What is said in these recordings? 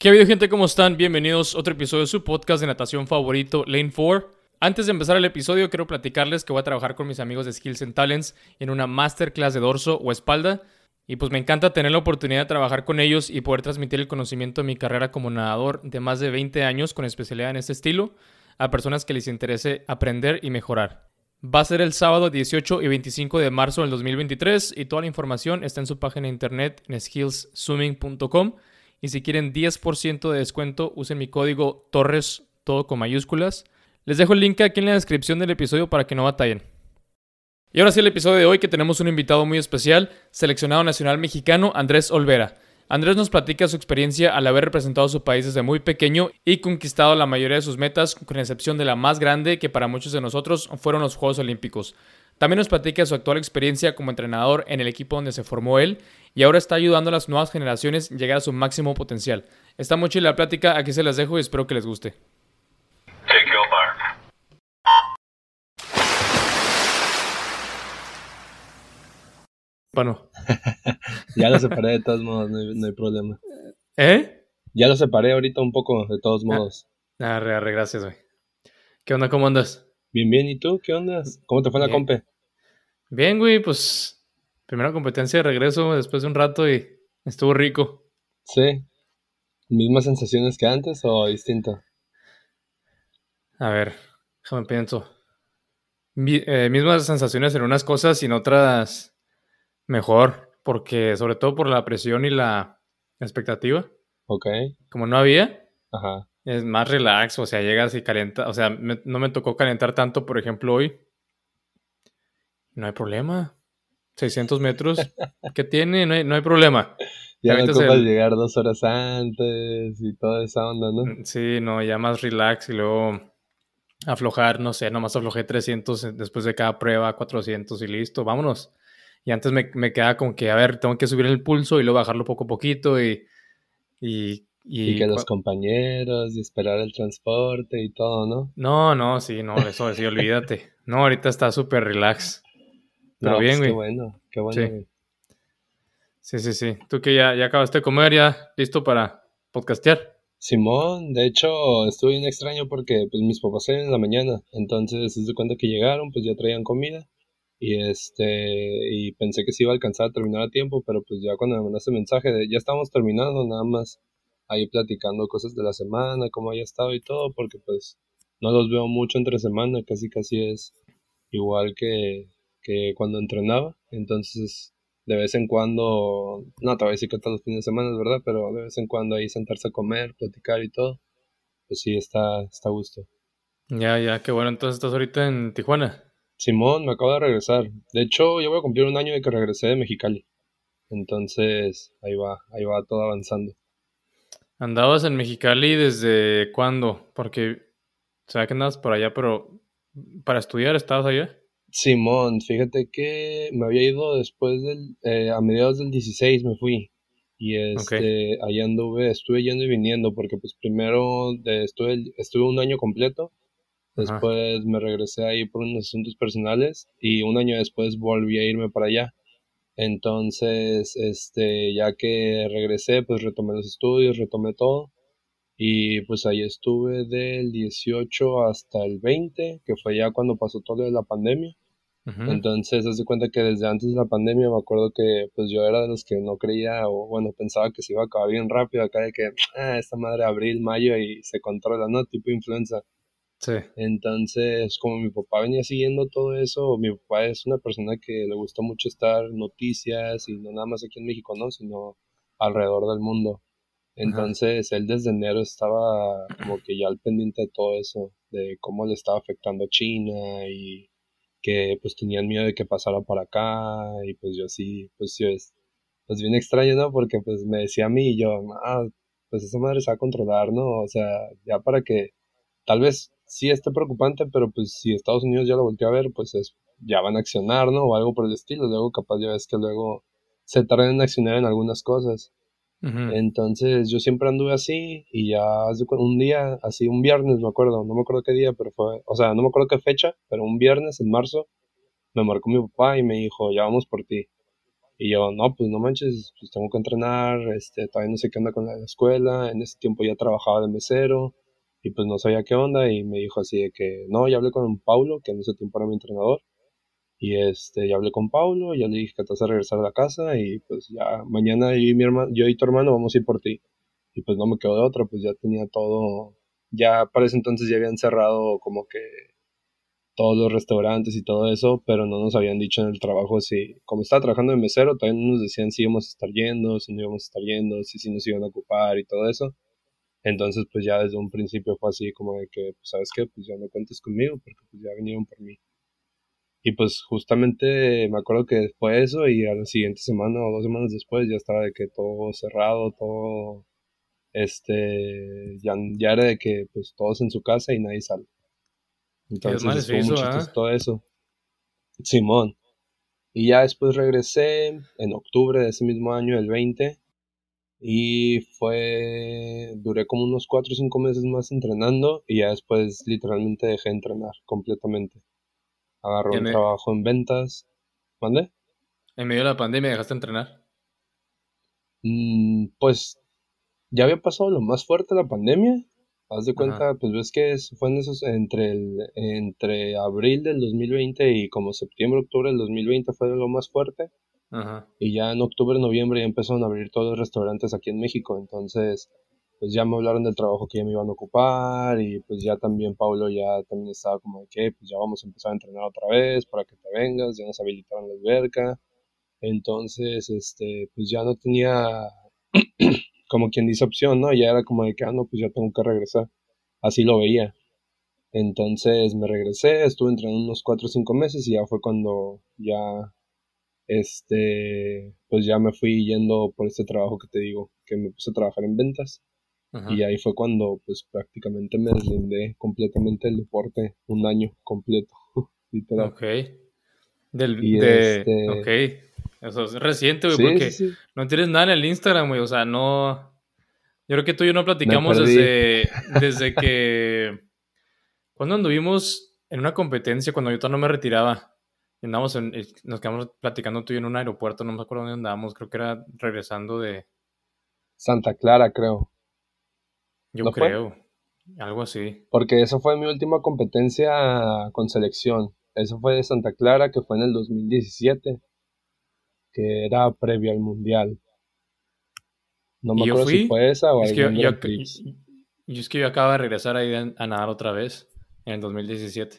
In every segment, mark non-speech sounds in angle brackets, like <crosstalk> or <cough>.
¿Qué ha gente? ¿Cómo están? Bienvenidos a otro episodio de su podcast de natación favorito, Lane 4. Antes de empezar el episodio, quiero platicarles que voy a trabajar con mis amigos de Skills and Talents en una masterclass de dorso o espalda. Y pues me encanta tener la oportunidad de trabajar con ellos y poder transmitir el conocimiento de mi carrera como nadador de más de 20 años con especialidad en este estilo a personas que les interese aprender y mejorar. Va a ser el sábado 18 y 25 de marzo del 2023 y toda la información está en su página de internet en skillsswimming.com. Y si quieren 10% de descuento, usen mi código Torres, todo con mayúsculas. Les dejo el link aquí en la descripción del episodio para que no batallen. Y ahora sí el episodio de hoy que tenemos un invitado muy especial, seleccionado nacional mexicano Andrés Olvera. Andrés nos platica su experiencia al haber representado a su país desde muy pequeño y conquistado la mayoría de sus metas, con excepción de la más grande que para muchos de nosotros fueron los Juegos Olímpicos. También nos platica su actual experiencia como entrenador en el equipo donde se formó él y ahora está ayudando a las nuevas generaciones a llegar a su máximo potencial. Está muy chila la plática, aquí se las dejo y espero que les guste. Bueno. <laughs> ya lo separé de todos modos, no hay, problema. ¿Eh? Ya lo separé ahorita un poco, de todos modos. Ah, arre, arre, gracias, güey. ¿Qué onda? ¿Cómo andas? Bien, bien. ¿Y tú? ¿Qué onda? ¿Cómo te fue en la compe? Bien, güey, pues primera competencia de regreso después de un rato y estuvo rico. Sí. ¿Mismas sensaciones que antes o distinto? A ver, déjame pienso. Eh, mismas sensaciones en unas cosas y en otras mejor, porque sobre todo por la presión y la expectativa. Ok. Como no había, Ajá. es más relax, o sea, llegas y calienta, o sea, no me tocó calentar tanto, por ejemplo, hoy. No hay problema. 600 metros, <laughs> ¿qué tiene? No hay, no hay problema. Ya no ocupas llegar dos horas antes y toda esa onda, ¿no? Mm, sí, no, ya más relax y luego aflojar, no sé, nomás aflojé 300 después de cada prueba, 400 y listo, vámonos. Y antes me, me quedaba como que, a ver, tengo que subir el pulso y luego bajarlo poco a poquito y... Y, y, que los compañeros y esperar el transporte y todo, ¿no? No, no, sí, no, eso sí, olvídate. No, ahorita está súper relax. Pero bien, pues, güey. Qué bueno, qué bueno. Sí. sí, sí, Tú que ya, ya acabaste de comer, ya listo para podcastear. Simón, de hecho, estuve bien extraño porque pues mis papás salen en la mañana, entonces se cuenta que llegaron, pues ya traían comida y este y pensé que se iba a alcanzar a terminar a tiempo, pero pues ya cuando me mandaste mensaje de ya estamos terminando, nada más ahí platicando cosas de la semana, cómo haya estado y todo, porque pues no los veo mucho entre semana, casi casi es igual que, que cuando entrenaba, entonces de vez en cuando, no te voy a decir que todos los fines de semana, ¿verdad? Pero de vez en cuando ahí sentarse a comer, platicar y todo, pues sí, está, está a gusto. Ya, ya, qué bueno, entonces estás ahorita en Tijuana. Simón, me acabo de regresar. De hecho, yo voy a cumplir un año de que regresé de Mexicali. Entonces, ahí va, ahí va todo avanzando. ¿Andabas en Mexicali desde cuándo? Porque, sabes que andabas por allá, pero para estudiar estabas allá. Simón, fíjate que me había ido después del, eh, a mediados del 16 me fui. Y este, ahí anduve, estuve yendo y viniendo, porque pues primero de, estuve, estuve un año completo, después me regresé ahí por unos asuntos personales y un año después volví a irme para allá. Entonces, este, ya que regresé, pues retomé los estudios, retomé todo. Y pues ahí estuve del 18 hasta el 20, que fue ya cuando pasó todo lo de la pandemia. Entonces, haz de cuenta que desde antes de la pandemia me acuerdo que pues yo era de los que no creía o bueno, pensaba que se iba a acabar bien rápido acá de que ah, esta madre abril, mayo y se controla, ¿no? Tipo influenza. Sí. Entonces, como mi papá venía siguiendo todo eso, mi papá es una persona que le gusta mucho estar noticias y no nada más aquí en México, ¿no? Sino alrededor del mundo. Entonces, él desde enero estaba como que ya al pendiente de todo eso, de cómo le estaba afectando a China y que pues tenían miedo de que pasara para acá y pues yo sí, pues yo es pues bien extraño, ¿no? Porque pues me decía a mí y yo, ah, pues esa madre se va a controlar, ¿no? O sea, ya para que tal vez sí esté preocupante, pero pues si Estados Unidos ya lo volteó a ver, pues es, ya van a accionar, ¿no? O algo por el estilo, luego capaz ya ves que luego se tardan en accionar en algunas cosas. Entonces yo siempre anduve así y ya un día, así un viernes me acuerdo, no me acuerdo qué día, pero fue, o sea, no me acuerdo qué fecha, pero un viernes en marzo me marcó mi papá y me dijo, ya vamos por ti. Y yo, no, pues no manches, pues tengo que entrenar, este, todavía no sé qué onda con la escuela, en ese tiempo ya trabajaba de mesero, y pues no sabía qué onda, y me dijo así de que, no, ya hablé con Paulo, que en ese tiempo era mi entrenador, y este, ya hablé con Paulo, ya le dije que te vas a regresar a la casa, y pues ya mañana yo y mi hermano, yo y tu hermano vamos a ir por ti. Y pues no me quedó de otra, pues ya tenía todo, ya para ese entonces ya habían cerrado como que todos los restaurantes y todo eso, pero no nos habían dicho en el trabajo si, como estaba trabajando de mesero, todavía no nos decían si íbamos a estar yendo, si no íbamos a estar yendo, si, si nos iban a ocupar y todo eso. Entonces, pues ya desde un principio fue así como de que, pues, ¿sabes qué? Pues ya no cuentes conmigo porque pues ya vinieron por mí. Y pues justamente me acuerdo que fue eso y a la siguiente semana o dos semanas después ya estaba de que todo cerrado, todo, este, ya, ya era de que pues todos en su casa y nadie sale. Entonces, hizo, ¿ah? todo eso. Simón. Y ya después regresé en octubre de ese mismo año, el 20. Y fue. Duré como unos 4 o 5 meses más entrenando. Y ya después, literalmente, dejé de entrenar completamente. Agarré un trabajo en ventas. ¿Mande? ¿En medio de la pandemia dejaste de entrenar? Mm, pues. Ya había pasado lo más fuerte de la pandemia. Haz de cuenta, pues ves que fue en esos, entre, el, entre abril del 2020 y como septiembre, octubre del 2020 fue lo más fuerte. Y ya en octubre, noviembre ya empezaron a abrir todos los restaurantes aquí en México. Entonces, pues ya me hablaron del trabajo que ya me iban a ocupar y pues ya también Pablo ya también estaba como de que pues ya vamos a empezar a entrenar otra vez para que te vengas, ya nos habilitaron la alberca. Entonces, este, pues ya no tenía <clears throat> como quien dice opción, ¿no? Ya era como de que, ah, no, pues ya tengo que regresar. Así lo veía. Entonces me regresé, estuve entrenando unos 4 o 5 meses y ya fue cuando ya, este, pues ya me fui yendo por este trabajo que te digo, que me puse a trabajar en ventas. Y ahí fue cuando, pues prácticamente me deslindé completamente del deporte, un año completo, <laughs> literal. Ok. Del, de, este... Ok. Eso es reciente, güey, porque no tienes nada en el Instagram, güey. O sea, no. Yo creo que tú y yo no platicamos desde, <laughs> desde que. Cuando anduvimos en una competencia, cuando yo todavía no me retiraba. Andamos en, eh, nos quedamos platicando tú y yo en un aeropuerto, no me acuerdo dónde andábamos, creo que era regresando de. Santa Clara, creo. Yo creo. Algo así. Porque eso fue mi última competencia con selección. Eso fue de Santa Clara, que fue en el 2017 que era previo al mundial. No me acuerdo si fue esa o es que yo, yo, es que yo acabo de regresar ahí a, nadar otra vez en el 2017.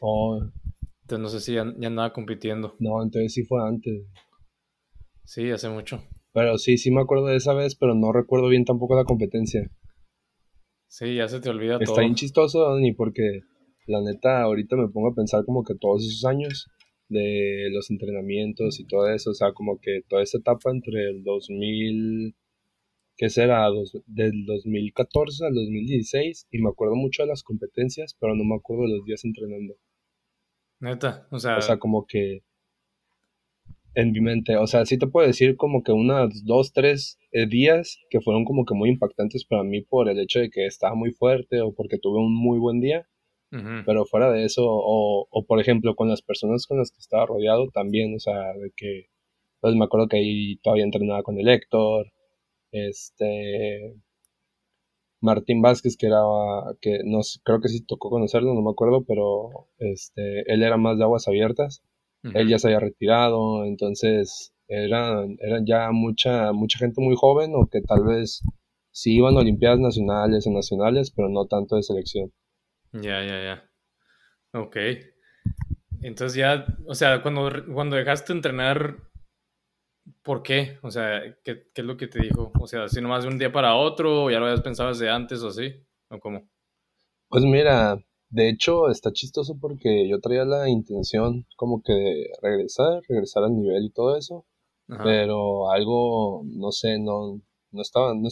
Entonces no sé si ya, andaba compitiendo. No, entonces sí fue antes. Sí, hace mucho. Pero sí, sí me acuerdo de esa vez, pero no recuerdo bien tampoco la competencia. Sí, ya se te olvida todo. Está bien chistoso, ni porque la neta ahorita me pongo a pensar como que todos esos años de los entrenamientos y todo eso, o sea, como que toda esa etapa entre el 2000, ¿qué será? del 2014 al 2016, y me acuerdo mucho de las competencias, pero no me acuerdo de los días entrenando. Neta, o sea... O sea, como que en mi mente, o sea, sí te puedo decir como que unas dos, tres eh, días que fueron como que muy impactantes para mí por el hecho de que estaba muy fuerte o porque tuve un muy buen día, pero fuera de eso, o, o, por ejemplo, con las personas con las que estaba rodeado también, o sea, de que, pues me acuerdo que ahí todavía entrenaba con el Héctor, este, Martín Vázquez, que era, que no creo que sí tocó conocerlo, no me acuerdo, pero este, él era más de aguas abiertas, él ya se había retirado, entonces eran, eran ya mucha, mucha gente muy joven o que tal vez sí iban a Olimpiadas Nacionales o Nacionales, pero no tanto de selección. Ya, ya, ya. Ok. Entonces ya, o sea, cuando, cuando dejaste de entrenar, ¿por qué? O sea, ¿qué, es lo que te dijo? O sea, si nomás de un día para otro, ya lo habías pensado desde antes o así, o cómo? Pues mira, de hecho está chistoso porque yo traía la intención como que de regresar, regresar al nivel y todo eso, pero algo, no sé, no, no estaba, no,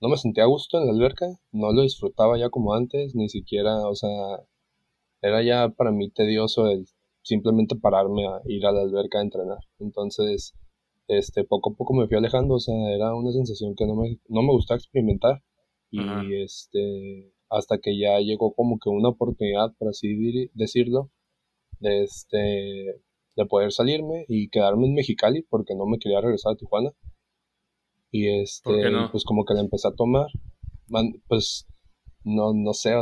no me sentía a gusto en la alberca, no lo disfrutaba ya como antes, ni siquiera, o sea, era ya para mí tedioso el simplemente pararme a ir a la alberca a entrenar. Entonces, este, poco a poco me fui alejando, o sea, era una sensación que no me, no me gustaba experimentar. Y este, hasta que ya llegó como que una oportunidad, por así decirlo, de este, de poder salirme y quedarme en Mexicali porque no me quería regresar a Tijuana. Y este, pues como que la empecé a tomar. pues no, no sé,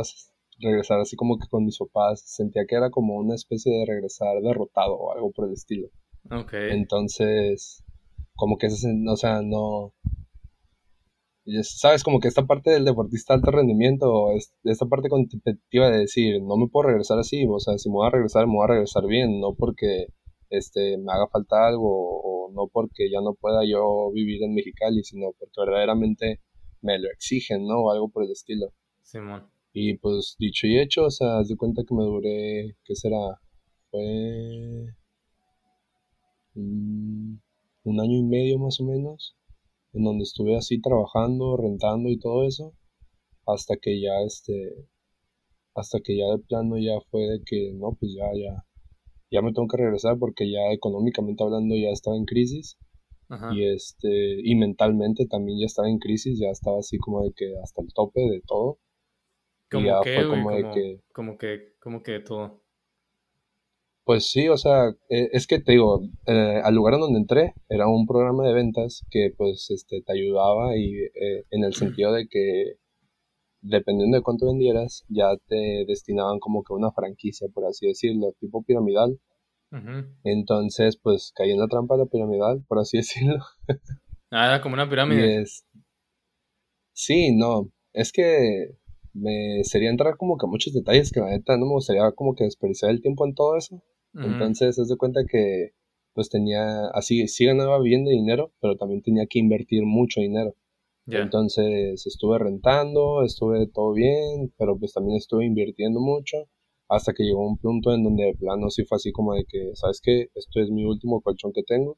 regresar así como que con mis papás. Sentía que era como una especie de regresar derrotado o algo por el estilo. Ok. Entonces, como que ese, o sea, no, sabes, como que esta parte del deportista alto rendimiento, esta parte competitiva de decir, no me puedo regresar así, o sea, si me voy a regresar, me voy a regresar bien, no porque este, me haga falta algo o no porque ya no pueda yo vivir en Mexicali, sino porque verdaderamente me lo exigen, ¿no? O algo por el estilo. Simón. Y pues dicho y hecho, o sea, haz de cuenta que me duré, ¿qué será? Fue un año y medio más o menos en donde estuve así trabajando, rentando y todo eso, hasta que ya este, hasta que ya de plano ya fue de que no, pues ya, ya, ya me tengo que regresar porque ya económicamente hablando ya estaba en crisis y este, y mentalmente también ya estaba en crisis, ya estaba así como de que hasta el tope de todo. Como fue como, de que, como que, como que todo. Pues sí, o sea, eh, es que te digo, eh, al lugar en donde entré era un programa de ventas que pues este, te ayudaba y eh, en el sentido de que dependiendo de cuánto vendieras, ya te destinaban como que una franquicia, por así decirlo, tipo piramidal. Entonces, pues caí en la trampa de la piramidal, por así <laughs> decirlo. ah, era como una pirámide. Sí, no, es que me sería entrar como que a muchos detalles que la neta no me gustaría como que desperdiciar el tiempo en todo eso. Entonces, se de cuenta que pues tenía, así, sí ganaba bien de dinero, pero también tenía que invertir mucho dinero. Entonces estuve rentando, estuve todo bien, pero pues también estuve invirtiendo mucho hasta que llegó un punto en donde de plano sí fue así como de que, ¿sabes qué? Esto es mi último colchón que tengo.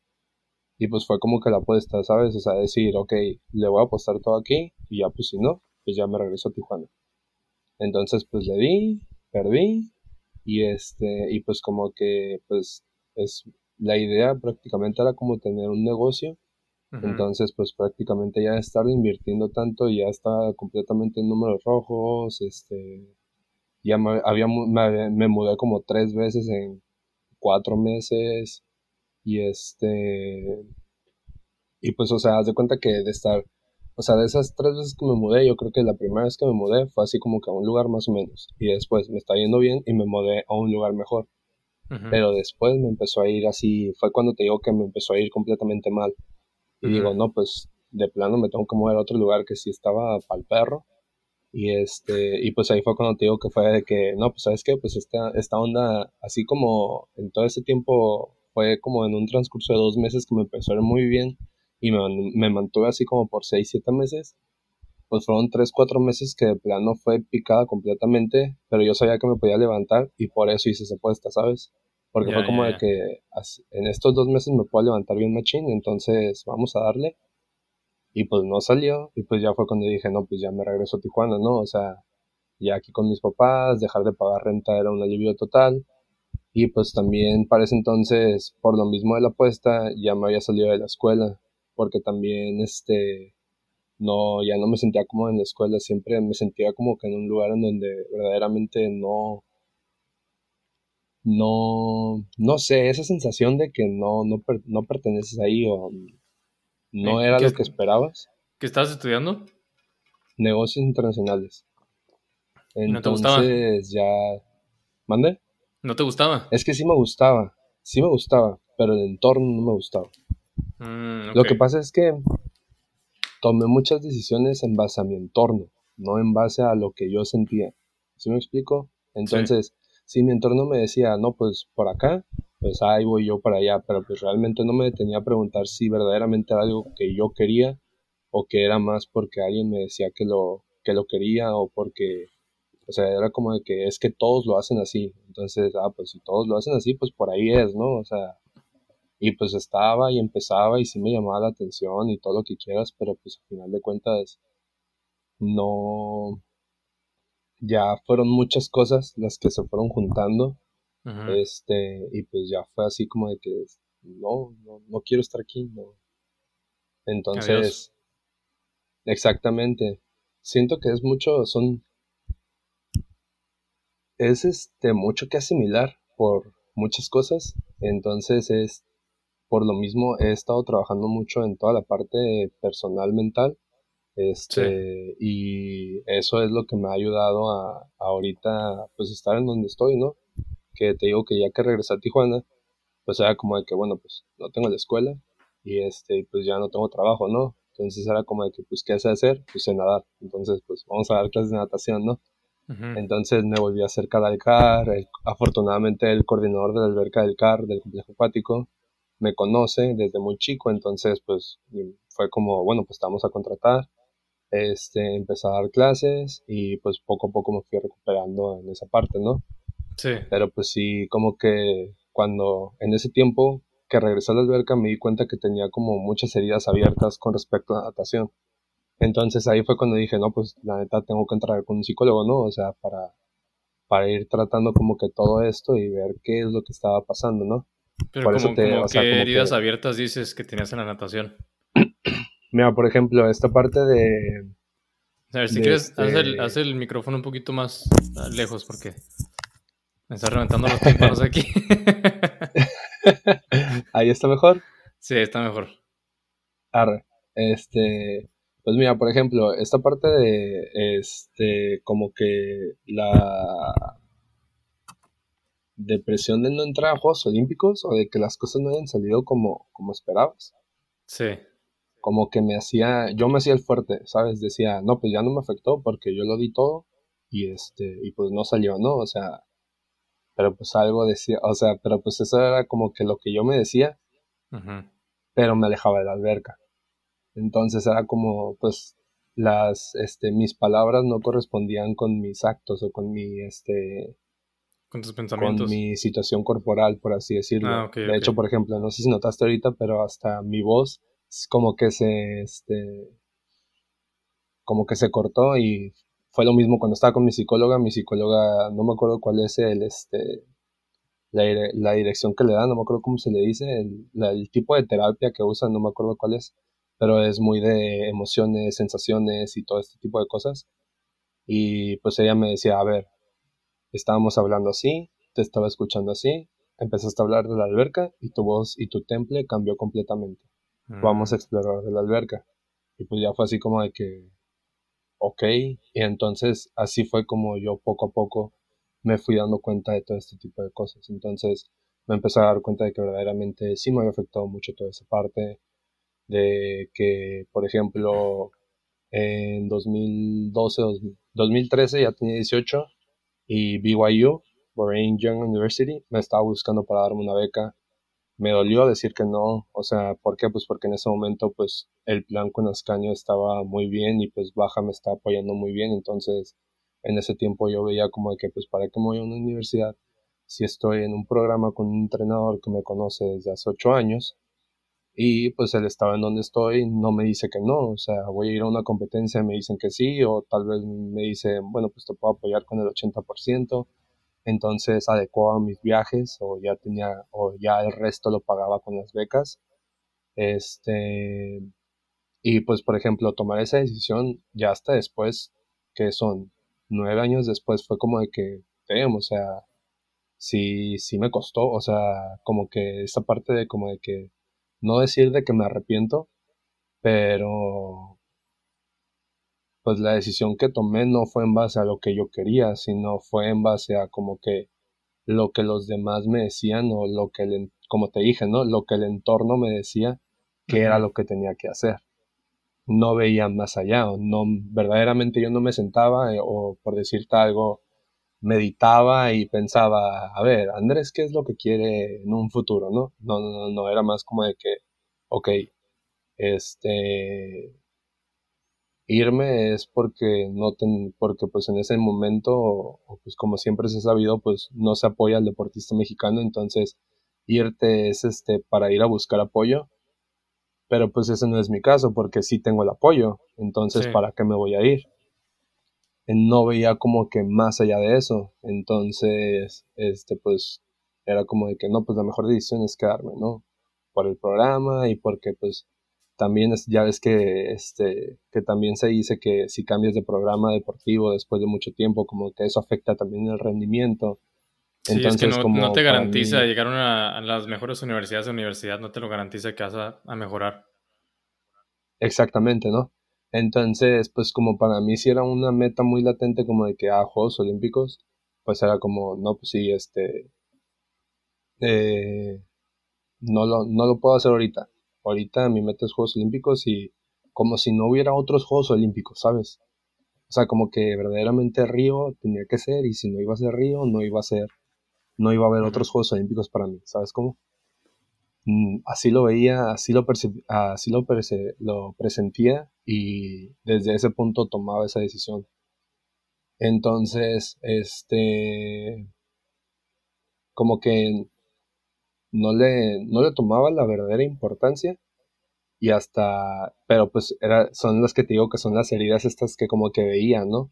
Y pues fue como que la apuesta, ¿sabes? O sea, decir, ok, le voy a apostar todo aquí y ya pues si no, pues ya me regreso a Tijuana. Entonces pues le di, perdí y este, y pues como que, pues, es, la idea prácticamente era como tener un negocio. Entonces, pues prácticamente ya estar invirtiendo tanto, ya estaba completamente en números rojos, este, ya me, había, me, mudé como tres veces en cuatro meses y este, y pues, o sea, haz de cuenta que de estar o sea, de esas tres veces que me mudé, yo creo que la primera vez que me mudé fue así como que a un lugar más o menos. Y después me está yendo bien y me mudé a un lugar mejor. Pero después me empezó a ir así, fue cuando te digo que me empezó a ir completamente mal. Y digo, no, pues de plano me tengo que mover a otro lugar que sí estaba para el perro. Y este, y pues ahí fue cuando te digo que fue de que, no, pues sabes qué, pues esta, esta onda, así como en todo ese tiempo, fue como en un transcurso de dos meses que me empezó a ir muy bien y me, mantuve así como por 6, 7 meses. Pues fueron 3, 4 meses que de plano fue picada completamente, pero yo sabía que me podía levantar y por eso hice esa apuesta, ¿sabes? Porque fue como de que en estos dos meses me puedo levantar bien machín, entonces vamos a darle. Y pues no salió, y pues ya fue cuando dije, no, pues ya me regreso a Tijuana, ¿no? O sea, ya aquí con mis papás, dejar de pagar renta era un alivio total. Y pues también para ese entonces, por lo mismo de la apuesta, ya me había salido de la escuela porque también este no ya no me sentía como en la escuela, siempre me sentía como que en un lugar en donde verdaderamente no no no sé, esa sensación de que no no, no perteneces ahí o no era lo que esperabas. ¿Qué estabas estudiando? Negocios internacionales. Entonces ya ¿Mande? ¿No te gustaba? Es que sí me gustaba, sí me gustaba, pero el entorno no me gustaba. Mm, Lo que pasa es que tomé muchas decisiones en base a mi entorno, no en base a lo que yo sentía. ¿Sí me explico? Entonces, si mi entorno me decía, no, pues por acá, pues ahí voy yo para allá, pero pues realmente no me detenía a preguntar si verdaderamente era algo que yo quería o que era más porque alguien me decía que lo, que lo quería o porque, o sea, era como de que es que todos lo hacen así. Entonces, ah, pues si todos lo hacen así, pues por ahí es, ¿no? O sea, y pues estaba y empezaba y sí me llamaba la atención y todo lo que quieras, pero pues al final de cuentas no, ya fueron muchas cosas las que se fueron juntando, este, y pues ya fue así como de que no, no, no quiero estar aquí, no. Entonces, exactamente, siento que es mucho, son, es este, mucho que asimilar por muchas cosas. Entonces es por lo mismo he estado trabajando mucho en toda la parte personal mental. Este, y eso es lo que me ha ayudado a, ahorita pues estar en donde estoy, ¿no? Que te digo que ya que regresé a Tijuana, pues era como de que bueno, pues no tengo la escuela y este pues ya no tengo trabajo, ¿no? Entonces era como de que pues qué hace hacer? Pues en nadar. Entonces pues vamos a dar clases de natación, ¿no? Entonces me volví a acercar al CAR. afortunadamente el coordinador de la alberca del CAR, del complejo acuático, me conoce desde muy chico. Entonces pues fue como, bueno, pues estamos a contratar. Este, empecé a dar clases y pues poco a poco me fui recuperando en esa parte, ¿no? Sí. Pero pues sí, como que cuando en ese tiempo que regresé a la alberca me di cuenta que tenía como muchas heridas abiertas con respecto a la natación. Entonces ahí fue cuando dije, no, pues la neta tengo que entrar con un psicólogo, ¿no? O sea, para, para ir tratando como que todo esto y ver qué es lo que estaba pasando, ¿no? Pero Por eso te, o ¿qué heridas abiertas dices que tenías en la natación? <clears throat> Mira, por ejemplo, esta parte de... A ver, si quieres, haz, el, este haz, el, micrófono un poquito más lejos porque me está reventando los tímpanos aquí. <laughs> Ahí está mejor. Sí, está mejor. Arre. Este, pues mira, por ejemplo, esta parte de, este, como que la depresión de no entrar a Juegos Olímpicos o de que las cosas no hayan salido como, como esperabas. Sí. Como que me hacía, yo me hacía el fuerte, ¿sabes? Decía, no, pues ya no me afectó porque yo lo di todo y este, y pues no salió, ¿no? O sea, pero pues algo decía, o sea, pero pues eso era como que lo que yo me decía, pero me alejaba de la alberca. Entonces era como, pues, las, este, mis palabras no correspondían con mis actos o con mi, este, con tus pensamientos. Con mi situación corporal, por así decirlo. Ah, de hecho, por ejemplo, no sé si notaste ahorita, pero hasta mi voz como que se, este, como que se cortó y fue lo mismo cuando estaba con mi psicóloga. Mi psicóloga, no me acuerdo cuál es el, este, la, la dirección que le da, no me acuerdo cómo se le dice, el, el tipo de terapia que usa, no me acuerdo cuál es pero es muy de emociones, sensaciones y todo este tipo de cosas. Y pues ella me decía, a ver, estábamos hablando así, te estaba escuchando así, empezaste a hablar de la alberca y tu voz y tu temple cambió completamente. Vamos a mm. explorar de la alberca. Y pues ya fue así como de que, ok, y entonces así fue como yo poco a poco me fui dando cuenta de todo este tipo de cosas. Entonces me empecé a dar cuenta de que verdaderamente sí me había afectado mucho toda esa parte, de que, por ejemplo, en 2012, 2013 ya tenía 18 y BYU, Bahrain Young University, me estaba buscando para darme una beca. Me dolió decir que no, o sea, ¿por qué? Pues porque en ese momento pues el plan con Ascaño estaba muy bien y pues Baja me está apoyando muy bien, entonces en ese tiempo yo veía como de que pues para qué me voy a una universidad si estoy en un programa con un entrenador que me conoce desde hace 8 años y pues el estado en donde estoy no me dice que no, o sea, voy a ir a una competencia, me dicen que sí, o tal vez me dicen, bueno, pues te puedo apoyar con el 80%, entonces adecuaba mis viajes, o ya tenía, o ya el resto lo pagaba con las becas, este, y pues por ejemplo, tomar esa decisión ya hasta después, que son nueve años después, fue como de que, o sea, sí, sí me costó, o sea, como que esa parte de como de que no decir de que me arrepiento, pero pues la decisión que tomé no fue en base a lo que yo quería, sino fue en base a como que lo que los demás me decían o lo que, el, como te dije, ¿no? Lo que el entorno me decía que era lo que tenía que hacer. No veía más allá, no, verdaderamente yo no me sentaba eh, o por decirte algo, meditaba y pensaba, a ver, Andrés, ¿qué es lo que quiere en un futuro, no? No, no, no, era más como de que, ok, este, irme es porque no ten, porque pues en ese momento, pues como siempre se ha sabido, pues no se apoya al deportista mexicano, entonces irte es este para ir a buscar apoyo, pero pues ese no es mi caso porque sí tengo el apoyo, entonces ¿para qué me voy a ir? No veía como que más allá de eso. Entonces, este, pues, era como de que no, pues la mejor decisión es quedarme, ¿no? Por el programa y porque, pues, también es, ya ves que, este, que también se dice que si cambias de programa deportivo después de mucho tiempo, como que eso afecta también el rendimiento. Sí, Entonces, es que no, te garantiza llegar a, las mejores universidades de universidad, no te lo garantiza que vas a, mejorar. Exactamente, ¿no? Entonces, pues como para mí si era una meta muy latente como de que a ah, Juegos Olímpicos, pues era como, no, pues sí, este, eh, no, lo, no lo puedo hacer ahorita. Ahorita mi meta es Juegos Olímpicos y como si no hubiera otros Juegos Olímpicos, ¿sabes? O sea, como que verdaderamente Río tenía que ser y si no iba a ser Río, no iba a ser no iba a haber otros Juegos Olímpicos para mí, ¿sabes cómo? Mm, así lo veía, así lo, así lo, lo presentía y desde ese punto tomaba esa decisión. Entonces, este, como que no le, no le tomaba la verdadera importancia y hasta, pero pues era, son las que te digo que son las heridas estas que como que veía, ¿no?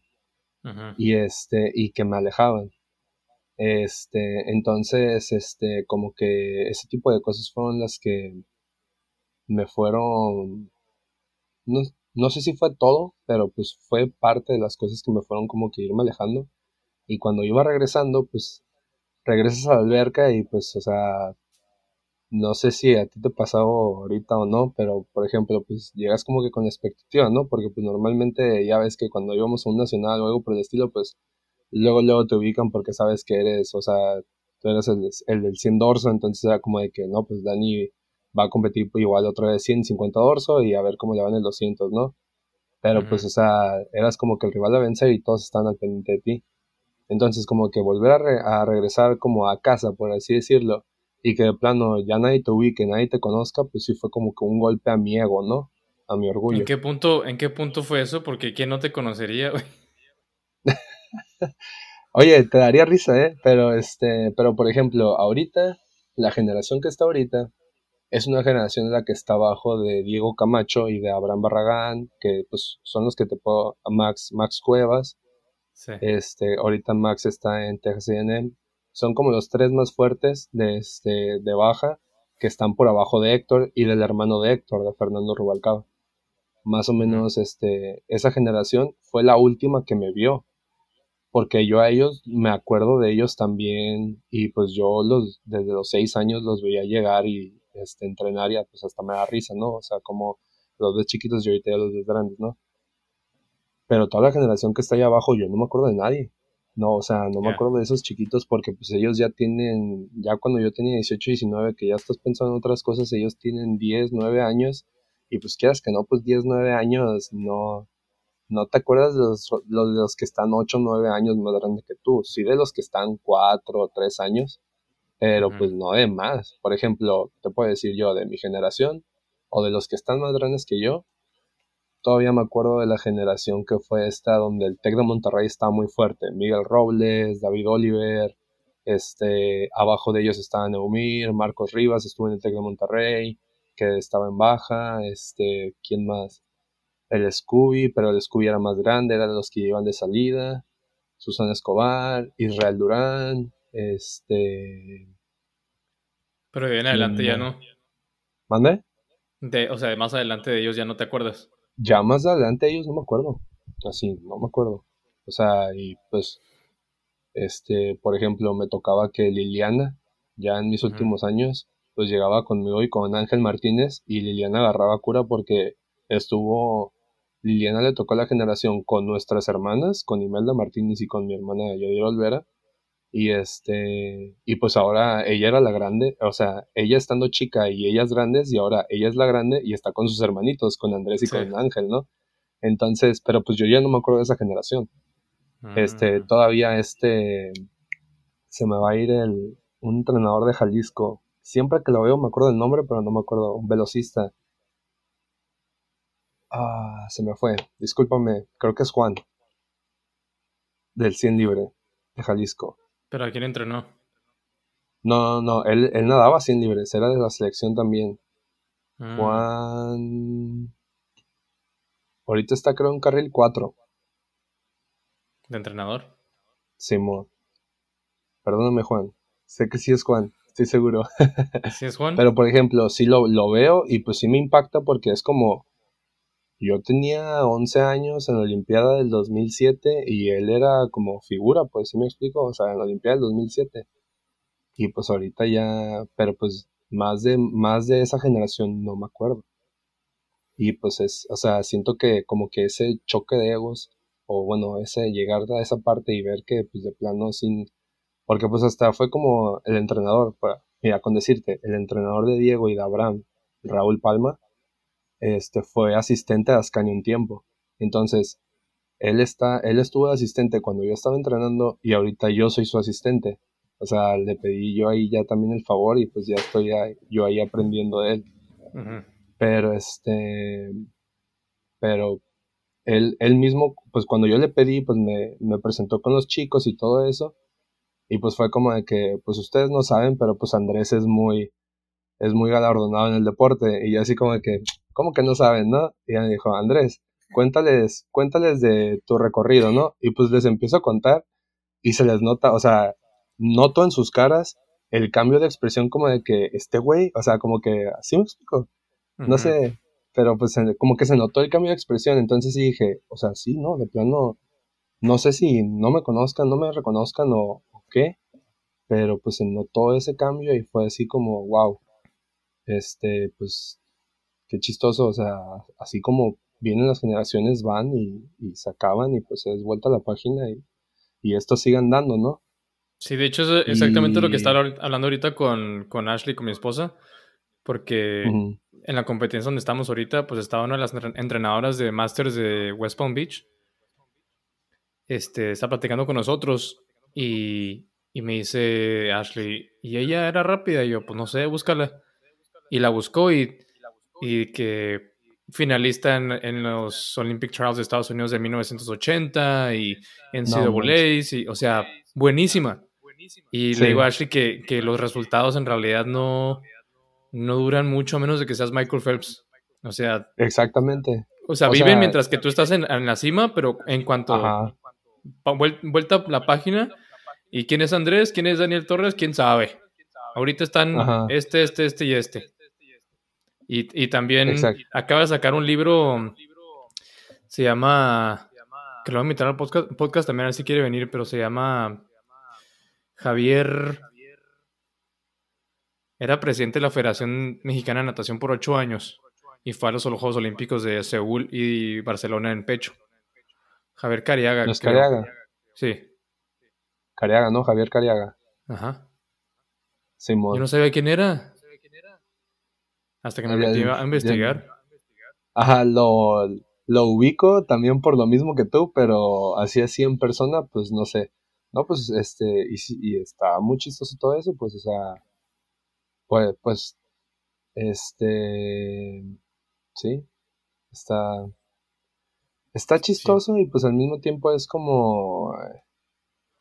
Y este, y que me alejaban. Este, entonces, este, como que ese tipo de cosas fueron las que me fueron, no, no sé si fue todo, pero pues fue parte de las cosas que me fueron como que irme alejando. Y cuando iba regresando, pues regresas a la alberca y pues, o sea, no sé si a ti te pasado ahorita o no, pero por ejemplo, pues llegas como que con expectativa, ¿no? Porque pues normalmente ya ves que cuando íbamos a un nacional o algo por el estilo, pues luego, luego te ubican porque sabes que eres, o sea, tú eres el, el del 100 dorso, entonces era como de que, no, pues Dani va a competir igual otra vez 150 dorso y a ver cómo le van el 200, ¿no? Pero pues, o sea, eras como que el rival a vencer y todos están al pendiente de ti. Entonces, como que volver a, a regresar como a casa, por así decirlo, y que de plano ya nadie te ubique, nadie te conozca, pues sí fue como que un golpe a mi ego, ¿no? A mi orgullo. ¿En qué punto, en qué punto fue eso? Porque ¿quién no te conocería, güey? <laughs> <laughs> Oye, te daría risa, ¿eh? Pero, este, pero por ejemplo, ahorita, la generación que está ahorita es una generación en la que está abajo de Diego Camacho y de Abraham Barragán, que pues son los que te puedo, Max, Max Cuevas. Este, ahorita Max está en Texas A&M. Son como los tres más fuertes de, este, de baja que están por abajo de Héctor y del hermano de Héctor, de Fernando Rubalcaba. Más o menos, este, esa generación fue la última que me vio porque yo a ellos me acuerdo de ellos también y pues yo los desde los seis años los veía llegar y este entrenar y pues hasta me da risa, ¿no? O sea, como los de chiquitos y ahorita los de grandes, ¿no? Pero toda la generación que está ahí abajo yo no me acuerdo de nadie. No, o sea, no me acuerdo de esos chiquitos porque pues ellos ya tienen, ya cuando yo tenía 18, 19, que ya estás pensando en otras cosas, ellos tienen 10, 9 años y pues quieras que no, pues 10, 9 años no, no te acuerdas de los, los, que están 8 o 9 años más grandes que tú, sí de los que están 4 o 3 años, pero pues no de más. Por ejemplo, te puedo decir yo de mi generación o de los que están más grandes que yo, todavía me acuerdo de la generación que fue esta donde el Tec de Monterrey estaba muy fuerte. Miguel Robles, David Oliver, este, abajo de ellos estaban Neumir, Marcos Rivas estuvo en el Tec de Monterrey, que estaba en baja, este, ¿quién más? El Scooby, pero el Scooby era más grande, eran los que iban de salida, Susana Escobar, Israel Durán, este... Pero de en adelante ya no. ¿Mande? De, o sea, de más adelante de ellos ya no te acuerdas. Ya más adelante de ellos no me acuerdo. Así, no me acuerdo. O sea, y pues, este, por ejemplo, me tocaba que Liliana, ya en mis últimos años, pues llegaba conmigo y con Ángel Martínez y Liliana agarraba cura porque estuvo Liliana le tocó la generación con nuestras hermanas, con Imelda Martínez y con mi hermana Yadira Olvera. Y este, y pues ahora ella era la grande, o sea, ella estando chica y ellas grandes, y ahora ella es la grande y está con sus hermanitos, con Andrés y con Ángel, ¿no? Entonces, pero pues yo ya no me acuerdo de esa generación. Este, mm. todavía este, se me va a ir el, un entrenador de Jalisco. Siempre que lo veo me acuerdo del nombre, pero no me acuerdo, un velocista. Ah, se me fue. Discúlpame, creo que es Juan. Del 100 libre, de Jalisco. ¿Pero a quién entrenó? No, no, él, él nadaba 100 libres, era de la selección también. Mm. Juan. Ahorita está creo en carril 4. ¿De entrenador? Simón. Perdóname, Juan. Sé que sí es Juan, estoy seguro. <laughs> ¿Sí es Juan? Pero por ejemplo, sí lo, lo veo y pues sí me impacta porque es como yo tenía 11 años en la Olimpiada del 2007 y él era como figura, pues sí me explico, o sea, en la Olimpiada del 2007. Y pues ahorita ya, pero pues más de, más de esa generación no me acuerdo. Y pues es, o sea, siento que como que ese choque de egos, o bueno, ese llegar a esa parte y ver que pues de plano sin, porque pues hasta fue como el entrenador, mira, con decirte, el entrenador de Diego y de Abraham, Raúl Palma, este fue asistente de Ascani un tiempo. Entonces, él está, él estuvo de asistente cuando yo estaba entrenando y ahorita yo soy su asistente. O sea, le pedí yo ahí ya también el favor y pues ya estoy yo ahí aprendiendo de él. Pero este, pero él, él mismo, pues cuando yo le pedí, pues me, me presentó con los chicos y todo eso. Y pues fue como de que, pues ustedes no saben, pero pues Andrés es muy, es muy galardonado en el deporte. Y yo así como que, ¿cómo que no saben, no? Y ella me dijo, Andrés, cuéntales, cuéntales de tu recorrido, ¿no? Y pues les empiezo a contar y se les nota, o sea, noto en sus caras el cambio de expresión como de que este güey, o sea, como que, así me explico, no sé, pero pues como que se notó el cambio de expresión, entonces sí dije, o sea, sí, no, de plano, no sé si no me conozcan, no me reconozcan o, o qué, pero pues se notó ese cambio y fue así como, wow, este, pues, qué chistoso, o sea, así como vienen las generaciones, van y, se acaban y pues es vuelta a la página y, y esto sigue andando, ¿no? Sí, de hecho es exactamente lo que estaba hablando ahorita con, con Ashley, con mi esposa, porque en la competencia donde estamos ahorita, pues estaba una de las entrenadoras de Masters de West Palm Beach. Este, está platicando con nosotros y, y me dice Ashley, ¿y ella era rápida? Y yo, pues no sé, búscala. Y la buscó y, y que finalista en, los Olympic Trials de Estados Unidos de 1980 y en no, y, o sea, buenísima. Y le digo a Ashley que, que, los resultados en realidad no, no duran mucho a menos de que seas Michael Phelps. O sea. Exactamente. O sea, viven mientras que tú estás en, la cima, pero en cuanto. vuelta la página. ¿Y quién es Andrés? ¿Quién es Daniel Torres? ¿Quién sabe? Ahorita están este, este, este y este. Y, también acaba de sacar un libro. Se llama. Que lo voy a invitar al podcast, podcast también, a ver si quiere venir, pero se llama Javier era presidente de la Federación Mexicana de Natación por ocho años y fue a los Juegos Olímpicos de Seúl y Barcelona en pecho. Javier Cariaga. ¿No es Cariaga? Sí. Cariaga, ¿no? Javier Cariaga. Ajá. Simón. Yo no sabía quién era. Hasta que me metí a investigar. Ajá, lo, lo ubico también por lo mismo que tú, pero así así en persona, pues no sé. No, pues, este, y, y está muy chistoso todo eso, pues, o sea, pues, pues, este, sí, está, está chistoso y pues al mismo tiempo es como,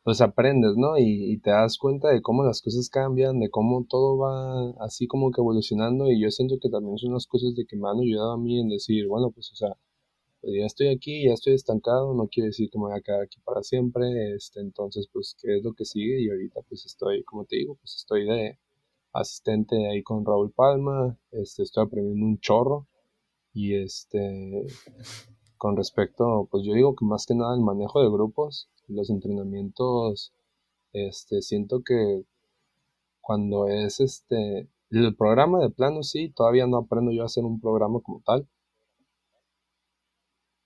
pues aprendes, ¿no? Y, te das cuenta de cómo las cosas cambian, de cómo todo va así como que evolucionando y yo siento que también son las cosas de que me han ayudado a mí en decir, bueno, pues, o sea, pues ya estoy aquí, ya estoy estancado, no quiere decir que me voy a quedar aquí para siempre, este, entonces, pues, ¿qué es lo que sigue? Y ahorita, pues, estoy, como te digo, pues, estoy de asistente ahí con Raúl Palma, este, estoy aprendiendo un chorro, y este, con respecto, pues, yo digo que más que nada el manejo de grupos, los entrenamientos, este, siento que cuando es, este, el programa de plano, sí, todavía no aprendo yo a hacer un programa como tal,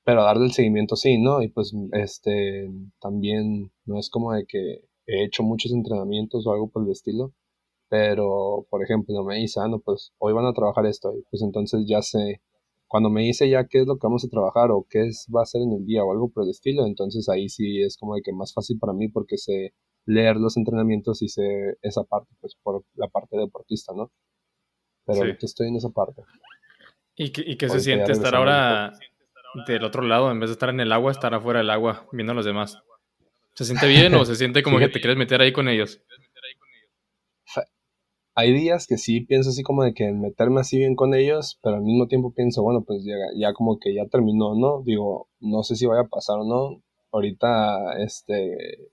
pero darle el seguimiento sí, ¿no? Y pues este también no es como de que he hecho muchos entrenamientos o algo por el estilo, pero por ejemplo me dice, ah, no, pues hoy van a trabajar esto, y pues entonces ya sé, cuando me dice ya qué es lo que vamos a trabajar o qué es, va a ser en el día o algo por el estilo, entonces ahí sí es como de que más fácil para mí porque sé leer los entrenamientos y sé esa parte, pues por la parte deportista, ¿no? Pero ahorita estoy en esa parte. ¿Y qué, y qué se siente estar ahora del otro lado, en vez de estar en el agua, estar afuera del agua viendo a los demás. ¿Se siente bien o se siente como que te quieres meter ahí con ellos? Hay días que sí pienso así como de que meterme así bien con ellos, pero al mismo tiempo pienso, bueno, pues ya, como que ya terminó, ¿no? Digo, no sé si vaya a pasar o no. Ahorita, este,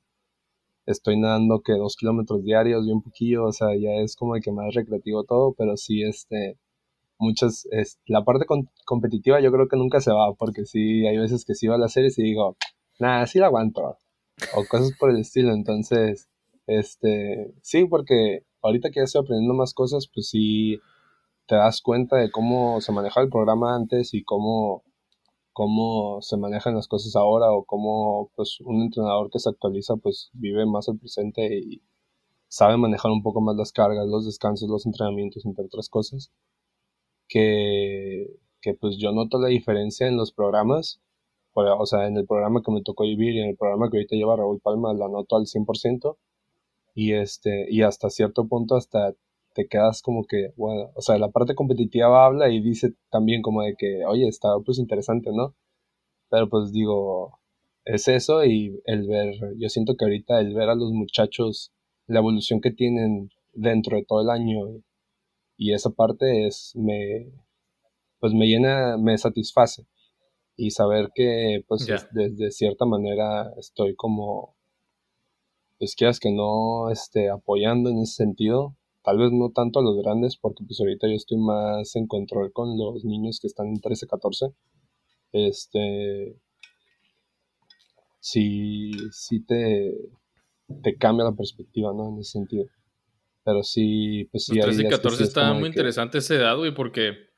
estoy nadando que dos kilómetros diarios y un poquillo, o sea, ya es como de que más recreativo todo, pero sí, este, muchas, es, la parte competitiva yo creo que nunca se va, porque sí, hay veces que sí va a la serie y digo, nada, sí la aguanto, o cosas por el estilo, entonces, este, sí, porque ahorita que ya estoy aprendiendo más cosas, pues sí te das cuenta de cómo se manejaba el programa antes y cómo, cómo se manejan las cosas ahora o cómo pues un entrenador que se actualiza pues vive más el presente y sabe manejar un poco más las cargas, los descansos, los entrenamientos, entre otras cosas, que, que pues yo noto la diferencia en los programas, o sea, en el programa que me tocó vivir y en el programa que ahorita lleva Raúl Palma, la noto al 100%, y este, y hasta cierto punto hasta te quedas como que, bueno, o sea, la parte competitiva habla y dice también como de que, oye, está pues interesante, ¿no? Pero pues digo, es eso y el ver, yo siento que ahorita el ver a los muchachos, la evolución que tienen dentro de todo el año y esa parte es, me, pues me llena, me satisface y saber que pues de, cierta manera estoy como pues quieras que no esté apoyando en ese sentido tal vez no tanto a los grandes porque pues ahorita yo estoy más en control con los niños que están en 13 14 este sí sí te te cambia la perspectiva no en ese sentido. Pero sí pues sí los 13 y 14 está muy interesante ese dado y porque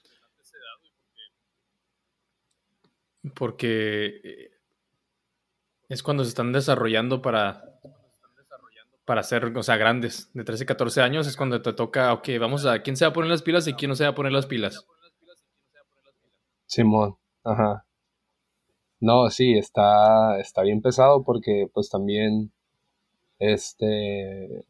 porque eh, es cuando se están desarrollando para, para ser, o sea, grandes, de 13, 14 años, es cuando te toca, ok, vamos a, ¿quién se va a poner las pilas y quién no se va a poner las pilas? Simón, ajá. No, sí, está, está bien pesado porque pues también, este,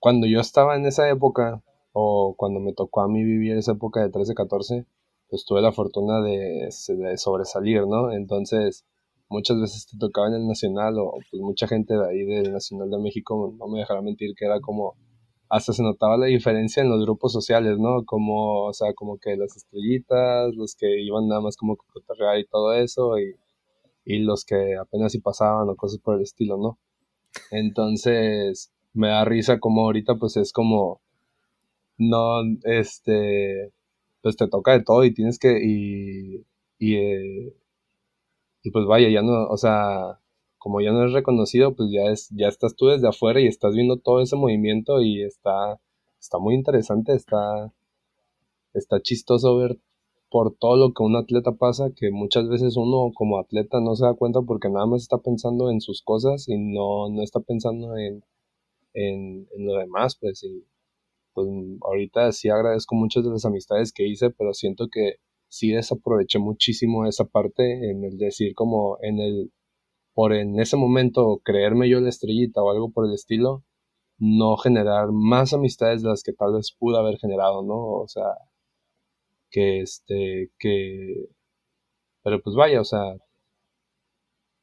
cuando yo estaba en esa época, o cuando me tocó a mí vivir esa época de 13, 14, pues tuve la fortuna de, sobresalir, ¿no? Entonces, muchas veces te tocaba en el Nacional o pues mucha gente de ahí del Nacional de México, no me dejará mentir que era como, hasta se notaba la diferencia en los grupos sociales, ¿no? Como, o sea, como que las estrellitas, los que iban nada más como que y todo eso, y, y los que apenas si pasaban o cosas por el estilo, ¿no? Entonces, me da risa como ahorita pues es como, no, este, pues te toca de todo y tienes que, y, y, eh, y pues vaya, ya no, o sea, como ya no es reconocido, pues ya es, ya estás tú desde afuera y estás viendo todo ese movimiento y está, está muy interesante, está, está chistoso ver por todo lo que un atleta pasa, que muchas veces uno como atleta no se da cuenta porque nada más está pensando en sus cosas y no, no está pensando en, en, en lo demás, pues, y, pues ahorita sí agradezco muchas de las amistades que hice, pero siento que sí desaproveché muchísimo esa parte en el decir como en el, por en ese momento creerme yo la estrellita o algo por el estilo, no generar más amistades de las que tal vez pude haber generado, ¿no? O sea, que este, que, pero pues vaya, o sea,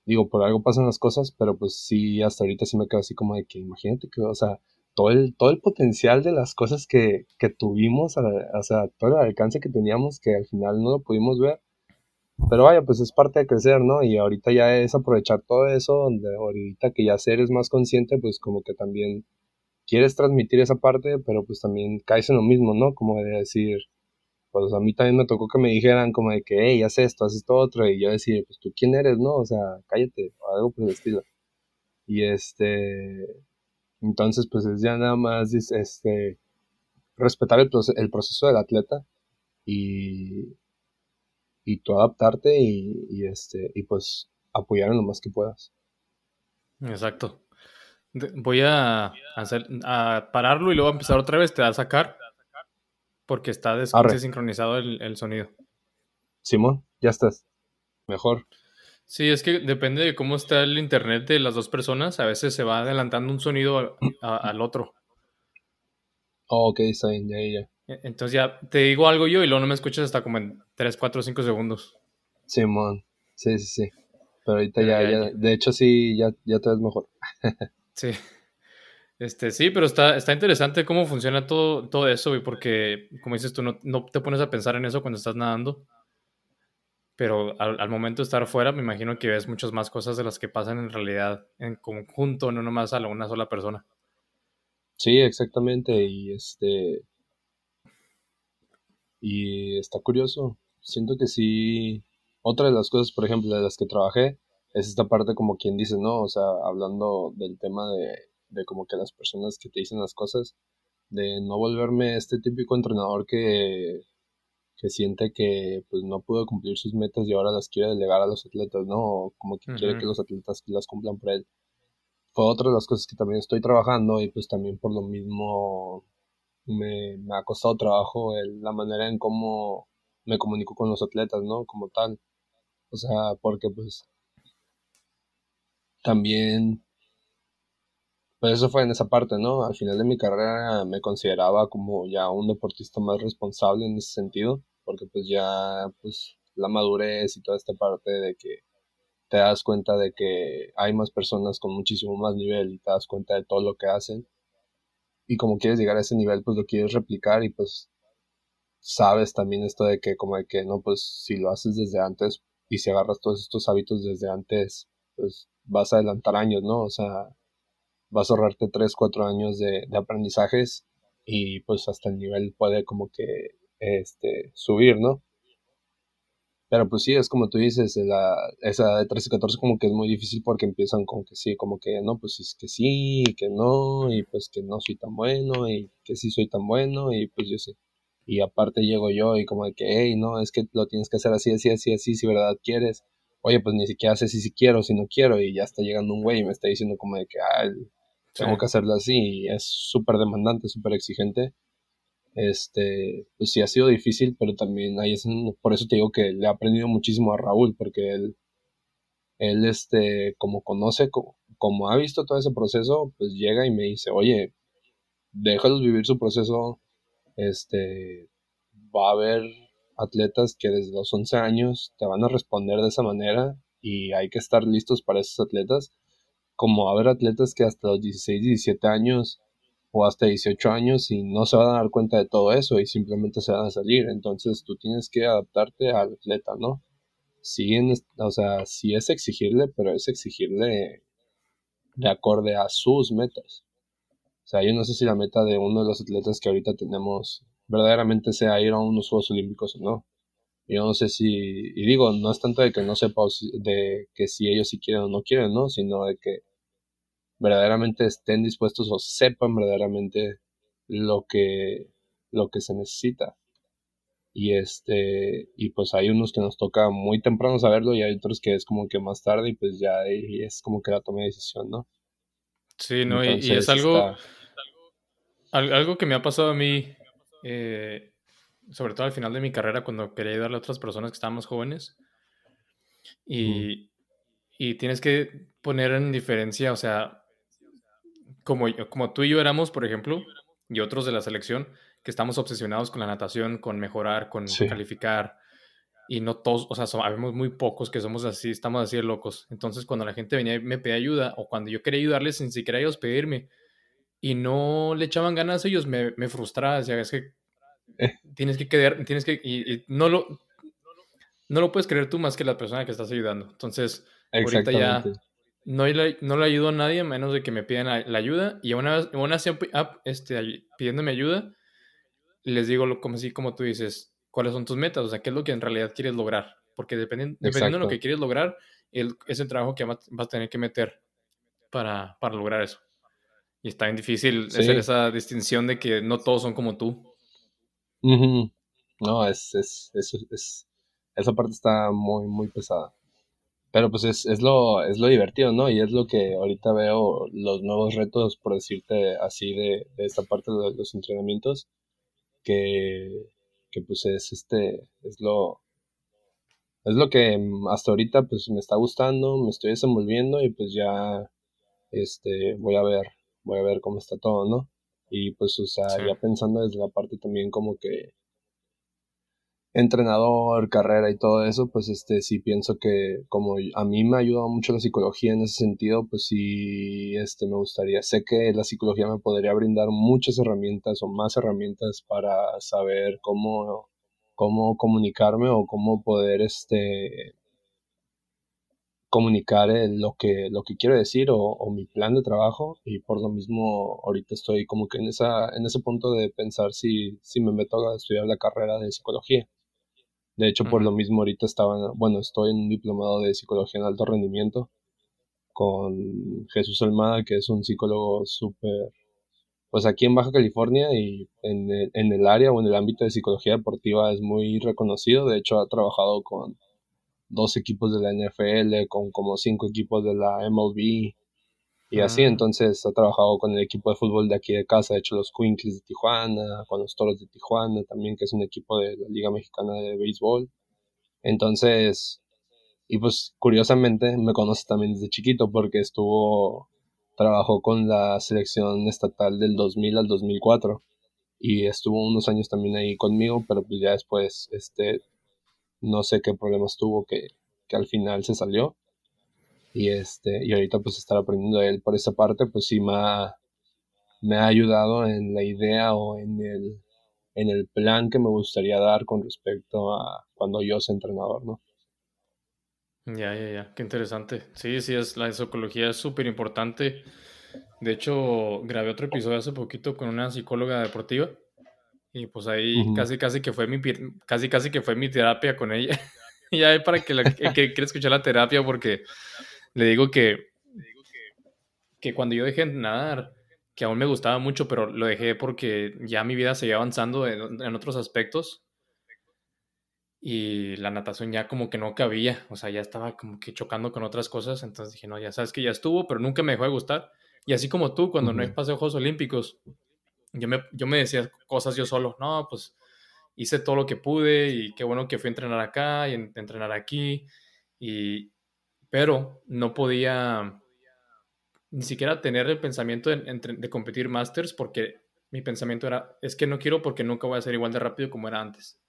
digo, por algo pasan las cosas, pero pues sí, hasta ahorita sí me quedo así como de que imagínate que, o sea, todo el, todo el potencial de las cosas que, que tuvimos, o sea, todo el alcance que teníamos que al final no lo pudimos ver. Pero vaya, pues es parte de crecer, ¿no? Y ahorita ya es aprovechar todo eso, donde ahorita que ya eres más consciente, pues como que también quieres transmitir esa parte, pero pues también caes en lo mismo, ¿no? Como de decir, pues a mí también me tocó que me dijeran como de que, hey, haz esto, haz esto otro, y yo decir, pues tú quién eres, ¿no? O sea, cállate, o algo por el estilo. Y este, entonces, pues es ya nada más este, respetar el, el proceso del atleta y, y tú adaptarte y, este, y pues apoyar en lo más que puedas. Exacto. Voy a, hacer, a pararlo y luego a empezar otra vez, te va a sacar porque está desincronizado el, el sonido. Simón, ya estás. Mejor. Sí, es que depende de cómo está el internet de las dos personas. A veces se va adelantando un sonido al otro. Oh, ok, está bien, ya, ya. E, entonces ya te digo algo yo y luego no me escuchas hasta como en 3, 4, 5 segundos. Simón, sí, sí, sí. Pero ahorita ya, ya, de hecho sí, ya, ya te ves mejor. <laughs> sí. Este, sí, pero está, está interesante cómo funciona todo, todo eso, y porque, como dices tú, no, no te pones a pensar en eso cuando estás nadando pero al, momento de estar fuera me imagino que ves muchas más cosas de las que pasan en realidad en conjunto, no nomás a una sola persona. Sí, exactamente, y este... Y está curioso, siento que sí, otra de las cosas, por ejemplo, de las que trabajé, es esta parte como quien dice, ¿no? O sea, hablando del tema de, de como que las personas que te dicen las cosas, de no volverme este típico entrenador que, que siente que pues no pudo cumplir sus metas y ahora las quiere delegar a los atletas, ¿no? O como que quiere que los atletas las cumplan por él. Fue otra de las cosas que también estoy trabajando y pues también por lo mismo me, me ha costado trabajo la manera en cómo me comunico con los atletas, ¿no? Como tal. O sea, porque pues también, pues eso fue en esa parte, ¿no? Al final de mi carrera me consideraba como ya un deportista más responsable en ese sentido, porque pues ya, pues la madurez y toda esta parte de que te das cuenta de que hay más personas con muchísimo más nivel y te das cuenta de todo lo que hacen. Y como quieres llegar a ese nivel, pues lo quieres replicar y pues sabes también esto de que como de que no, pues si lo haces desde antes y si agarras todos estos hábitos desde antes, pues vas a adelantar años, ¿no? O sea, vas a ahorrarte 3, 4 años de, de aprendizajes y pues hasta el nivel puede como que este, subir, ¿no? Pero pues sí, es como tú dices, la, esa de 13 y 14 como que es muy difícil porque empiezan con que sí, como que no, pues es que sí, y que no, y pues que no soy tan bueno, y que sí soy tan bueno, y pues yo sé. Y aparte llego yo y como de que, hey, no, es que lo tienes que hacer así, así, así, así, si verdad quieres oye, pues ni siquiera sé si, si quiero, si no quiero, y ya está llegando un güey y me está diciendo como de que, ah, tengo que hacerlo así, y es súper demandante, súper exigente. Este, pues sí ha sido difícil, pero también ahí es, por eso te digo que le he aprendido muchísimo a Raúl, porque él, él, este, como conoce, como, como ha visto todo ese proceso, pues llega y me dice, oye, déjalos vivir su proceso, este, va a haber atletas que desde los 11 años te van a responder de esa manera y hay que estar listos para esos atletas, como haber atletas que hasta los 16, 17 años o hasta 18 años y no se van a dar cuenta de todo eso y simplemente se van a salir. Entonces tú tienes que adaptarte al atleta, ¿no? Sí, o sea, sí es exigirle, pero es exigirle de acorde a sus metas. O sea, yo no sé si la meta de uno de los atletas que ahorita tenemos verdaderamente sea ir a unos Juegos Olímpicos o no. Yo no sé si, y digo, no es tanto de que no sepa de que si ellos sí quieren o no quieren, ¿no? Sino de que verdaderamente estén dispuestos o sepan verdaderamente lo que, lo que se necesita. Y este, y pues hay unos que nos toca muy temprano saberlo y hay otros que es como que más tarde y pues ya es como que la toma de decisión, ¿no? Sí, no, y, es algo, algo que me ha pasado a mí eh, sobre todo al final de mi carrera, cuando quería ayudarle a otras personas que estaban más jóvenes. Y, y tienes que poner en diferencia, o sea, como, como tú y yo éramos, por ejemplo, y otros de la selección, que estamos obsesionados con la natación, con mejorar, con calificar. Y no todos, o sea, sabemos muy pocos que somos así, estamos así de locos. Entonces, cuando la gente venía y me pedía ayuda, o cuando yo quería ayudarles sin siquiera ellos pedirme, y no le echaban ganas ellos, me, me frustraba. Decía, es que tienes que quedar, tienes que, y, no lo, no lo puedes creer tú más que la persona que estás ayudando. Entonces, ahorita ya no le, no le ayudo a nadie menos de que me pidan la, ayuda. Y una vez, una este, pidiéndome ayuda, les digo como así, como tú dices, cuáles son tus metas, o sea, qué es lo que en realidad quieres lograr. Porque dependiendo, dependiendo de lo que quieres lograr, el, es el trabajo que vas a tener que meter para, para lograr eso. Y está bien difícil hacer esa distinción de que no todos son como tú. No, es, es, es, esa parte está muy, muy pesada. Pero pues es, es, lo, es lo divertido, ¿no? Y es lo que ahorita veo los nuevos retos, por decirte así, de, de esta parte de los entrenamientos, que, que pues es este, es lo, es lo que hasta ahorita pues me está gustando, me estoy desenvolviendo y pues ya, este, voy a ver, voy a ver cómo está todo, ¿no? Y pues, o sea, ya pensando desde la parte también como que entrenador, carrera y todo eso, pues este sí pienso que como a mí me ha ayudado mucho la psicología en ese sentido, pues sí este me gustaría, sé que la psicología me podría brindar muchas herramientas o más herramientas para saber cómo cómo comunicarme o cómo poder este comunicar lo que, lo que quiero decir o, mi plan de trabajo y por lo mismo ahorita estoy como que en, esa, en ese punto de pensar si, si me meto a estudiar la carrera de psicología. De hecho, por lo mismo ahorita estaba, bueno, estoy en un diplomado de psicología en alto rendimiento con Jesús Almada, que es un psicólogo súper, pues aquí en Baja California y en el, en el área o en el ámbito de psicología deportiva es muy reconocido. De hecho, ha trabajado con dos equipos de la NFL, con como cinco equipos de la MLB y así. Ah. Entonces, ha trabajado con el equipo de fútbol de aquí de casa, de hecho, los Quinkles de Tijuana, con los Toros de Tijuana también, que es un equipo de la Liga Mexicana de Béisbol. Entonces, y pues curiosamente me conoce también desde chiquito porque estuvo, trabajó con la selección estatal del 2000 al 2004 y estuvo unos años también ahí conmigo, pero pues ya después, este, no sé qué problemas tuvo que, que al final se salió. Y este, y ahorita pues estar aprendiendo de él por esa parte, pues sí me ha, me ha ayudado en la idea o en el, en el plan que me gustaría dar con respecto a cuando yo soy entrenador, ¿no? Ya, ya, ya, qué interesante. Sí, sí, es, la psicología es súper importante. De hecho, grabé otro episodio hace poquito con una psicóloga deportiva y pues ahí casi, casi que fue mi, casi, casi que fue mi terapia con ella. <laughs> y ahí para que, la, que quiera escuchar la terapia porque le digo que, que cuando yo dejé de nadar, que aún me gustaba mucho, pero lo dejé porque ya mi vida seguía avanzando en, en otros aspectos. Y la natación ya como que no cabía, o sea, ya estaba como que chocando con otras cosas, entonces dije, no, ya sabes que ya estuvo, pero nunca me dejó de gustar. Y así como tú, cuando no hay paseo Juegos Olímpicos, yo me, yo me decía cosas yo solo, no, pues hice todo lo que pude y qué bueno que fui a entrenar acá y entrenar aquí, y, pero no podía ni siquiera tener el pensamiento de, de competir Masters porque mi pensamiento era, es que no quiero porque nunca voy a ser igual de rápido como era antes.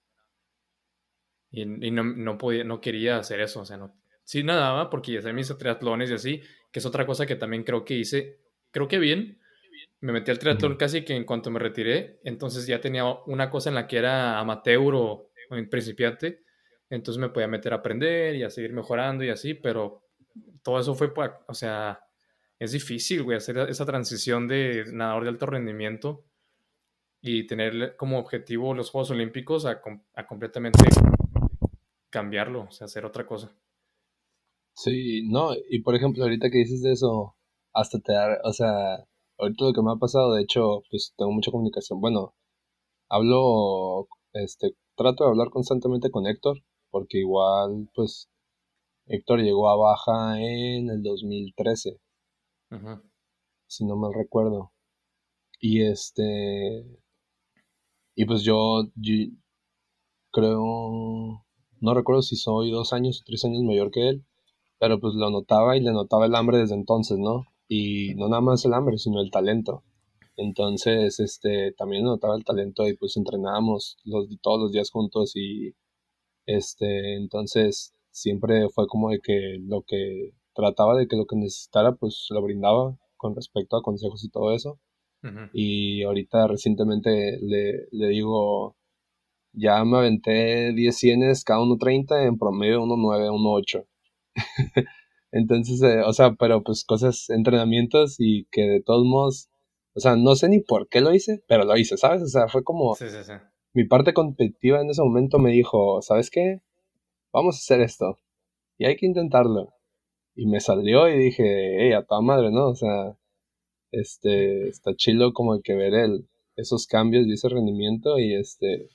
Y, no, no, podía, no quería hacer eso, o sea, no. Sí nadaba porque ya me hizo triatlones y así, que es otra cosa que también creo que hice, creo que bien. Me metí al triatlón casi que en cuanto me retiré, entonces ya tenía una cosa en la que era amateur o, principiante, entonces me podía meter a aprender y a seguir mejorando y así, pero todo eso fue, o sea, es difícil, güey, hacer esa transición de nadador de alto rendimiento y tener como objetivo los Juegos Olímpicos a, a completamente cambiarlo, o sea, hacer otra cosa. Sí, no, y por ejemplo, ahorita que dices de eso, hasta te da, o sea, ahorita lo que me ha pasado, de hecho, pues tengo mucha comunicación. Bueno, hablo, este, trato de hablar constantemente con Héctor, porque igual, pues, Héctor llegó a Baja en el 2013, si no mal recuerdo. Y este, y pues yo creo, no recuerdo si soy dos años o tres años mayor que él, pero pues lo notaba y le notaba el hambre desde entonces, ¿no? Y no nada más el hambre, sino el talento. Entonces, este, también notaba el talento y pues entrenábamos los, todos los días juntos y, este, entonces siempre fue como de que lo que trataba de que lo que necesitara pues lo brindaba con respecto a consejos y todo eso. Y ahorita recientemente le, le digo, ya me aventé 10 cienes, cada uno 30, en promedio 1.9, 1.8. <laughs> Entonces, eh, o sea, pero pues cosas, entrenamientos y que de todos modos, o sea, no sé ni por qué lo hice, pero lo hice, ¿sabes? O sea, fue como... Sí, sí, sí. Mi parte competitiva en ese momento me dijo, ¿sabes qué? Vamos a hacer esto. Y hay que intentarlo. Y me salió y dije, hey, a toda madre, ¿no? O sea, este, está chilo como que ver el, esos cambios y ese rendimiento y este,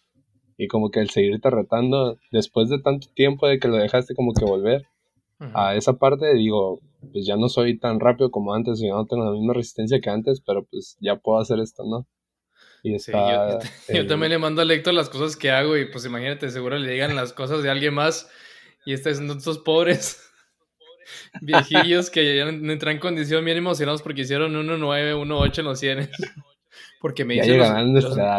y como que el seguirte retando después de tanto tiempo de que lo dejaste como que volver a esa parte digo pues ya no soy tan rápido como antes y no tengo la misma resistencia que antes pero pues ya puedo hacer esto no y está, <laughs> yo, también le mando a Lector las cosas que hago y pues imagínate seguro le digan las cosas de alguien más y estás en estos pobres <laughs> viejillos que ya no entran en condición bien emocionados porque hicieron 1.9, 1.8 en los 100 <laughs> porque me dicen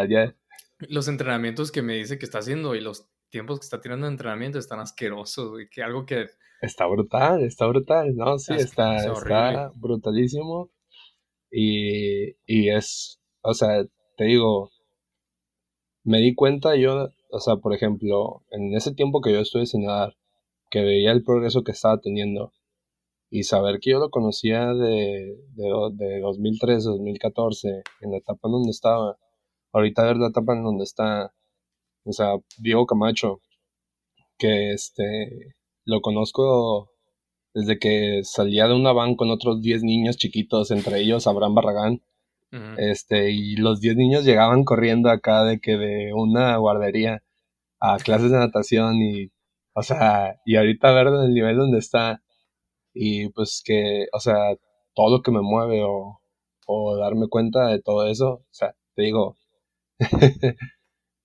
ya los entrenamientos que me dice que está haciendo y los tiempos que está tirando de entrenamiento están asquerosos, y que algo que... Está brutal, está brutal, ¿no? Sí, está, está, brutalísimo. Y, y es, o sea, te digo, me di cuenta yo, o sea, por ejemplo, en ese tiempo que yo estuve sin nadar, que veía el progreso que estaba teniendo y saber que yo lo conocía de, de, de 2013, 2014, en la etapa en donde estaba, ahorita ver la etapa en donde está, o sea, Diego Camacho, que este, lo conozco desde que salía de una van con otros 10 niños chiquitos, entre ellos Abraham Barragán. Este, y los 10 niños llegaban corriendo acá de que de una guardería a clases de natación y, o sea, y ahorita ver en el nivel donde está y pues que, o sea, todo lo que me mueve o, o darme cuenta de todo eso, o sea, te digo, <laughs>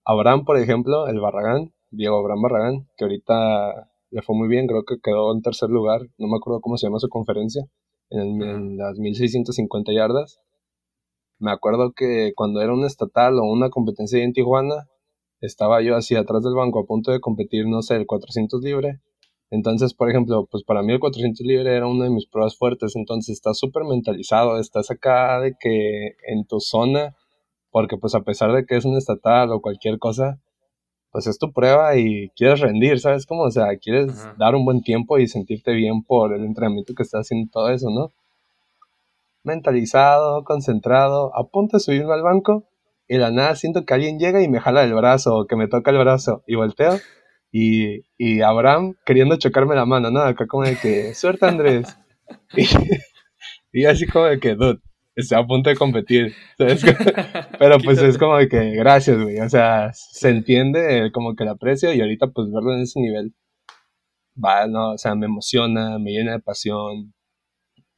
Abraham, por ejemplo, el Barragán, Diego Abraham Barragán, que ahorita le fue muy bien, creo que quedó en tercer lugar, no me acuerdo cómo se llama su conferencia, en, en las 1650 yardas. Me acuerdo que cuando era un estatal o una competencia en Tijuana, estaba yo así atrás del banco a punto de competir, no sé, el 400 libre. Entonces, por ejemplo, pues para mí el 400 libre era una de mis pruebas fuertes, entonces estás súper mentalizado, estás acá de que en tu zona, porque pues a pesar de que es un estatal o cualquier cosa, pues es tu prueba y quieres rendir, ¿sabes cómo? O sea, quieres dar un buen tiempo y sentirte bien por el entrenamiento que estás haciendo todo eso, ¿no? Mentalizado, concentrado, a punto de subirme al banco y la nada siento que alguien llega y me jala el brazo o que me toca el brazo y volteo y, y Abraham queriendo chocarme la mano, ¿no? Acá como de que, suerte Andrés. <laughs> <laughs> Y, así como de que, dude, estoy a punto de competir. <laughs> Pero pues es como de que, gracias, güey. O sea, se entiende como que el aprecio y ahorita pues verlo en ese nivel, va, no, o sea, me emociona, me llena de pasión.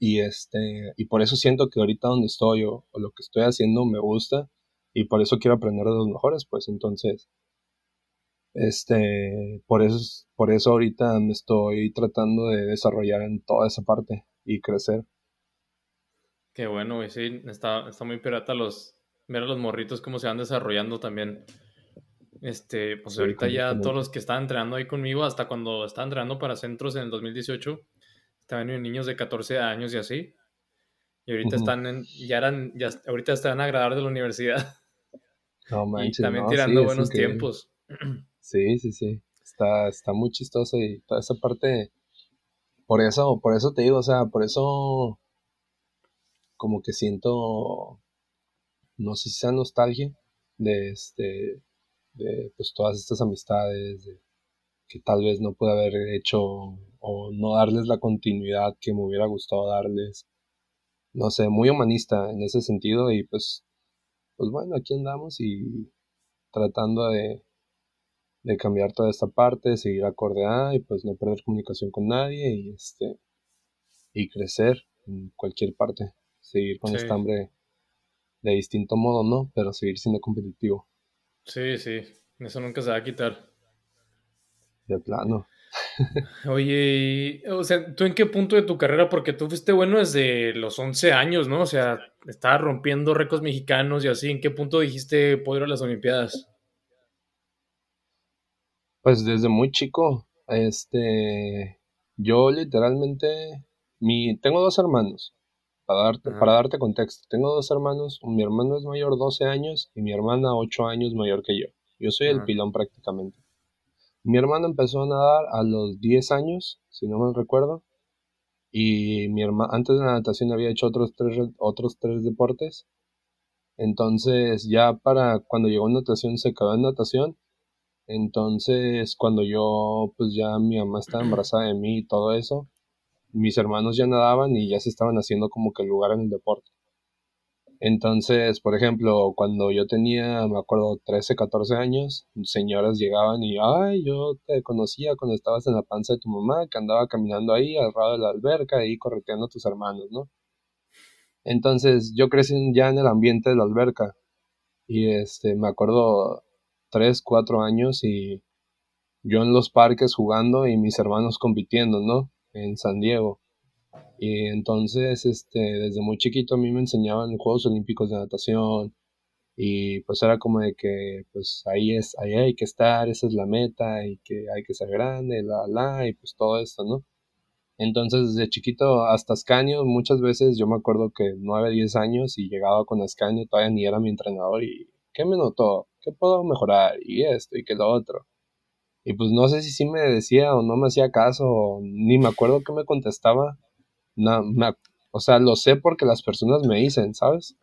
Y este, y por eso siento que ahorita donde estoy o lo que estoy haciendo me gusta y por eso quiero aprender de los mejores, pues entonces, este, por eso, por eso ahorita me estoy tratando de desarrollar en toda esa parte y crecer. Qué bueno, güey, sí, está, está muy pirata los, ver a los morritos cómo se van desarrollando también. Este, pues ahorita ya todos los que estaban entrenando ahí conmigo, hasta cuando estaban entrenando para centros en el 2018, estaban niños de 14 años y así. Y ahorita están en, ya eran, ya, ahorita están a agradar de la universidad. No <laughs> manches, y también tirando buenos tiempos. <clears throat> Sí, sí, sí. Está, está muy chistoso y toda esa parte. Por eso, por eso te digo, o sea, por eso como que siento, no sé si sea nostalgia de este, de pues todas estas amistades, que tal vez no pude haber hecho o no darles la continuidad que me hubiera gustado darles. No sé, muy humanista en ese sentido y pues pues bueno, aquí andamos y tratando de, de cambiar toda esta parte, seguir acorde a y pues no perder comunicación con nadie y este y crecer en cualquier parte, seguir con esta hambre de distinto modo, ¿no? Pero seguir siendo competitivo. Sí, sí, eso nunca se va a quitar. De plano. Oye, o sea, ¿tú en qué punto de tu carrera? Porque tú fuiste bueno desde los 11 años, ¿no? O sea, estabas rompiendo récords mexicanos y así. ¿En qué punto dijiste poder a las Olimpiadas? Pues desde muy chico, este, yo literalmente, mi, tengo dos hermanos, para darte, para darte contexto, tengo dos hermanos, mi hermano es mayor 12 años y mi hermana 8 años mayor que yo. Yo soy el pilón prácticamente. Mi hermano empezó a nadar a los 10 años, si no me recuerdo. Y mi hermano, antes de la natación había hecho otros tres, otros tres deportes. Entonces, ya para cuando llegó a natación, se quedó en natación. Entonces, cuando yo, pues ya mi mamá estaba embarazada de mí y todo eso, mis hermanos ya nadaban y ya se estaban haciendo como que el lugar en el deporte. Entonces, por ejemplo, cuando yo tenía, me acuerdo, 13, 14 años, señoras llegaban y, ay, yo te conocía cuando estabas en la panza de tu mamá, que andaba caminando ahí al lado de la alberca, ahí correteando a tus hermanos, ¿no? Entonces, yo crecí ya en el ambiente de la alberca y, este, me acuerdo, 3, 4 años y yo en los parques jugando y mis hermanos compitiendo, ¿no? En San Diego. Y entonces, este, desde muy chiquito a mí me enseñaban Juegos Olímpicos de natación y pues era como de que pues ahí es, ahí hay que estar, esa es la meta y que hay que ser grande, la, la, y pues todo esto, ¿no? Entonces, desde chiquito hasta Ascanio, muchas veces yo me acuerdo que 9, 10 años y llegaba con Ascanio, todavía ni era mi entrenador y ¿qué me notó? ¿Qué puedo mejorar? Y esto y que lo otro. Y pues no sé si sí me decía o no me hacía caso, ni me acuerdo qué me contestaba, no, o sea, lo sé porque las personas me dicen, ¿sabes?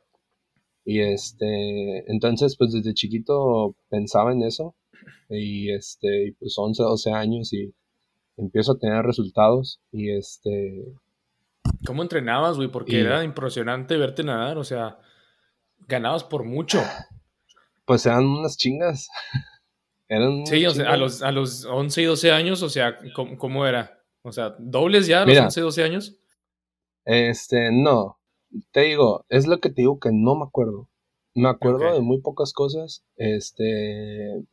Y este, entonces, pues desde chiquito pensaba en eso. Y este, pues 11, 12 años y empiezo a tener resultados y este... ¿Cómo entrenabas, güey? Porque era impresionante verte nadar, o sea, ganabas por mucho. Pues eran unas chingas. <laughs> eran sí, o sea, a los, a los 11 y 12 años, o sea, ¿cómo, era? O sea, ¿dobles ya a los 11 y 12 años? Este, no. Te digo, es lo que te digo que no me acuerdo. Me acuerdo de muy pocas cosas. Este,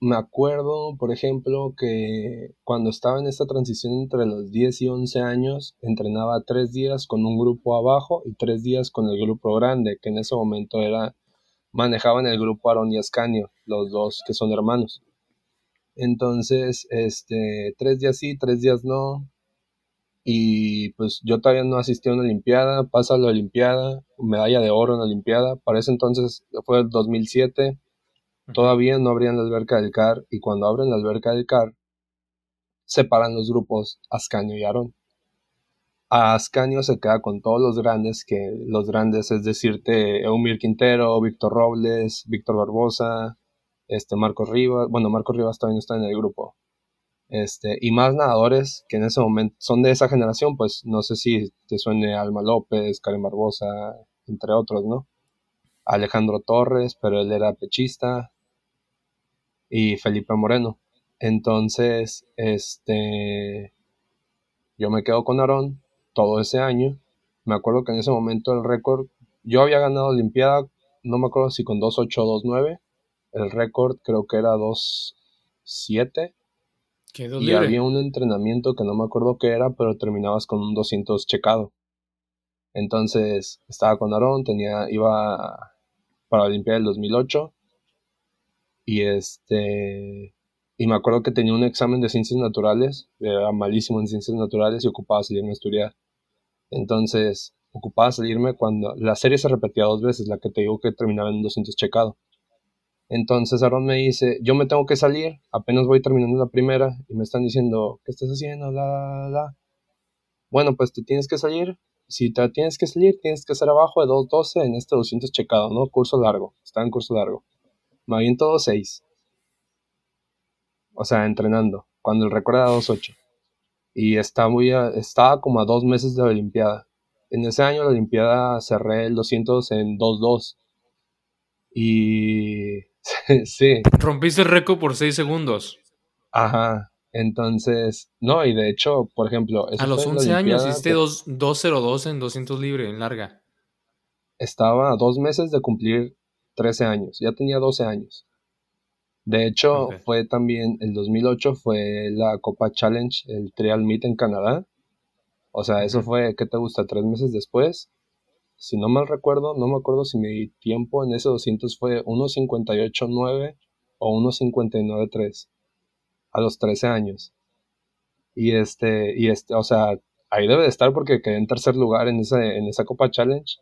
me acuerdo, por ejemplo, que cuando estaba en esta transición entre los 10 y 11 años, entrenaba tres días con un grupo abajo y tres días con el grupo grande, que en ese momento era, manejaban el grupo Aaron y Ascanio, los dos que son hermanos. Entonces, este, tres días sí, tres días no. Y pues yo todavía no asistí a una Olimpiada, pasa la Olimpiada, medalla de oro en la Olimpiada. Para ese entonces fue el 2007 Todavía no abrían la alberca del CAR y cuando abren la alberca del CAR, separan los grupos Ascanio y Aarón. A Ascanio se queda con todos los grandes, que los grandes es decirte Eumir Quintero, Víctor Robles, Víctor Barbosa, este Marcos Rivas, bueno, Marcos Rivas todavía no está en el grupo. Este, y más nadadores que en ese momento son de esa generación, pues no sé si te suene Alma López, Karen Barbosa, entre otros, ¿no? Alejandro Torres, pero él era pechista, y Felipe Moreno. Entonces, este, yo me quedo con Aarón todo ese año. Me acuerdo que en ese momento el récord, yo había ganado Olimpiada, no me acuerdo si con 2.8 o 2.9. El récord creo que era 2.7. Y había un entrenamiento que no me acuerdo qué era, pero terminabas con un 200 checado. Entonces estaba con Aarón, tenía, iba para la Olimpiada del 2008 y este. Y me acuerdo que tenía un examen de ciencias naturales, era malísimo en ciencias naturales y ocupaba salirme a estudiar. Entonces, ocupaba salirme cuando la serie se repetía dos veces, la que te digo que terminaba en 200 checado. Entonces Aaron me dice, yo me tengo que salir, apenas voy terminando la primera y me están diciendo, ¿qué estás haciendo? La, la, la. Bueno, pues te tienes que salir. Si te tienes que salir, tienes que hacer abajo de 212 en este 200 checado, ¿no? Curso largo, está en curso largo me todo 6. O sea, entrenando, cuando el récord era 2.8. Y está muy estaba como a dos meses de la Olimpiada. En ese año la Olimpiada cerré el 200 en 2.2. Y <laughs> sí. Rompiste el récord por 6 segundos. Ajá. Entonces, no, y de hecho, por ejemplo... a los 11 años hiciste 2.02 en 200 libre, en larga. Estaba a dos meses de cumplir 13 años, ya tenía 12 años. De hecho, fue también, el 2008 fue la Copa Challenge, el Trial Meet en Canadá. O sea, eso fue, ¿qué te gusta? Tres meses después. Si no mal recuerdo, no me acuerdo si mi tiempo en ese 200 fue 1.58.9 o 1.59.3 a los 13 años. Y este, y este, o sea, ahí debe de estar porque quedé en tercer lugar en esa, en esa Copa Challenge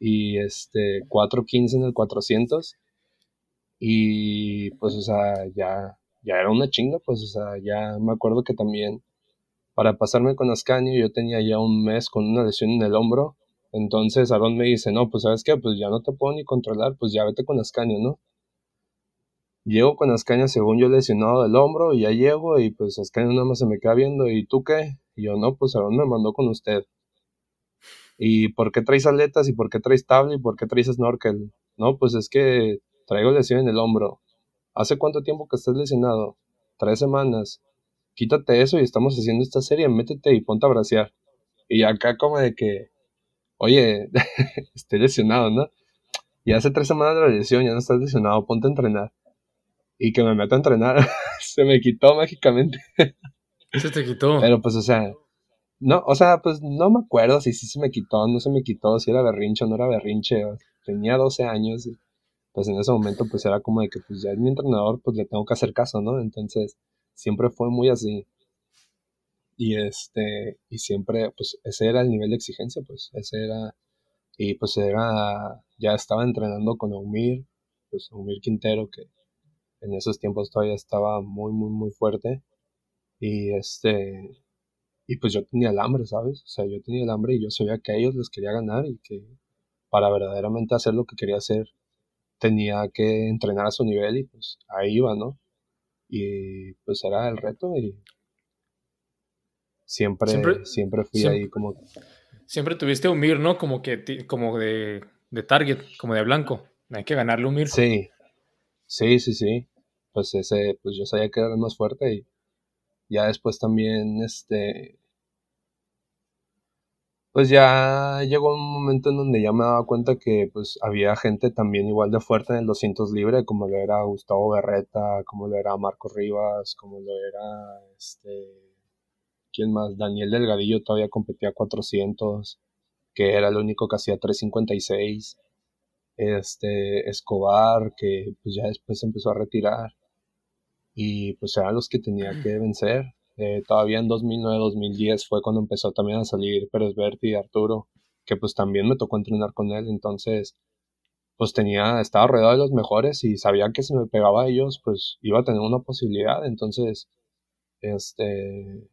y este 415 en el 400 y pues o sea ya ya era una chinga pues o sea ya me acuerdo que también para pasarme con Ascanio yo tenía ya un mes con una lesión en el hombro entonces Aaron me dice no pues sabes qué pues ya no te puedo ni controlar pues ya vete con Ascanio no Llego con Ascanio según yo lesionado del hombro y ya llego y pues Ascanio nada más se me queda viendo y tú qué y yo no pues Aaron me mandó con usted ¿Y por qué traes aletas? ¿Y por qué traes tabla? ¿Y por qué traes snorkel? No, pues es que traigo lesión en el hombro. ¿Hace cuánto tiempo que estás lesionado? Tres semanas. Quítate eso y estamos haciendo esta serie, métete y ponte a bracear. Y acá como de que, oye, <laughs> estoy lesionado, ¿no? Y hace tres semanas de la lesión, ya no estás lesionado, ponte a entrenar. Y que me meto a entrenar, <laughs> se me quitó mágicamente. Se te quitó. Pero pues, o sea, no, o sea, pues no me acuerdo si sí se me quitó, no se me quitó, si era berrinche o no era berrinche. Tenía 12 años, y pues en ese momento pues era como de que pues ya es mi entrenador, pues le tengo que hacer caso, ¿no? Entonces siempre fue muy así. Y este, y siempre, pues ese era el nivel de exigencia, pues ese era, y pues era, ya estaba entrenando con Eumir, pues Eumir Quintero, que en esos tiempos todavía estaba muy, muy, muy fuerte. Y este, y pues yo tenía el hambre, ¿sabes? O sea, yo tenía el hambre y yo sabía que a ellos les quería ganar y que para verdaderamente hacer lo que quería hacer tenía que entrenar a su nivel y pues ahí iba, ¿no? y pues era el reto y siempre, siempre, fui ahí como... Siempre tuviste un mir, ¿no? Como que como de, de target, como de blanco. Hay que ganarle un mir. Sí, sí, sí, sí. Pues ese, pues yo sabía que era el más fuerte y ya después también, este, pues ya llegó un momento en donde ya me daba cuenta que pues había gente también igual de fuerte en el 200 libre, como lo era Gustavo Berreta, como lo era Marcos Rivas, como lo era este ¿quién más? Daniel Delgadillo todavía competía 400, que era el único que hacía 356. Este Escobar, que pues ya después empezó a retirar. Y pues eran los que tenía <clears throat> que vencer. Eh, todavía en 2009-2010 fue cuando empezó también a salir Pérez Berti y Arturo, que pues también me tocó entrenar con él, entonces pues tenía, estaba rodeado de los mejores y sabía que si me pegaba a ellos pues iba a tener una posibilidad, entonces este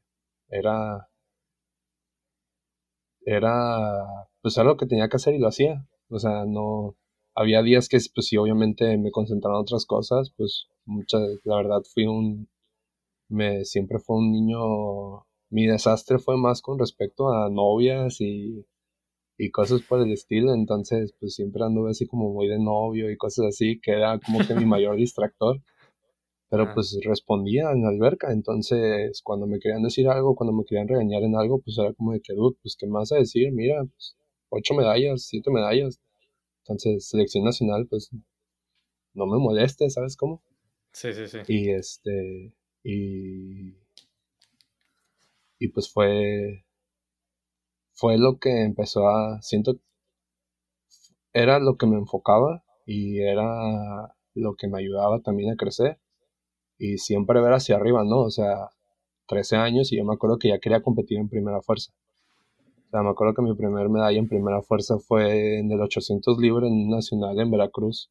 era era pues algo que tenía que hacer y lo hacía, o sea, no había días que pues sí obviamente me concentraba en otras cosas, pues muchas, la verdad fui un me siempre fue un niño, mi desastre fue más con respecto a novias y, y cosas por el estilo, entonces pues siempre anduve así como muy de novio y cosas así, que era como que mi <laughs> mayor distractor. Pero pues respondía en la alberca, entonces cuando me querían decir algo, cuando me querían regañar en algo, pues era como de que, dude, pues qué más a decir, mira, pues ocho medallas, siete medallas. Entonces, selección nacional, pues no me moleste, ¿sabes cómo? Sí, sí, sí. Y este, y, y pues fue, fue lo que empezó a, siento, era lo que me enfocaba y era lo que me ayudaba también a crecer y siempre ver hacia arriba, ¿no? O sea, 13 años y yo me acuerdo que ya quería competir en primera fuerza. O sea, me acuerdo que mi primer medalla en primera fuerza fue en el 800 libre en nacional en Veracruz.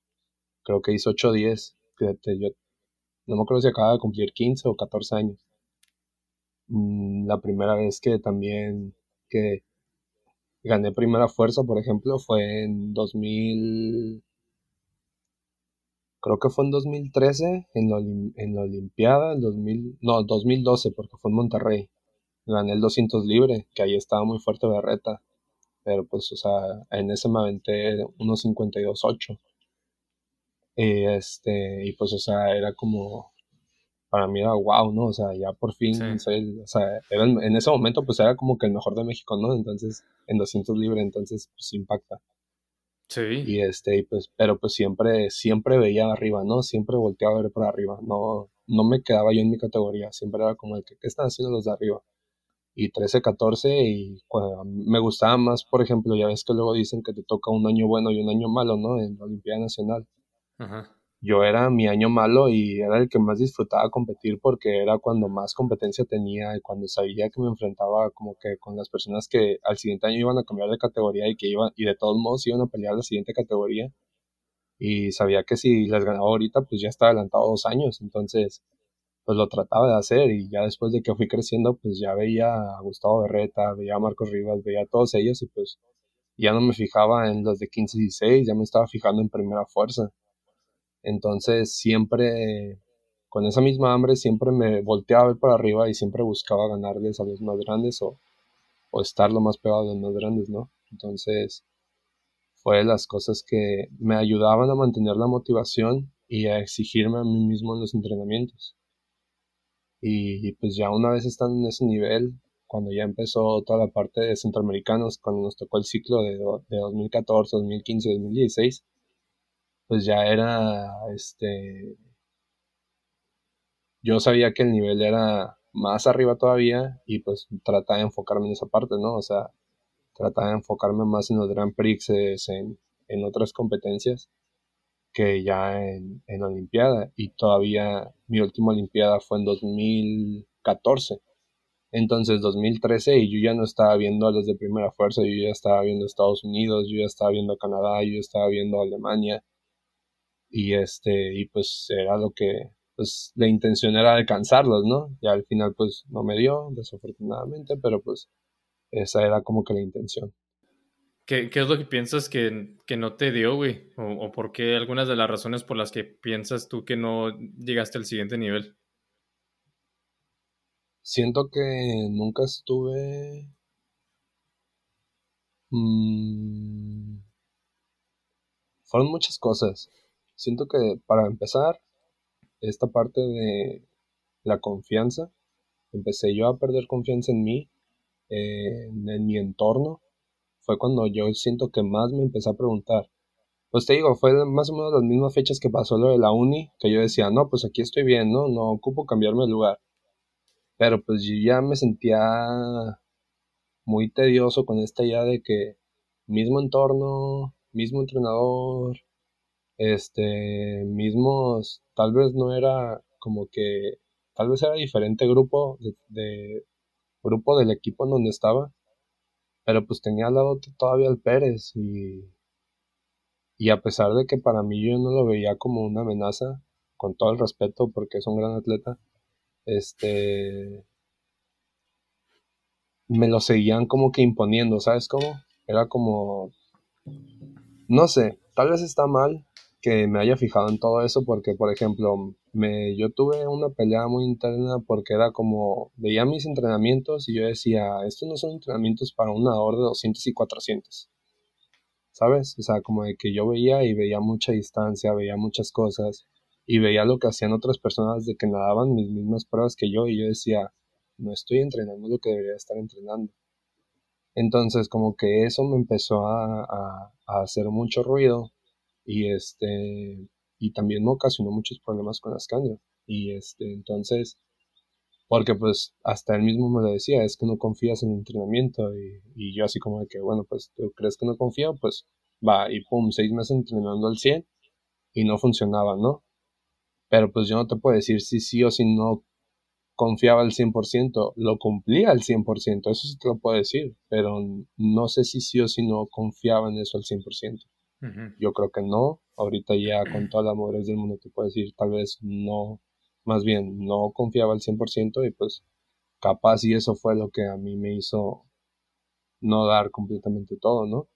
Creo que hizo 8-10. Yo no me acuerdo si acaba de cumplir 15 o 14 años. Mm, la primera vez que también que gané primera fuerza, por ejemplo, fue en 2000, creo que fue en 2013, en la, en la Olimpiada, en 2000, no, 2012, porque fue en Monterrey. Gané el 200 libre, que ahí estaba muy fuerte Berreta. Pero pues, o sea, en ese me aventé 1.52.8. Y este, y pues, o sea, era como, para mí era wow, ¿no? O sea, ya por fin, o sea, en ese momento pues era como que el mejor de México, ¿no? Entonces, en 200 libre, entonces, pues impacta. Sí. Y este, y pues, pero pues siempre, siempre veía arriba, ¿no? Siempre volteaba a ver para arriba, no, no me quedaba yo en mi categoría, siempre era como el que, ¿qué están haciendo los de arriba? Y 13, 14, y me gustaba más, por ejemplo, ya ves que luego dicen que te toca un año bueno y un año malo, ¿no? En la Olimpiada Nacional. Yo era mi año malo y era el que más disfrutaba competir porque era cuando más competencia tenía y cuando sabía que me enfrentaba como que con las personas que al siguiente año iban a cambiar de categoría y que iban y de todos modos iban a pelear la siguiente categoría. Y sabía que si les ganaba ahorita pues ya estaba adelantado dos años. Entonces pues lo trataba de hacer y ya después de que fui creciendo pues ya veía a Gustavo Berreta, veía a Marcos Rivas, veía a todos ellos y pues ya no me fijaba en los de 15 y 16, ya me estaba fijando en primera fuerza entonces siempre, con esa misma hambre, siempre me volteaba a ver para arriba y siempre buscaba ganarles a los más grandes o, estar lo más pegado a los más grandes, ¿no? Entonces fue de las cosas que me ayudaban a mantener la motivación y a exigirme a mí mismo en los entrenamientos. Y, pues ya una vez estando en ese nivel, cuando ya empezó toda la parte de centroamericanos, cuando nos tocó el ciclo de, de 2014, 2015, 2016, pues ya era, este, yo sabía que el nivel era más arriba todavía y pues trataba de enfocarme en esa parte, ¿no? O sea, trataba de enfocarme más en los Grand Prix, en, en otras competencias que ya en, en la Olimpiada y todavía mi última Olimpiada fue en 2014. Entonces 2013 y yo ya no estaba viendo a los de primera fuerza, yo ya estaba viendo Estados Unidos, yo ya estaba viendo Canadá, yo ya estaba viendo Alemania, y este y pues era lo que pues la intención era alcanzarlos no ya al final pues no me dio desafortunadamente pero pues esa era como que la intención ¿Qué, qué es lo que piensas que, que no te dio, güey? O, ¿O por qué algunas de las razones por las que piensas tú que no llegaste al siguiente nivel? siento que nunca estuve... Mm, fueron muchas cosas. Siento que para empezar, esta parte de la confianza, empecé yo a perder confianza en mí, en mi entorno, fue cuando yo siento que más me empecé a preguntar. Pues te digo, fue más o menos las mismas fechas que pasó lo de la uni, que yo decía, no, pues aquí estoy bien, ¿no? No ocupo cambiarme de lugar. Pero pues yo ya me sentía muy tedioso con esta idea de que mismo entorno, mismo entrenador, este, mismos, tal vez no era como que, tal vez era diferente grupo de grupo del equipo en donde estaba, pero pues tenía al lado todavía al Pérez y, y a pesar de que para mí yo no lo veía como una amenaza, con todo el respeto porque es un gran atleta, este me lo seguían como que imponiendo, ¿sabes cómo? Era como no sé, tal vez está mal, que me haya fijado en todo eso porque, por ejemplo, me, yo tuve una pelea muy interna porque era como, veía mis entrenamientos y yo decía, estos no son entrenamientos para una hora de 200 y 400. ¿Sabes? O sea, como de que yo veía y veía mucha distancia, veía muchas cosas y veía lo que hacían otras personas de que nadaban mis mismas pruebas que yo y yo decía, no estoy entrenando lo que debería estar entrenando. Entonces, como que eso me empezó a, a hacer mucho ruido y este y también me ocasionó muchos problemas con Ascanio. Y este entonces porque pues hasta él mismo me lo decía es que no confías en el entrenamiento y, y yo así como de que bueno pues tú crees que no confío pues va y pum seis meses entrenando al 100 y no funcionaba no pero pues yo no te puedo decir si sí o si no confiaba al 100%, lo cumplía al 100%, eso sí te lo puedo decir, pero no sé si sí o si no confiaba en eso al 100%. Yo creo que no. Ahorita ya con toda la madurez del mundo te puedo decir, tal vez no, más bien no confiaba al 100% y pues capaz y eso fue lo que a mí me hizo no dar completamente todo, ¿no?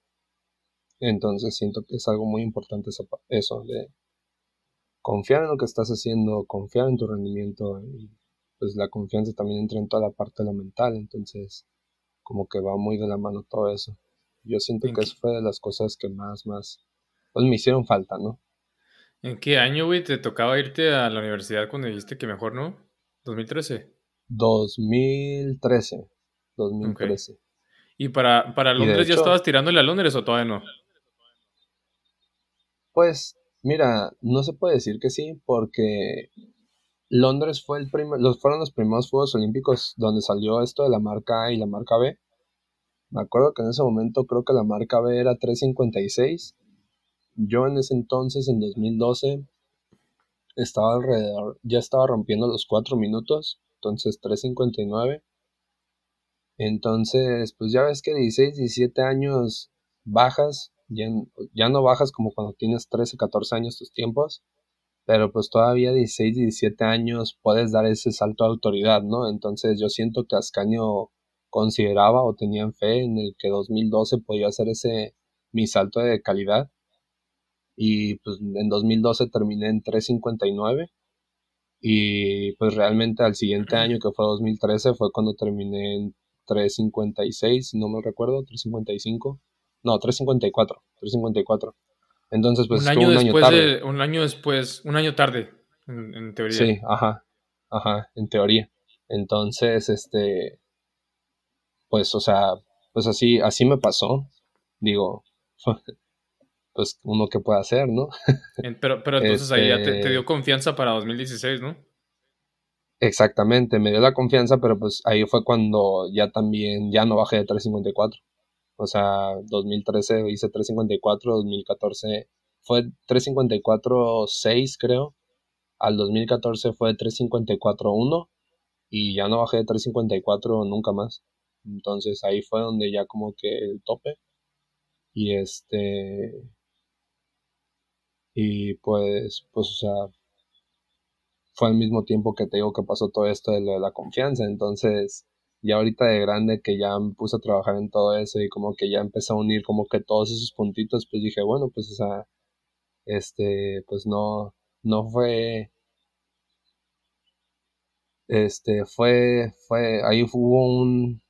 Entonces siento que es algo muy importante eso, de confiar en lo que estás haciendo, confiar en tu rendimiento y pues la confianza también entra en toda la parte de lo mental, entonces como que va muy de la mano todo eso. Yo siento que eso fue de las cosas que más, más, pues me hicieron falta, ¿no? ¿En qué año, güey, te tocaba irte a la universidad cuando dijiste que mejor no? ¿2013? 2013. 2013. ¿Y para, para Londres ya estabas tirándole a Londres o todavía no? Pues, mira, no se puede decir que sí, porque Londres fue el primer, los, fueron los primeros Juegos Olímpicos donde salió esto de la marca A y la marca B. Me acuerdo que en ese momento creo que la marca B era 356. Yo en ese entonces, en 2012, estaba alrededor, ya estaba rompiendo los 4 minutos, entonces 359. Entonces, pues ya ves que 16, 17 años bajas, ya, ya no bajas como cuando tienes 13, 14 años tus tiempos, pero pues todavía 16, 17 años puedes dar ese salto de autoridad, ¿no? Entonces yo siento que Ascanio consideraba o tenían fe en el que 2012 podía hacer ese mi salto de calidad. Y pues en 2012 terminé en 359 y pues realmente al siguiente año que fue 2013 fue cuando terminé en 356, si no me recuerdo, 355. No, 354, 354. Entonces pues un año un después año tarde. un año después, un año tarde en, en teoría. Sí, ajá. Ajá, en teoría. Entonces, este pues, o sea, pues así, así me pasó. Digo, <laughs> pues uno que puede hacer, ¿no? <laughs> pero, pero entonces ahí ya te, este dio confianza para 2016, ¿no? Exactamente, me dio la confianza, pero pues ahí fue cuando ya también, ya no bajé de 354. O sea, 2013 hice 354, 2014 fue 354.6 creo. Al 2014 fue 354.1 y ya no bajé de 354 nunca más. Entonces ahí fue donde ya como que el tope. Y este... Y pues, pues, o sea, fue al mismo tiempo que te digo que pasó todo esto de, la confianza. Entonces, ya ahorita de grande que ya me puse a trabajar en todo eso y como que ya empecé a unir como que todos esos puntitos, pues dije, bueno, pues, o sea, este, pues no, no fue este, fue, fue, ahí hubo un,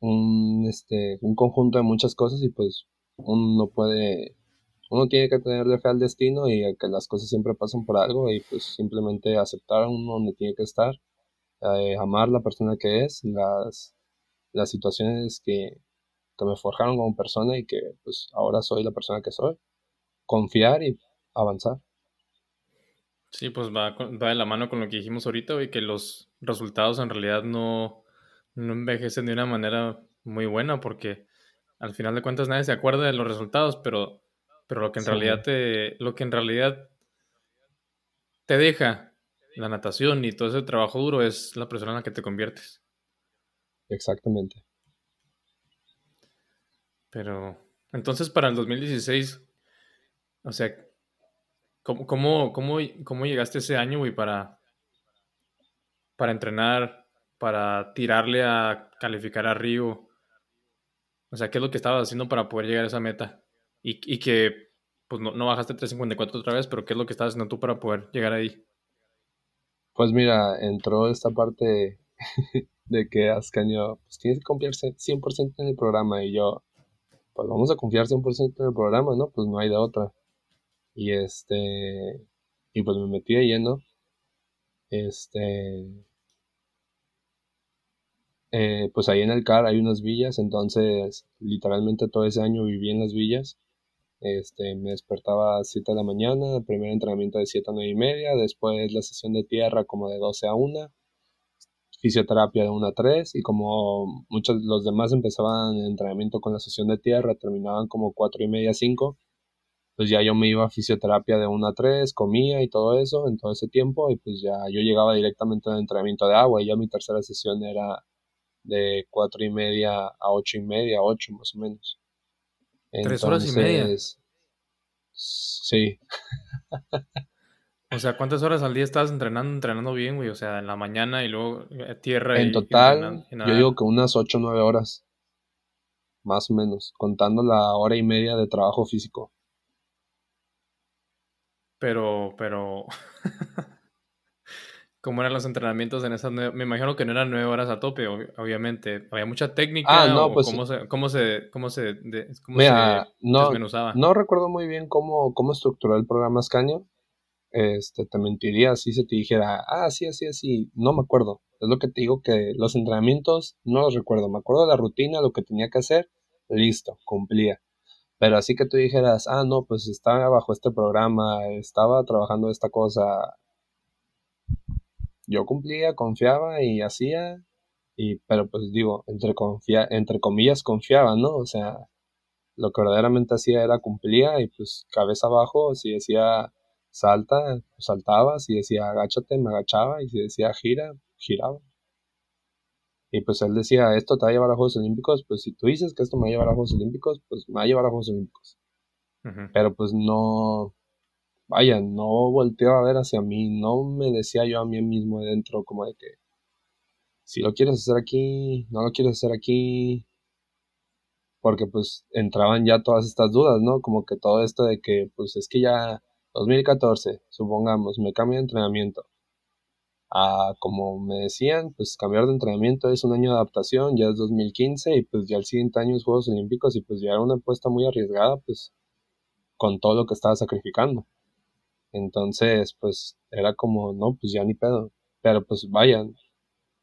un, este, un conjunto de muchas cosas y pues uno puede, uno tiene que tenerle fe al destino y que las cosas siempre pasan por algo y pues simplemente aceptar uno donde tiene que estar, eh, amar la persona que es, las, las situaciones que, que me forjaron como persona y que pues ahora soy la persona que soy, confiar y avanzar. Sí, pues va, va de la mano con lo que dijimos ahorita, y que los resultados en realidad no, no envejecen de una manera muy buena, porque al final de cuentas nadie se acuerda de los resultados, pero, pero lo que en realidad te, lo que en realidad te deja la natación y todo ese trabajo duro es la persona en la que te conviertes. Exactamente. Pero, entonces para el 2016, o sea, ¿cómo, cómo, cómo, cómo llegaste ese año, güey, para, para entrenar, para tirarle a calificar a Río? O sea, ¿qué es lo que estabas haciendo para poder llegar a esa meta? Y, y que, pues, no, no bajaste 354 otra vez, pero ¿qué es lo que estabas haciendo tú para poder llegar ahí? Pues mira, entró esta parte <laughs> de que Ascanio, pues tienes que confiarse 100% en el programa y yo, pues vamos a confiar 100% en el programa, ¿no? Pues no hay de otra. Y este, y pues me metí de lleno. Este, eh, pues ahí en el CAR hay unas villas, entonces literalmente todo ese año viví en las villas. Este, me despertaba a 7 de la mañana, primer entrenamiento de 7 a 9 y media, después la sesión de tierra como de 12 a 1, fisioterapia de 1 a 3 y como muchos los demás empezaban el entrenamiento con la sesión de tierra, terminaban como 4 y media, 5, pues ya yo me iba a fisioterapia de 1 a 3, comía y todo eso en todo ese tiempo y pues ya yo llegaba directamente al entrenamiento de agua y ya mi tercera sesión era de 4 y media a 8 y media, 8 más o menos. ¿Tres horas y media? Sí. O sea, ¿cuántas horas al día estás entrenando, entrenando bien, güey? O sea, en la mañana y luego eh, tierra. En total, yo digo que unas 8 o 9 horas. Más o menos, contando la hora y media de trabajo físico. Pero, pero. <laughs> ¿Cómo eran los entrenamientos en esas nueve? Me imagino que no eran nueve horas a tope, obviamente. Había mucha técnica. Ah, no, pues. ¿Cómo se, cómo se, cómo se, cómo se no, desmenuzaba? No recuerdo muy bien cómo, cómo estructuró el programa Scania este, te mentiría si se te dijera, ah, sí, así, así, no me acuerdo. Es lo que te digo que los entrenamientos no los recuerdo. Me acuerdo de la rutina, lo que tenía que hacer, listo, cumplía. Pero así que tú dijeras, ah, no, pues estaba bajo este programa, estaba trabajando esta cosa. Yo cumplía, confiaba y hacía, y, pero pues digo, entre, comillas confiaba, ¿no? O sea, lo que verdaderamente hacía era cumplía y pues cabeza abajo, si decía salta, saltaba, si decía agáchate, me agachaba, y si decía gira, giraba. Y pues él decía, esto te va a llevar a Juegos Olímpicos, pues si tú dices que esto me va a llevar a Juegos Olímpicos, pues me va a llevar a Juegos Olímpicos. Pero pues no, vaya, no volteaba a ver hacia mí, no me decía yo a mí mismo dentro como de que, si lo quieres hacer aquí, no lo quieres hacer aquí, porque pues entraban ya todas estas dudas, ¿no? Como que todo esto de que pues es que ya 2014, supongamos, me cambio de entrenamiento. Ah, como me decían, pues cambiar de entrenamiento es un año de adaptación, ya es 2015 y pues ya el siguiente año es Juegos Olímpicos y pues ya era una apuesta muy arriesgada, pues con todo lo que estaba sacrificando. Entonces, pues era como, no, pues ya ni pedo. Pero pues vayan,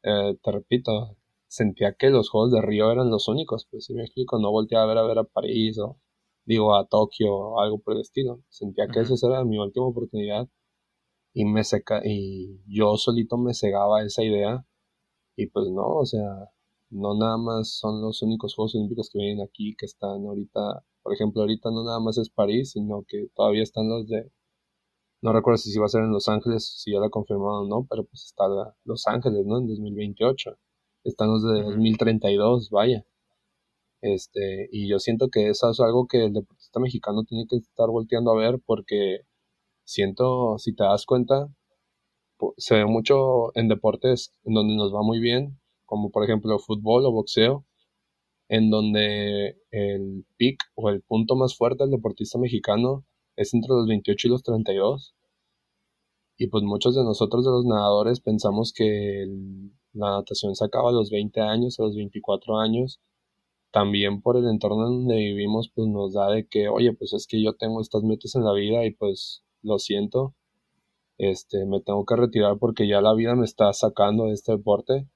eh, te repito, sentía que los Juegos de Río eran los únicos, pues si me explico, no volteaba a ver a ver a París o digo, a Tokio o algo por el estilo. Sentía que esa era mi última oportunidad y me seca y yo solito me cegaba esa idea y pues no, o sea, no nada más son los únicos Juegos Olímpicos que vienen aquí, que están ahorita, por ejemplo, ahorita no nada más es París, sino que todavía están los de, no recuerdo si va a ser en Los Ángeles, si ya lo ha confirmado o no, pero pues está Los Ángeles, ¿no? En 2028. Están los de 2032, vaya. Este, y yo siento que eso es algo que el deportista mexicano tiene que estar volteando a ver porque siento, si te das cuenta, se ve mucho en deportes en donde nos va muy bien, como por ejemplo fútbol o boxeo, en donde el pick o el punto más fuerte del deportista mexicano es entre los 28 y los 32. Y pues muchos de nosotros de los nadadores pensamos que la natación se acaba a los 20 años, a los 24 años. También por el entorno donde vivimos, pues nos da de que, oye, pues es que yo tengo estas metas en la vida y pues lo siento. Este, me tengo que retirar porque ya la vida me está sacando de este deporte.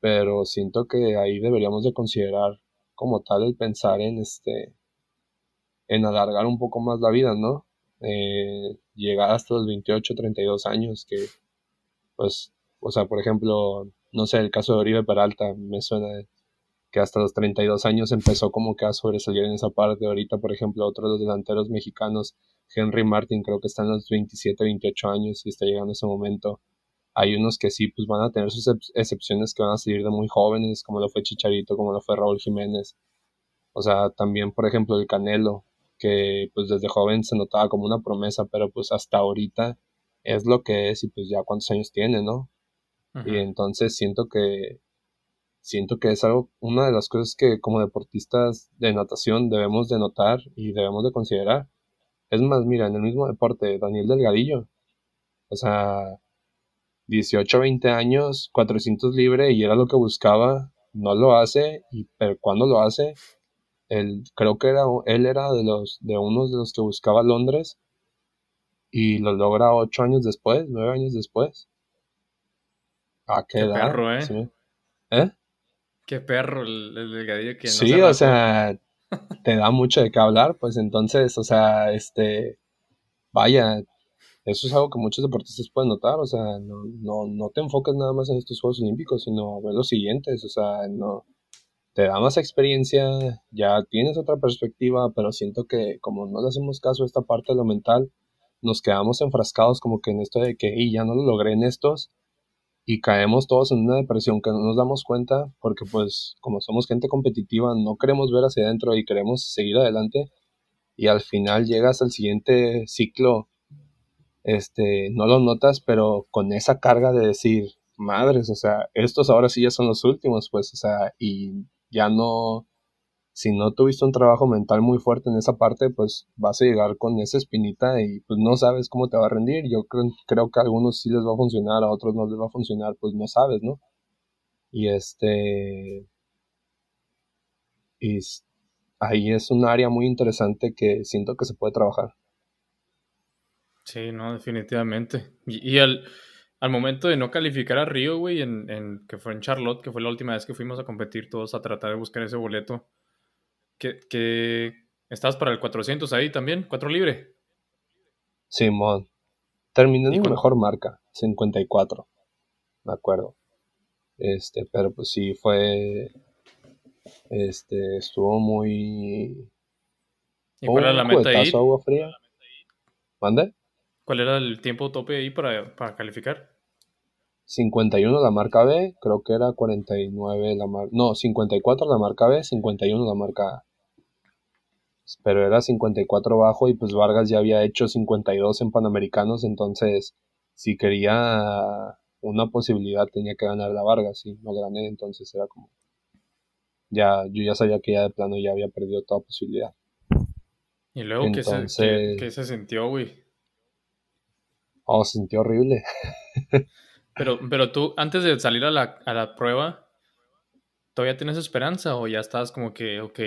Pero siento que ahí deberíamos de considerar como tal el pensar en este, en alargar un poco más la vida, ¿no? Eh, llegar hasta los 28, 32 años, que, pues, o sea, por ejemplo, no sé, el caso de Oribe Peralta, me suena que hasta los 32 años empezó como que a sobresalir en esa parte. Ahorita, por ejemplo, otro de los delanteros mexicanos, Henry Martin, creo que está en los 27, 28 años y está llegando ese momento. Hay unos que sí, pues van a tener sus excepciones que van a salir de muy jóvenes, como lo fue Chicharito, como lo fue Raúl Jiménez. O sea, también, por ejemplo, el Canelo, que pues desde joven se notaba como una promesa, pero pues hasta ahorita es lo que es y pues ya cuántos años tiene, ¿no? Y entonces siento que siento que es algo una de las cosas que como deportistas de natación debemos de notar y debemos de considerar. Es más, mira, en el mismo deporte, Daniel Delgadillo, o sea, 18, 20 años, 400 libre y era lo que buscaba, no lo hace, y pero cuando lo hace, él, creo que era, él era de los, de unos de los que buscaba Londres y lo logra ocho años después, nueve años después. ¿A qué, qué perro, ¿eh? ¿Eh? Qué perro el, delgadillo que Sí, o sea, <laughs> te da mucho de qué hablar, pues entonces, o sea, este, vaya, eso es algo que muchos deportistas pueden notar, o sea, no, no, no te enfocas nada más en estos Juegos Olímpicos, sino ver los siguientes, o sea, no, te da más experiencia, ya tienes otra perspectiva, pero siento que como no le hacemos caso a esta parte de lo mental, nos quedamos enfrascados como que en esto de que y ya no lo logré en estos y caemos todos en una depresión que no nos damos cuenta porque pues como somos gente competitiva no queremos ver hacia adentro y queremos seguir adelante y al final llegas al siguiente ciclo este no lo notas pero con esa carga de decir madres o sea estos ahora sí ya son los últimos pues o sea y ya no, si no tuviste un trabajo mental muy fuerte en esa parte, pues vas a llegar con esa espinita y pues no sabes cómo te va a rendir. Yo creo, creo que a algunos sí les va a funcionar, a otros no les va a funcionar, pues no sabes, ¿no? Y este... Y ahí es un área muy interesante que siento que se puede trabajar. Sí, no, definitivamente. Y, y al, al momento de no calificar a Río, güey, en, que fue en Charlotte, que fue la última vez que fuimos a competir todos a tratar de buscar ese boleto, que, que estás para el 400 ahí también, 4 libre. Simón. Terminé en mejor marca, 54. Me acuerdo. Este, pero pues sí fue. Este, estuvo muy. ¿Y cuál era la meta ahí? agua fría. ¿Mande? ¿Cuál era el tiempo tope ahí para, para calificar? 51 la marca B, creo que era 49 la marca... No, 54 la marca B, 51 la marca A. Pero era 54 bajo y pues Vargas ya había hecho 52 en Panamericanos, entonces si quería una posibilidad tenía que ganar la Vargas y no le gané, entonces era como... Ya, yo ya sabía que ya de plano ya había perdido toda posibilidad. Y luego, ¿qué, se, ¿qué se sintió, güey? Oh, sentí horrible. <laughs> pero, pero tú, antes de salir a la, a la prueba, ¿todavía tienes esperanza o ya estás como que, ok?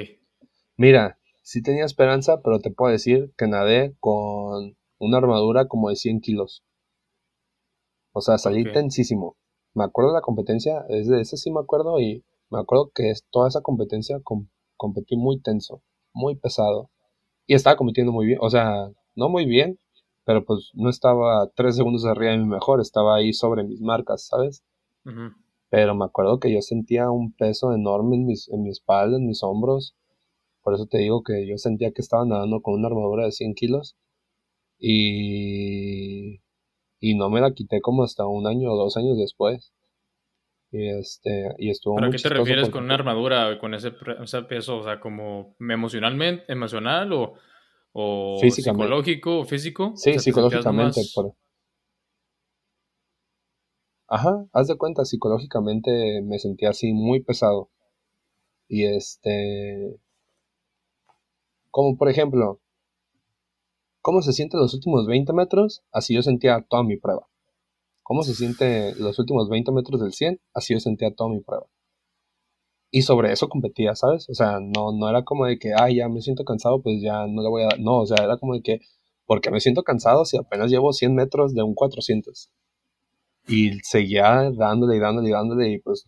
Mira, sí tenía esperanza, pero te puedo decir que nadé con una armadura como de 100 kilos. O sea, salí tensísimo. Me acuerdo de la competencia, es de esa sí me acuerdo y me acuerdo que toda esa competencia competí muy tenso, muy pesado. Y estaba compitiendo muy bien, o sea, no muy bien, pero pues no estaba tres segundos arriba de mi mejor, estaba ahí sobre mis marcas, ¿sabes? Pero me acuerdo que yo sentía un peso enorme en, mis, en mi espalda, en mis hombros. Por eso te digo que yo sentía que estaba nadando con una armadura de 100 kilos. Y, y no me la quité como hasta un año o dos años después. Y, este, y estuvo ¿Pero a qué te refieres con una armadura, con ese, ese peso? O sea, como emocionalmente, emocional o ¿O psicológico o físico? Sí, psicológicamente. Ajá, haz de cuenta, psicológicamente me sentía así muy pesado. Y este... Como por ejemplo, ¿cómo se siente los últimos 20 metros? Así yo sentía toda mi prueba. cómo se siente los últimos 20 metros del 100, así yo sentía toda mi prueba. Y sobre eso competía, ¿sabes? O sea, no, no era como de que, ay, ya me siento cansado, pues ya no le voy a dar. No, o sea, era como de que, porque me siento cansado si apenas llevo 100 metros de un 400? Y seguía dándole y dándole y dándole y pues,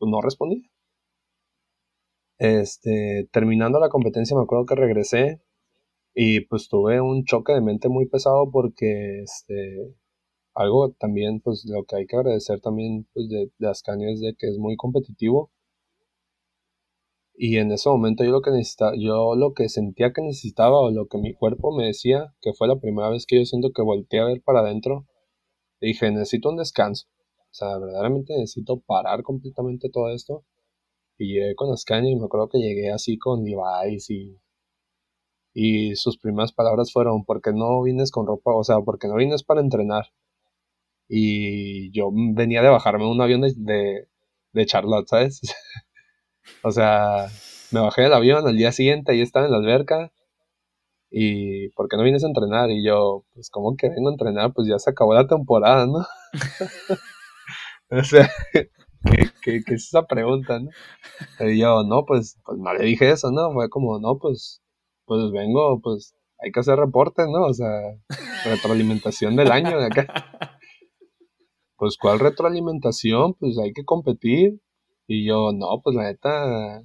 no respondía. Este, terminando la competencia me acuerdo que regresé y pues tuve un choque de mente muy pesado porque este, algo también, pues lo que hay que agradecer también pues, de, de es de que es muy competitivo. Y en ese momento yo lo que necesitaba, yo lo que sentía que necesitaba o lo que mi cuerpo me decía, que fue la primera vez que yo siento que volteé a ver para adentro, dije, necesito un descanso. O sea, verdaderamente necesito parar completamente todo esto. Y llegué con Ascanio y me acuerdo que llegué así con Levi's y y sus primeras palabras fueron, porque no vienes con ropa? O sea, porque no vienes para entrenar? Y yo venía de bajarme un avión de, de, Charlotte, ¿sabes? <laughs> o sea, me bajé del avión al día siguiente y estaba en la alberca. Y ¿por qué no vienes a entrenar? Y yo, pues, ¿cómo que vengo a entrenar? Pues ya se acabó la temporada, ¿no? <laughs> o sea, ¿qué, es esa pregunta, no? Y yo, no, pues, pues no le dije eso, ¿no? Fue como, no, pues, pues vengo, pues hay que hacer reportes, ¿no? O sea, retroalimentación del año de acá. <laughs> Pues, ¿cuál retroalimentación? Pues hay que competir. Y yo, no, pues la neta,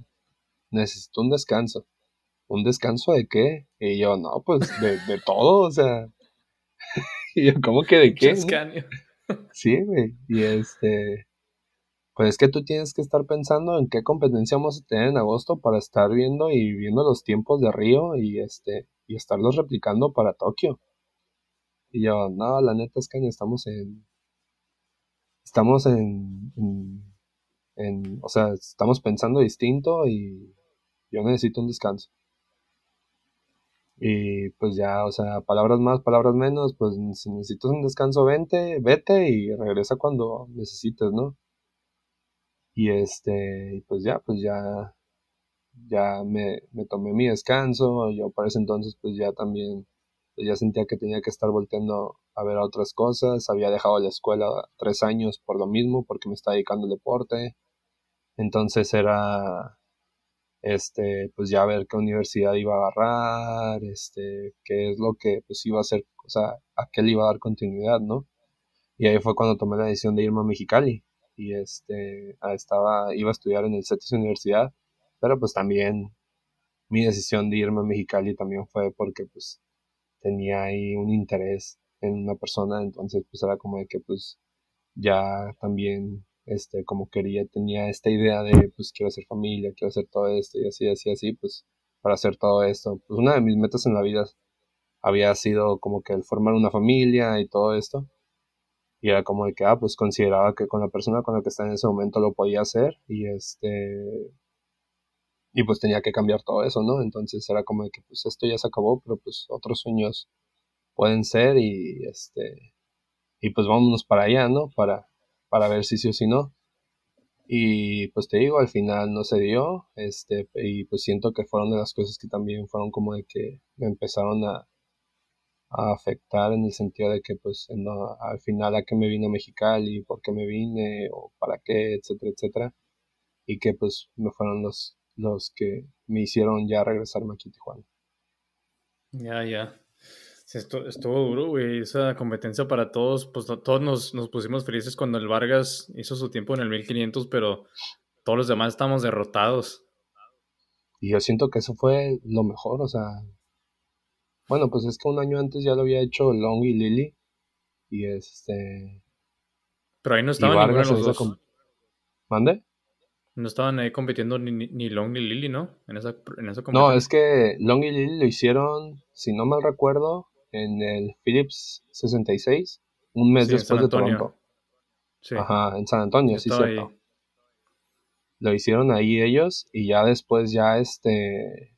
necesito un descanso. ¿Un descanso de qué? Y yo, no, pues de, de todo, o sea. <laughs> y yo, ¿cómo que de qué? <laughs> Sí, güey. Y este, pues es que tú tienes que estar pensando en qué competencia vamos a tener en agosto para estar viendo y viendo los tiempos de Río y este y estarlos replicando para Tokio. Y yo, no, la neta es que estamos en estamos en, en, o sea, estamos pensando distinto y yo necesito un descanso. Y pues ya, o sea, palabras más, palabras menos, pues si necesitas un descanso, vente, vete y regresa cuando necesites, ¿no? Y este, pues ya, pues ya, ya me, tomé mi descanso, yo para ese entonces pues ya también, pues ya sentía que tenía que estar volteando a ver otras cosas, había dejado la escuela tres años por lo mismo, porque me estaba dedicando al deporte, entonces era, este, pues ya ver qué universidad iba a agarrar, este, qué es lo que pues iba a hacer, o sea, a qué le iba a dar continuidad, ¿no? Y ahí fue cuando tomé la decisión de irme a Mexicali y este estaba iba a estudiar en el CETIS Universidad, pero pues también mi decisión de irme a Mexicali también fue porque pues tenía ahí un interés en una persona, entonces pues era como de que pues ya también este como quería tenía esta idea de pues quiero hacer familia, quiero hacer todo esto y así así así pues para hacer todo esto, pues una de mis metas en la vida había sido como que el formar una familia y todo esto y era como de que, ah, pues consideraba que con la persona con la que estaba en ese momento lo podía hacer y este, y pues tenía que cambiar todo eso, ¿no? Entonces era como de que, pues esto ya se acabó, pero pues otros sueños pueden ser y este, y pues vámonos para allá, ¿no? Para, para ver si sí o si no. Y pues te digo, al final no se dio, este, y pues siento que fueron de las cosas que también fueron como de que me empezaron a, afectar en el sentido de que pues al final a qué me vine a Mexicali, por qué me vine o para qué, etcétera, etcétera. Y que pues me fueron los, los que me hicieron ya regresarme aquí a Tijuana. Ya, ya. esto, estuvo duro, güey. Esa competencia para todos, pues todos nos, nos, pusimos felices cuando el Vargas hizo su tiempo en el 1500, pero todos los demás estamos derrotados. Y yo siento que eso fue lo mejor, o sea, bueno, pues es que un año antes ya lo había hecho Long y Lily. Y este. Pero ahí no estaban ninguno de los dos. ¿Mande? No estaban ahí compitiendo ni, ni, Long ni Lily, ¿no? En esa, en esa No, es que Long y Lily lo hicieron, si no mal recuerdo, en el Philips 66, un mes después de Toronto. Sí. Ajá, en San Antonio, sí, cierto. Lo hicieron ahí ellos y ya después ya este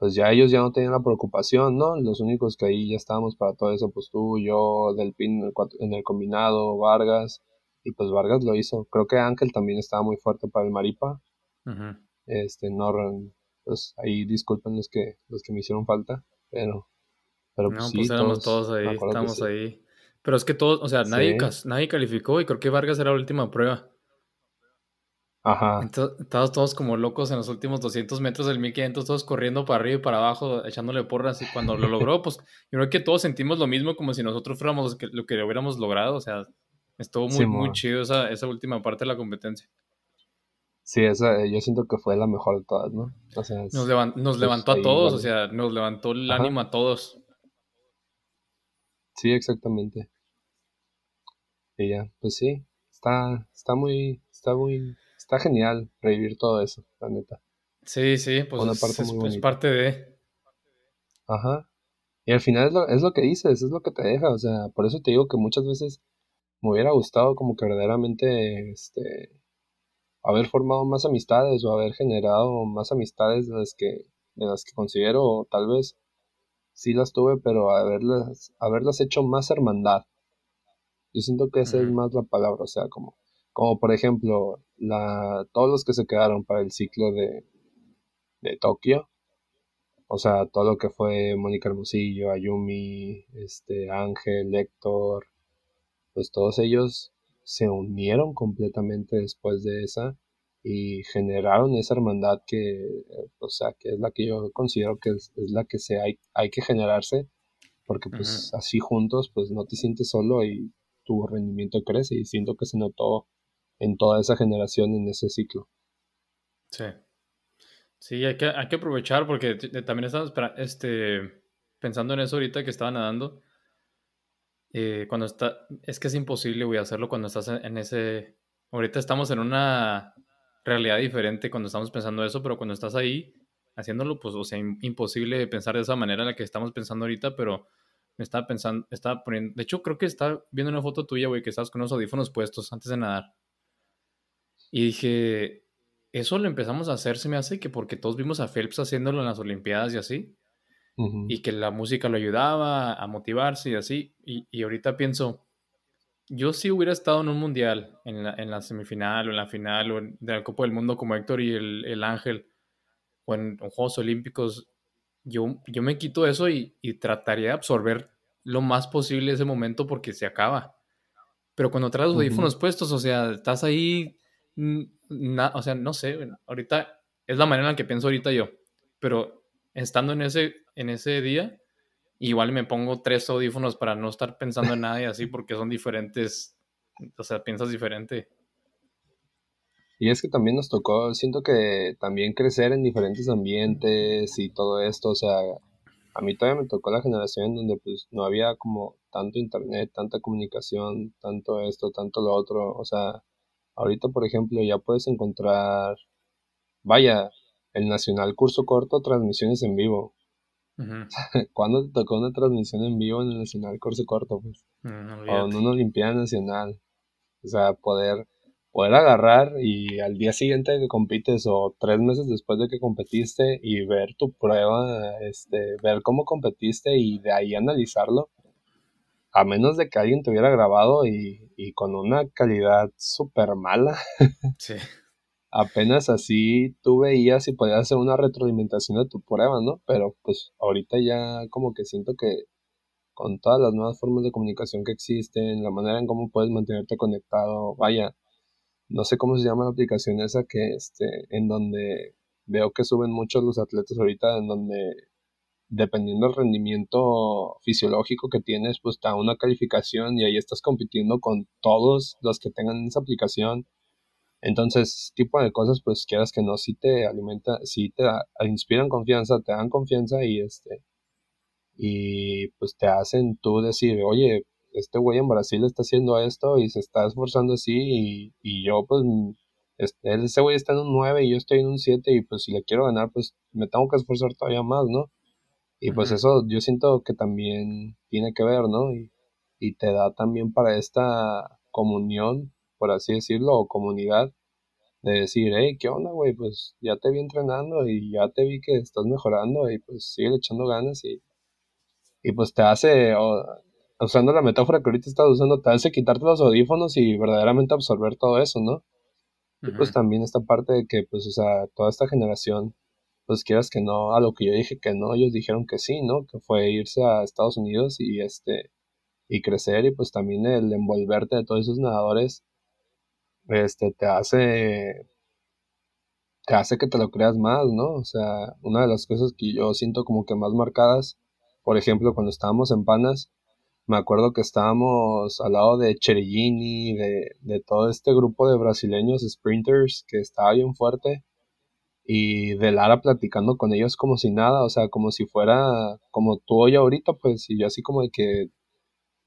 pues ya ellos ya no tenían la preocupación, ¿no? Los únicos que ahí ya estábamos para todo eso, pues tú, yo, Del Pin en el combinado, Vargas, y pues Vargas lo hizo. Creo que Ángel también estaba muy fuerte para el Maripa. Este, no, pues ahí disculpen los que, los que me hicieron falta, pero, pero pues, no, pues, sí, éramos todos, ahí, estamos ahí. Pero es que todos, o sea, nadie, nadie calificó y creo que Vargas era la última prueba. Ajá. Entonces, estábamos todos como locos en los últimos 200 metros del 1500, todos corriendo para arriba y para abajo, echándole porras. Y cuando lo logró, pues yo creo que todos sentimos lo mismo, como si nosotros fuéramos lo que hubiéramos logrado. O sea, estuvo muy, muy chido esa, esa última parte de la competencia. Sí, esa, yo siento que fue la mejor de todas, ¿no? O sea, nos, nos pues, levantó a todos, o sea, nos levantó el ánimo a todos. Sí, exactamente. Y ya, pues sí, está, está muy, está muy está genial revivir todo eso, la neta. Sí, sí, pues es, parte de... Ajá. Y al final es lo, es lo que dices, es lo que te deja, o sea, por eso te digo que muchas veces me hubiera gustado como que verdaderamente, este, haber formado más amistades o haber generado más amistades de las que, de las que considero tal vez sí las tuve, pero haberlas, haberlas hecho más hermandad. Yo siento que esa es más la palabra, o sea, como como por ejemplo la, todos los que se quedaron para el ciclo de, de Tokio, o sea, todo lo que fue Mónica Hermosillo, Ayumi, este, Ángel, Héctor, pues todos ellos se unieron completamente después de esa y generaron esa hermandad que, o sea, que es la que yo considero que es, la que se hay, hay que generarse, porque pues así juntos pues no te sientes solo y tu rendimiento crece y siento que se notó en toda esa generación en ese ciclo. Sí. Sí, hay que, hay que aprovechar porque también estamos este, pensando en eso ahorita que estaba nadando. Eh, cuando está, es que es imposible, voy a hacerlo cuando estás en ese, ahorita estamos en una realidad diferente cuando estamos pensando eso, pero cuando estás ahí haciéndolo, pues, o sea, imposible pensar de esa manera en la que estamos pensando ahorita, pero me estaba pensando, estaba poniendo, de hecho creo que estaba viendo una foto tuya, güey, que estabas con unos audífonos puestos antes de nadar. Y dije, eso lo empezamos a hacer, se me hace que porque todos vimos a Phelps haciéndolo en las Olimpiadas y así, y que la música lo ayudaba a motivarse y así, y, ahorita pienso, yo sí hubiera estado en un mundial, en la, en la semifinal o en la final o en, de la Copa del Mundo como Héctor y el, el Ángel, o en, Juegos Olímpicos, yo, yo me quito eso y, y trataría de absorber lo más posible ese momento porque se acaba. Pero cuando traes los audífonos puestos, o sea, estás ahí o sea, no sé, ahorita es la manera en la que pienso ahorita yo, pero estando en ese, en ese día, igual me pongo tres audífonos para no estar pensando en nada y así porque son diferentes, o sea, piensas diferente. Y es que también nos tocó, siento que también crecer en diferentes ambientes y todo esto, o sea, a mí todavía me tocó la generación donde pues no había como tanto internet, tanta comunicación, tanto esto, tanto lo otro, o sea, Ahorita, por ejemplo, ya puedes encontrar, vaya, el Nacional Curso Corto, transmisiones en vivo. <laughs> ¿Cuándo te tocó una transmisión en vivo en el Nacional Curso Corto? Pues? Mm, o en una Olimpiada Nacional. O sea, poder, poder agarrar y al día siguiente que compites o tres meses después de que competiste y ver tu prueba, este, ver cómo competiste y de ahí analizarlo a menos de que alguien te hubiera grabado y, con una calidad súper mala. Sí. <laughs> Apenas así tú veías y podías hacer una retroalimentación de tu prueba, ¿no? Pero pues ahorita ya como que siento que con todas las nuevas formas de comunicación que existen, la manera en cómo puedes mantenerte conectado, vaya, no sé cómo se llama la aplicación esa que este, en donde veo que suben muchos los atletas ahorita, en donde dependiendo del rendimiento fisiológico que tienes, pues te da una calificación y ahí estás compitiendo con todos los que tengan esa aplicación. Entonces, ese tipo de cosas, pues quieras que no, si te alimenta, si te inspiran confianza, te dan confianza y este, y pues te hacen tú decir, oye, este güey en Brasil está haciendo esto y se está esforzando así y, y yo pues, este, ese güey está en un 9 y yo estoy en un 7 y pues si le quiero ganar, pues me tengo que esforzar todavía más, ¿no? Y pues eso yo siento que también tiene que ver, ¿no? Y, y te da también para esta comunión, por así decirlo, o comunidad, de decir, hey, ¿qué onda, güey? Pues ya te vi entrenando y ya te vi que estás mejorando y pues sigue echando ganas y, y pues te hace, usando la metáfora que ahorita estás usando, te hace quitarte los audífonos y verdaderamente absorber todo eso, ¿no? Y pues también esta parte de que, pues, o sea, toda esta generación pues quieras que no, a lo que yo dije que no, ellos dijeron que sí, ¿no? Que fue irse a Estados Unidos y este y crecer y pues también el envolverte de todos esos nadadores este te hace te hace que te lo creas más, ¿no? O sea, una de las cosas que yo siento como que más marcadas, por ejemplo, cuando estábamos en Panas, me acuerdo que estábamos al lado de Cherigini, de, de todo este grupo de brasileños sprinters que estaba bien fuerte y de Lara platicando con ellos como si nada, o sea, como si fuera como tú hoy ahorita, pues, y yo así como de que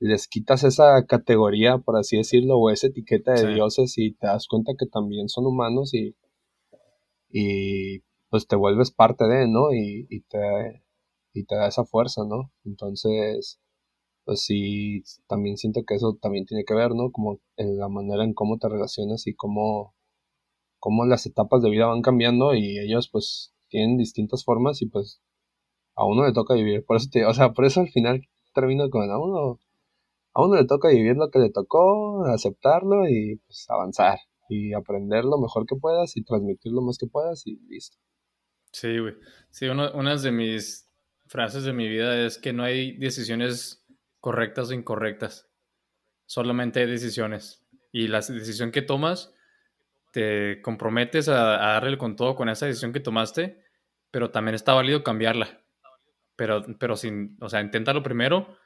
les quitas esa categoría, por así decirlo, o esa etiqueta de dioses y te das cuenta que también son humanos y, y pues te vuelves parte de, ¿no? Y, y, te, y te da esa fuerza, ¿no? Entonces, pues sí, también siento que eso también tiene que ver, ¿no? Como en la manera en cómo te relacionas y cómo cómo las etapas de vida van cambiando y ellos pues tienen distintas formas y pues a uno le toca vivir. Por eso te, o sea, por eso al final termino con a uno, a uno le toca vivir lo que le tocó, aceptarlo y pues avanzar y aprender lo mejor que puedas y transmitir lo más que puedas y listo. Sí, güey. Sí, una de mis frases de mi vida es que no hay decisiones correctas o incorrectas. Solamente hay decisiones. Y la decisión que tomas te comprometes a, darle con todo con esa decisión que tomaste, pero también está válido cambiarla. Pero, pero sin, o sea, inténtalo primero,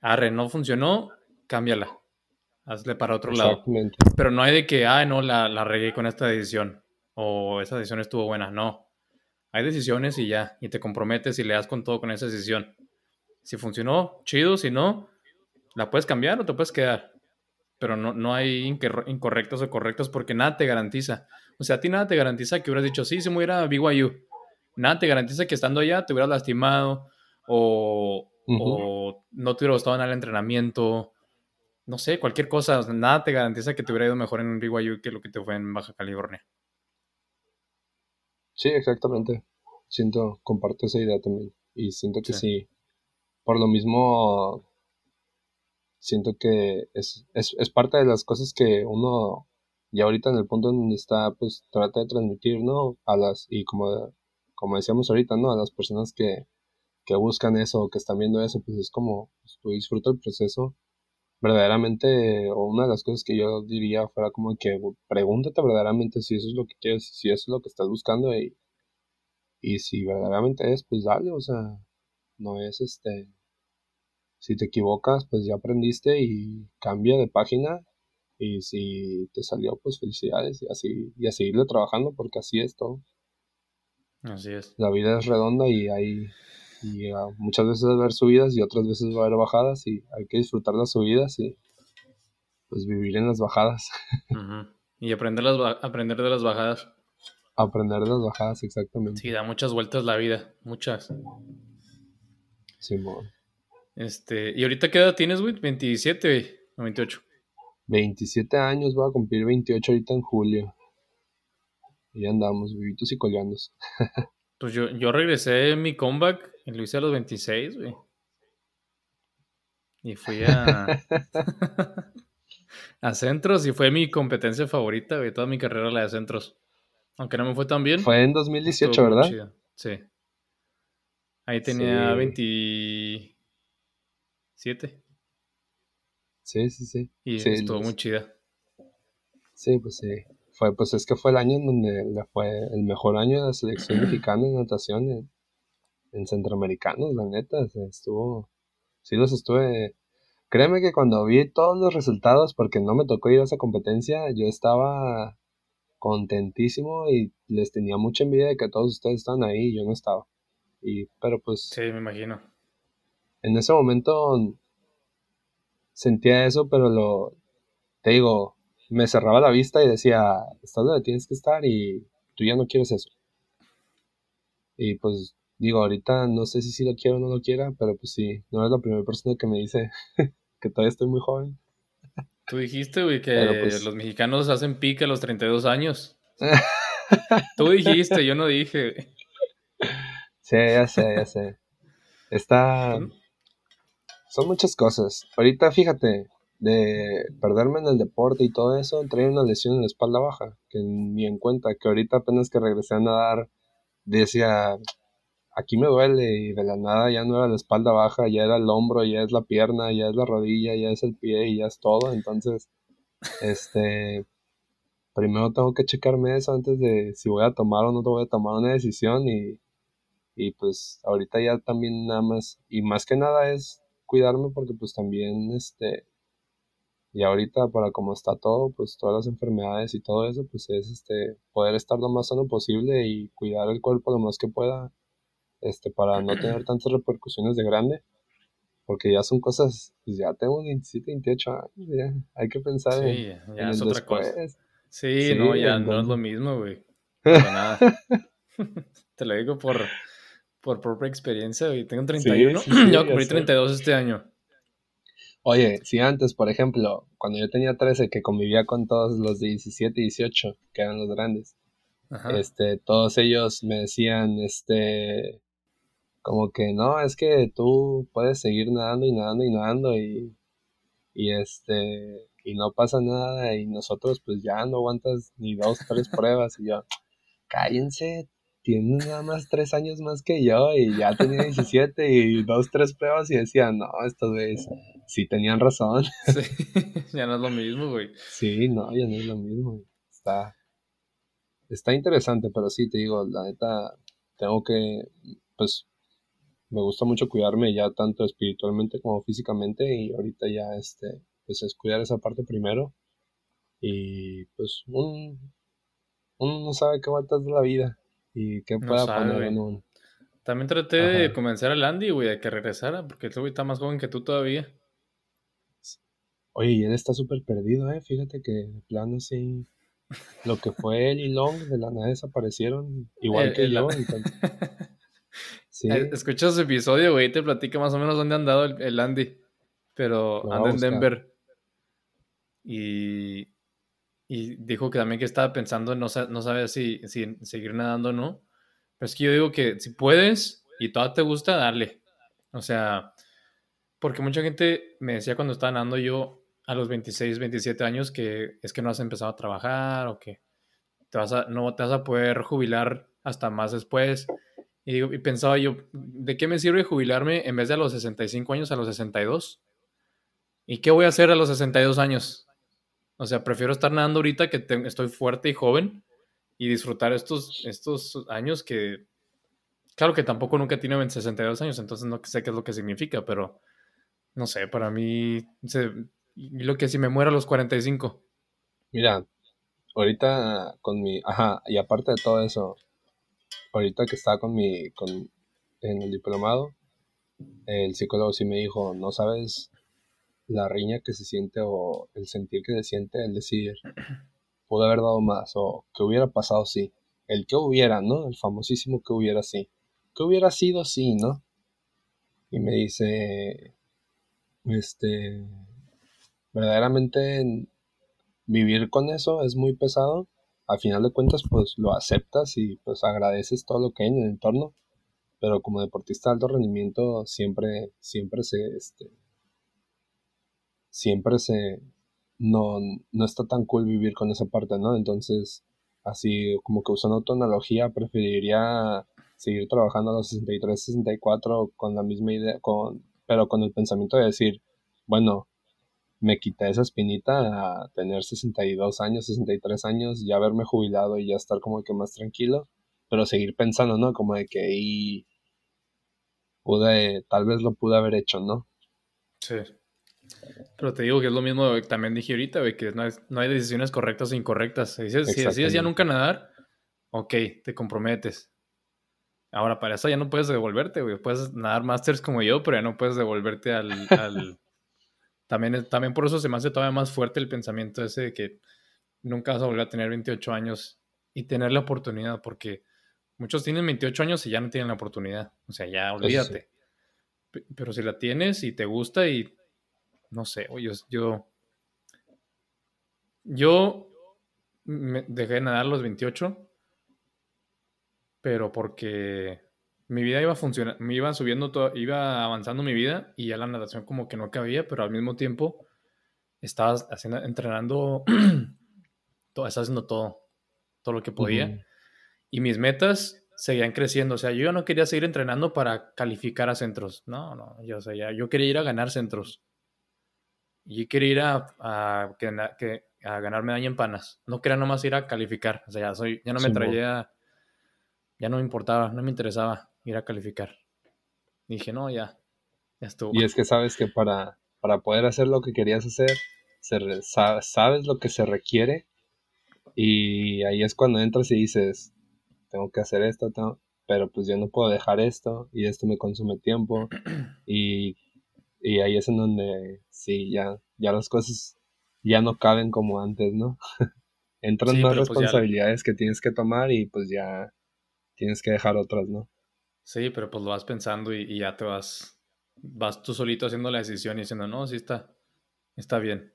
arre, no funcionó, cámbiala. Hazle para otro lado. Pero no hay de que, ah, no, la, la regué con esta decisión. O esa decisión estuvo buena. No. Hay decisiones y ya. Y te comprometes y le das con todo con esa decisión. Si funcionó, chido. Si no, la puedes cambiar o te puedes quedar pero no, no hay incorrectos o correctos porque nada te garantiza. O sea, a ti nada te garantiza que hubieras dicho, sí, se me hubiera BYU. Nada te garantiza que estando allá te hubieras lastimado o, o no te hubiera gustado en el entrenamiento. No sé, cualquier cosa. Nada te garantiza que te hubiera ido mejor en BYU que lo que te fue en Baja California. Sí, exactamente. Siento, comparto esa idea también. Y siento que sí por lo mismo siento que es, es, es, parte de las cosas que uno ya ahorita en el punto en donde está, pues trata de transmitir, ¿no? A las, y como, como decíamos ahorita, ¿no? A las personas que, que buscan eso, que están viendo eso, pues es como, pues, tú disfruta el proceso. Verdaderamente, o una de las cosas que yo diría fuera como que pregúntate verdaderamente si eso es lo que quieres, si eso es lo que estás buscando y, y si verdaderamente es, pues dale, o sea, no es este, si te equivocas, pues ya aprendiste y cambia de página. Y si te salió, pues felicidades y así y a seguirle trabajando porque así es todo. Así es. La vida es redonda y hay y ah, muchas veces va a haber subidas y otras veces va a haber bajadas y hay que disfrutar las subidas y pues vivir en las bajadas. <laughs> Y aprender, las, aprender de las bajadas. Aprender de las bajadas, exactamente. Sí, da muchas vueltas la vida, muchas. Simón. Este, ¿y ahorita qué edad tienes, güey? ¿27 o 28? 27 años, voy a cumplir 28 ahorita en julio. Y andamos, vivitos y coleanos. <laughs> pues yo, yo regresé mi comeback y lo hice a los 26, güey. Y fui a. <laughs> a centros y fue mi competencia favorita, güey. Toda mi carrera la de centros. Aunque no me fue tan bien. Fue en 2018, ¿verdad? Sí. Ahí tenía 20. ¿Siete? Sí, sí, sí. Y estuvo muy chida. Sí, pues sí. Fue, pues es que fue el año en donde le fue el mejor año de la selección mexicana de natación en, centroamericanos, la neta. estuvo. Sí, los estuve. Créeme que cuando vi todos los resultados, porque no me tocó ir a esa competencia, yo estaba contentísimo y les tenía mucha envidia de que todos ustedes estaban ahí y yo no estaba. Y, pero pues. Sí, me imagino en ese momento sentía eso, pero lo, te digo, me cerraba la vista y decía, estás donde tienes que estar y tú ya no quieres eso. Y pues digo, ahorita no sé si sí lo quiero o no lo quiera, pero pues sí, no es la primera persona que me dice <laughs> que todavía estoy muy joven. Tú dijiste, güey, que pues los mexicanos hacen pique a los 32 años. <laughs> Tú dijiste, yo no dije. Sí, ya sé, ya sé. Está, son muchas cosas. Ahorita fíjate, de perderme en el deporte y todo eso, traía una lesión en la espalda baja, que ni en cuenta, que ahorita apenas que regresé a nadar, decía, aquí me duele y de la nada ya no era la espalda baja, ya era el hombro, ya es la pierna, ya es la rodilla, ya es el pie y ya es todo. Entonces, este, primero tengo que checarme eso antes de si voy a tomar o no voy a tomar una decisión y, y pues ahorita ya también nada más, y más que nada es cuidarme porque pues también este, y ahorita para como está todo, pues todas las enfermedades y todo eso, pues es este, poder estar lo más sano posible y cuidar el cuerpo lo más que pueda este, para no <clears throat> tener tantas repercusiones de grande, porque ya son cosas, pues ya tengo 27, 28 años, ya hay que pensar en, ya es otra cosa. Sí, no, ya no es lo mismo, güey. <laughs> nada. <laughs> Te lo digo por, por propia experiencia, güey. Tengo 31, <clears throat> yo cumplí 32 este año. Oye, si antes, por ejemplo, cuando yo tenía 13, que convivía con todos los de 17 y 18, que eran los grandes, este, todos ellos me decían, este, como que no, es que tú puedes seguir nadando y nadando y nadando y, y este, y no pasa nada y nosotros pues ya no aguantas ni dos, tres <laughs> pruebas y yo, cállense, tienen nada más tres años más que yo y ya tenía 17 y dos, tres pruebas y decía, no, estos güeyes sí tenían razón. <laughs> Sí, <laughs> ya no es lo mismo, güey. Sí, no, ya no es lo mismo. Está, está interesante, pero sí, te digo, la neta, tengo que, pues, me gusta mucho cuidarme ya tanto espiritualmente como físicamente y ahorita ya este pues es cuidar esa parte primero y pues un, uno no sabe qué vueltas de la vida y qué pueda poner en un también traté de convencer al Andy, güey, de que regresara, porque el güey está más joven que tú todavía. Oye, y él está súper perdido, ¿eh? Fíjate que de plano sí. Lo que fue él y Long de la nada desaparecieron, igual que yo. <laughs> Eh, escucha su episodio, güey, te platica más o menos dónde ha andado el, Andy. Pero anda en Denver. Y, y dijo que también que estaba pensando, no, no sabe si, si seguir nadando o no. Pero es que yo digo que si puedes y todo te gusta, darle. O sea, porque mucha gente me decía cuando estaba nadando yo a los 26, 27 años que es que no has empezado a trabajar o que te vas a, no te vas a poder jubilar hasta más después. Y, pensaba yo, ¿de qué me sirve jubilarme en vez de a los 65 años a los 62? ¿Y qué voy a hacer a los 62 años? O sea, prefiero estar nadando ahorita que estoy fuerte y joven y disfrutar estos, estos años que, claro que tampoco nunca tiene 62 años, entonces no sé qué es lo que significa, pero no sé, para mí, lo que si me muero a los 45. Mira, ahorita con mi, ajá, y aparte de todo eso, ahorita que estaba con mi, con, en el diplomado, el psicólogo sí me dijo, no sabes la riña que se siente o el sentir que se siente el decir, pudo haber dado más o que hubiera pasado sí. El que hubiera, ¿no? El famosísimo que hubiera sí. Que hubiera sido sí, ¿no? Y me dice, este, verdaderamente vivir con eso es muy pesado al final de cuentas pues lo aceptas y pues agradeces todo lo que hay en el entorno, pero como deportista de alto rendimiento siempre, siempre se, este, siempre se, no, no está tan cool vivir con esa parte, ¿no? Entonces, así como que usando tu analogía, preferiría seguir trabajando a los 63, 64 con la misma idea, con, pero con el pensamiento de decir, bueno, me quité esa espinita a tener 62 años, 63 años, ya haberme jubilado y ya estar como que más tranquilo, pero seguir pensando, ¿no? Como de que ahí pude, tal vez lo pude haber hecho, ¿no? Sí. Pero te digo que es lo mismo que también dije ahorita, que no, no hay decisiones correctas o incorrectas. Si, si decides ya nunca nadar, ok, te comprometes. Ahora, para eso ya no puedes devolverte, güey. Puedes nadar masters como yo, pero ya no puedes devolverte al <laughs> también, también por eso se me hace todavía más fuerte el pensamiento ese de que nunca vas a volver a tener 28 años y tener la oportunidad, porque muchos tienen 28 años y ya no tienen la oportunidad. O sea, ya olvídate. Pero si la tienes y te gusta y no sé, yo, yo, yo me dejé de nadar a los 28, pero porque mi vida iba funcionando, me iba subiendo, todo, iba avanzando mi vida y ya la natación como que no cabía, pero al mismo tiempo estaba haciendo, entrenando, <clears throat> todo, estaba haciendo todo, todo lo que podía. Y mis metas seguían creciendo. O sea, yo ya no quería seguir entrenando para calificar a centros. No, no, yo, o sea, ya, yo quería ir a ganar centros. Y quería ir a, a, a, ganar medalla en panas. No quería nomás ir a calificar. O sea, ya, soy, ya no me traía, ya no me importaba, no me interesaba ir a calificar. dije, no, ya, ya estuvo. Y es que sabes que para, para poder hacer lo que querías hacer, sabes lo que se requiere y ahí es cuando entras y dices, tengo que hacer esto, pero pues yo no puedo dejar esto y esto me consume tiempo <clears throat> y, ahí es en donde sí, ya, ya las cosas ya no caben como antes, ¿no? <laughs> Entran más pues, responsabilidades que tienes que tomar y pues ya tienes que dejar otras, ¿no? Sí, pero pues lo vas pensando y, ya te vas, vas tú solito haciendo la decisión y diciendo, no, sí está, está bien.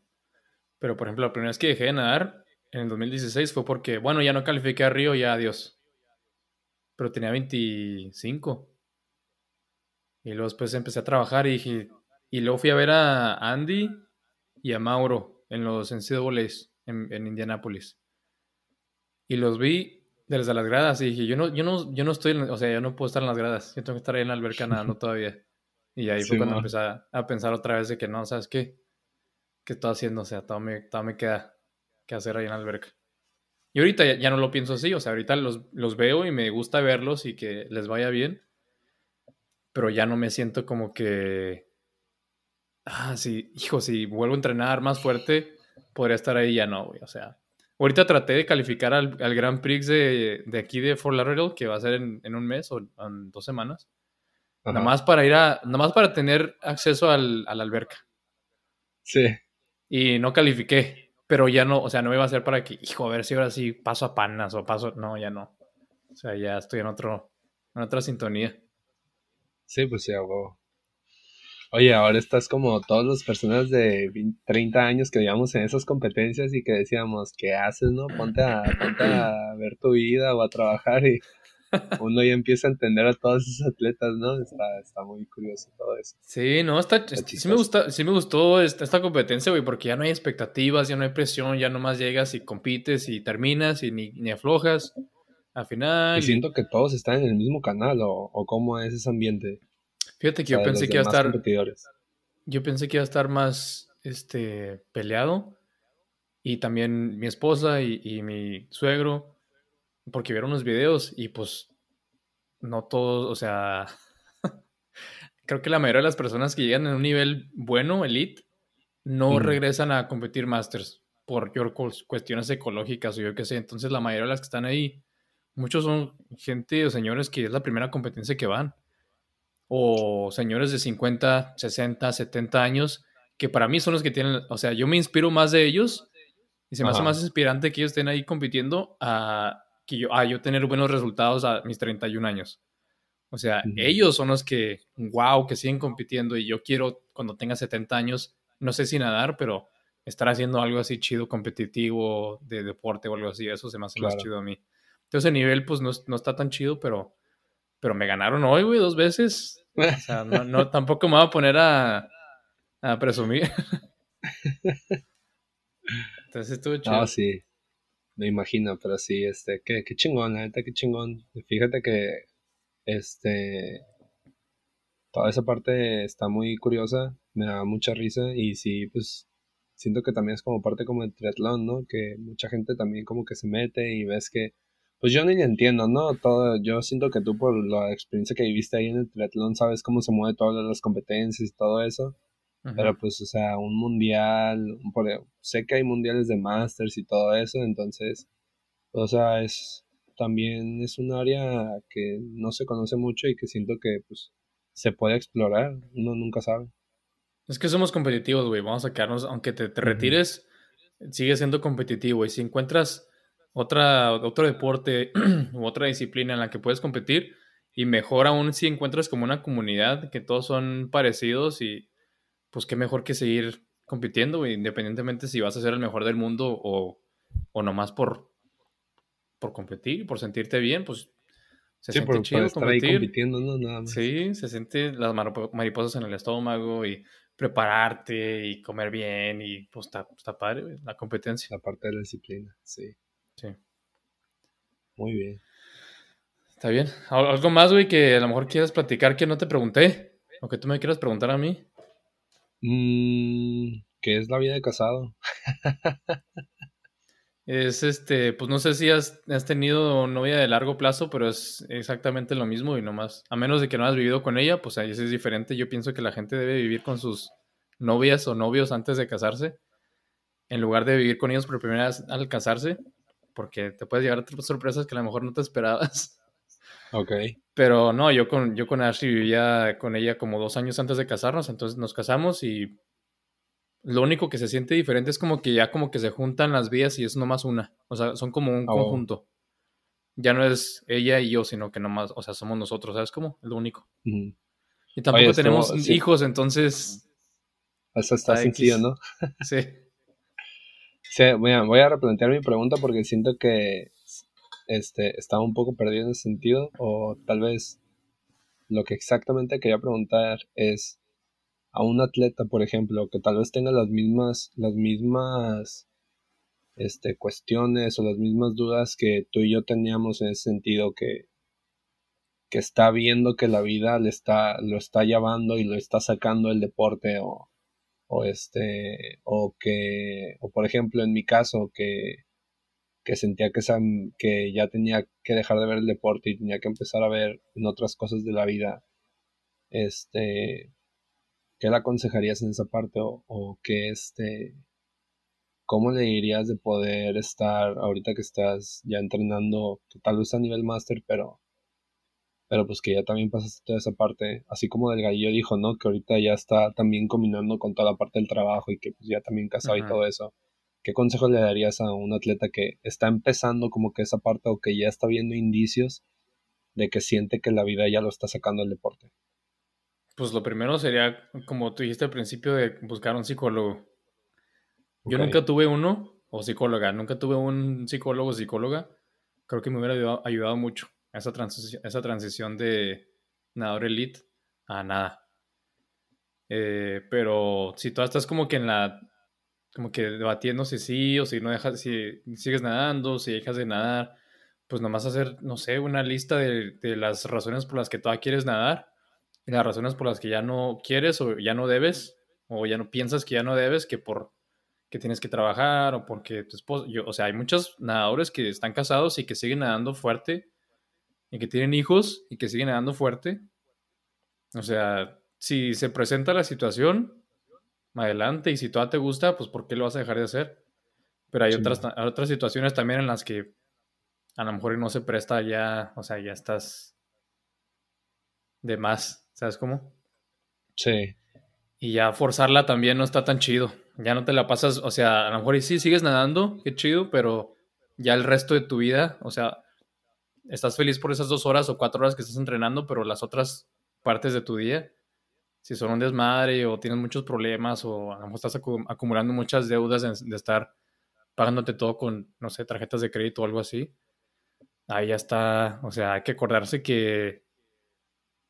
Pero por ejemplo, la primera vez que dejé de nadar en el 2016 fue porque, bueno, ya no califiqué a Río, ya adiós. Pero tenía 25. Y luego después empecé a trabajar y dije, y luego fui a ver a Andy y a Mauro en los NCAAs en, en Indianápolis. Y los vi desde las gradas y dije, yo no, yo no, yo no estoy, o sea, yo no puedo estar en las gradas, yo tengo que estar ahí en la alberca nadando <laughs> todavía. Y ahí fue cuando empecé a, pensar otra vez de que no, ¿sabes qué? ¿Qué estoy haciendo? O sea, todo me, todo me queda que hacer ahí en la alberca. Y ahorita ya, no lo pienso así, o sea, ahorita los, los, veo y me gusta verlos y que les vaya bien, pero ya no me siento como que, ah, sí, hijo, si vuelvo a entrenar más fuerte, podría estar ahí, ya no, güey, o sea, ahorita traté de calificar al, al Grand Prix de, de, aquí de Fort Lauderdale, que va a ser en, en un mes o en dos semanas, nada más para ir a, nada más para tener acceso al, a la alberca. Sí. Y no califiqué, pero ya no, o sea, no me iba a hacer para que, hijo, a ver si ahora sí paso a panas o paso, no, ya no. O sea, ya estoy en otro, en otra sintonía. Sí, pues sí, hago. Oye, ahora estás como todas las personas de 30 años que vivíamos en esas competencias y que decíamos, ¿qué haces, no? Ponte a, ponte a ver tu vida o a trabajar y <laughs> uno ya empieza a entender a todos esos atletas, ¿no? Está, está muy curioso todo eso. Sí, no, está, sí, me gusta, sí me gustó esta, esta competencia, güey, porque ya no hay expectativas, ya no hay presión, ya nomás llegas y compites y terminas y ni, ni aflojas. Al final. Y siento que todos están en el mismo canal, o, o cómo es ese ambiente. Fíjate que yo pensé que iba a estar. Yo pensé que iba a estar más este, peleado. Y también mi esposa y, y mi suegro porque vieron unos videos y pues no todos, o sea, <laughs> creo que la mayoría de las personas que llegan en un nivel bueno, elite, no regresan a competir masters por cuestiones ecológicas o yo qué sé. Entonces la mayoría de las que están ahí, muchos son gente o señores que es la primera competencia que van. O señores de 50, 60, 70 años, que para mí son los que tienen, o sea, yo me inspiro más de ellos y se me hace más inspirante que ellos estén ahí compitiendo a que yo, ah, yo tener buenos resultados a mis 31 años. O sea, ellos son los que, wow, que siguen compitiendo y yo quiero cuando tenga 70 años, no sé si nadar, pero estar haciendo algo así chido, competitivo, de deporte o algo así, eso se me hace más chido a mí. Entonces el nivel pues no, no, está tan chido, pero, pero me ganaron hoy, güey, dos veces. <laughs> O sea, no, no, tampoco me voy a poner a, a presumir. <laughs> Entonces estuvo chido. Ah, sí me imagino, pero sí, este, qué, qué chingón, la neta, qué chingón. Fíjate que, este, toda esa parte está muy curiosa, me da mucha risa y sí, pues, siento que también es como parte como del triatlón, ¿no? Que mucha gente también como que se mete y ves que, pues yo ni entiendo, ¿no? Todo, yo siento que tú por la experiencia que viviste ahí en el triatlón sabes cómo se mueve todas las competencias y todo eso. Pero pues, o sea, un mundial, sé que hay mundiales de masters y todo eso, entonces, o sea, es también es un área que no se conoce mucho y que siento que pues se puede explorar, uno nunca sabe. Es que somos competitivos, güey, vamos a quedarnos, aunque te, retires, sigue siendo competitivo y si encuentras otra, otro deporte <clears throat> u otra disciplina en la que puedes competir y mejor aún si encuentras como una comunidad que todos son parecidos y pues qué mejor que seguir compitiendo, independientemente si vas a ser el mejor del mundo o, o nomás por, por competir, por sentirte bien, pues se siente chido competir. compitiendo, ¿no? Nada más. Sí, se siente las mariposas en el estómago y prepararte y comer bien y pues está, está padre la competencia. La parte de la disciplina, sí. Sí. Muy bien. Está bien. ¿Algo más, güey, que a lo mejor quieras platicar que no te pregunté? O que tú me quieras preguntar a mí. Mmm, ¿Qué es la vida de casado? es este, pues no sé si has, tenido novia de largo plazo, pero es exactamente lo mismo y no más. A menos de que no has vivido con ella, pues ahí es diferente. Yo pienso que la gente debe vivir con sus novias o novios antes de casarse, en lugar de vivir con ellos por primera vez al casarse, porque te puedes llevar a sorpresas que a lo mejor no te esperabas. <laughs> Ok. Pero no, yo con, yo con Ashley vivía con ella como dos años antes de casarnos, entonces nos casamos y lo único que se siente diferente es como que ya como que se juntan las vías y es nomás una. O sea, son como un oh. conjunto. Ya no es ella y yo, sino que nomás, o sea, somos nosotros, ¿sabes cómo? Es lo único. Y tampoco tenemos hijos, entonces... Eso está sencillo, ¿no? sí. Sí voy, a, voy a replantear mi pregunta porque siento que este, estaba un poco perdido en ese sentido, o tal vez lo que exactamente quería preguntar es a un atleta, por ejemplo, que tal vez tenga las mismas, las mismas este, cuestiones o las mismas dudas que tú y yo teníamos en ese sentido, que, que está viendo que la vida le está, lo está llevando y lo está sacando el deporte o, o este, o que, o por ejemplo en mi caso, que que sentía que, que ya tenía que dejar de ver el deporte y tenía que empezar a ver en otras cosas de la vida, este, ¿qué le aconsejarías en esa parte o, o qué este, cómo le dirías de poder estar ahorita que estás ya entrenando, tal vez a nivel máster, pero, pero pues que ya también pasaste toda esa parte, así como del dijo, ¿no? Que ahorita ya está también combinando con toda la parte del trabajo y que pues ya también casado y todo eso ¿Qué consejo le darías a un atleta que está empezando como que esa parte o que ya está viendo indicios de que siente que la vida ya lo está sacando el deporte? Pues lo primero sería, como tú dijiste al principio, de buscar un psicólogo. Yo nunca tuve uno, o psicóloga, nunca tuve un psicólogo o psicóloga. Creo que me hubiera ayudado, mucho esa, transición, esa transición de nadador elite a nada. Eh, pero si tú estás como que en la como que debatiendo si sí o si no dejas, si sigues nadando, si dejas de nadar, pues nomás hacer, no sé, una lista de, las razones por las que todavía quieres nadar y las razones por las que ya no quieres o ya no debes o ya no piensas que ya no debes, que por que tienes que trabajar o porque tu esposo, yo, o sea, hay muchos nadadores que están casados y que siguen nadando fuerte y que tienen hijos y que siguen nadando fuerte. O sea, si se presenta la situación, adelante. Y si todavía te gusta, pues ¿por qué lo vas a dejar de hacer? Pero hay otras, otras situaciones también en las que a lo mejor no se presta ya, o sea, ya estás de más, ¿sabes cómo? Sí. Y ya forzarla también no está tan chido. Ya no te la pasas, o sea, a lo mejor sí sigues nadando, qué chido, pero ya el resto de tu vida, o sea, estás feliz por esas dos horas o cuatro horas que estás entrenando, pero las otras partes de tu día, si son un desmadre o tienes muchos problemas o a lo mejor estás acumulando muchas deudas de, estar pagándote todo con, no sé, tarjetas de crédito o algo así, ahí ya está, o sea, hay que acordarse que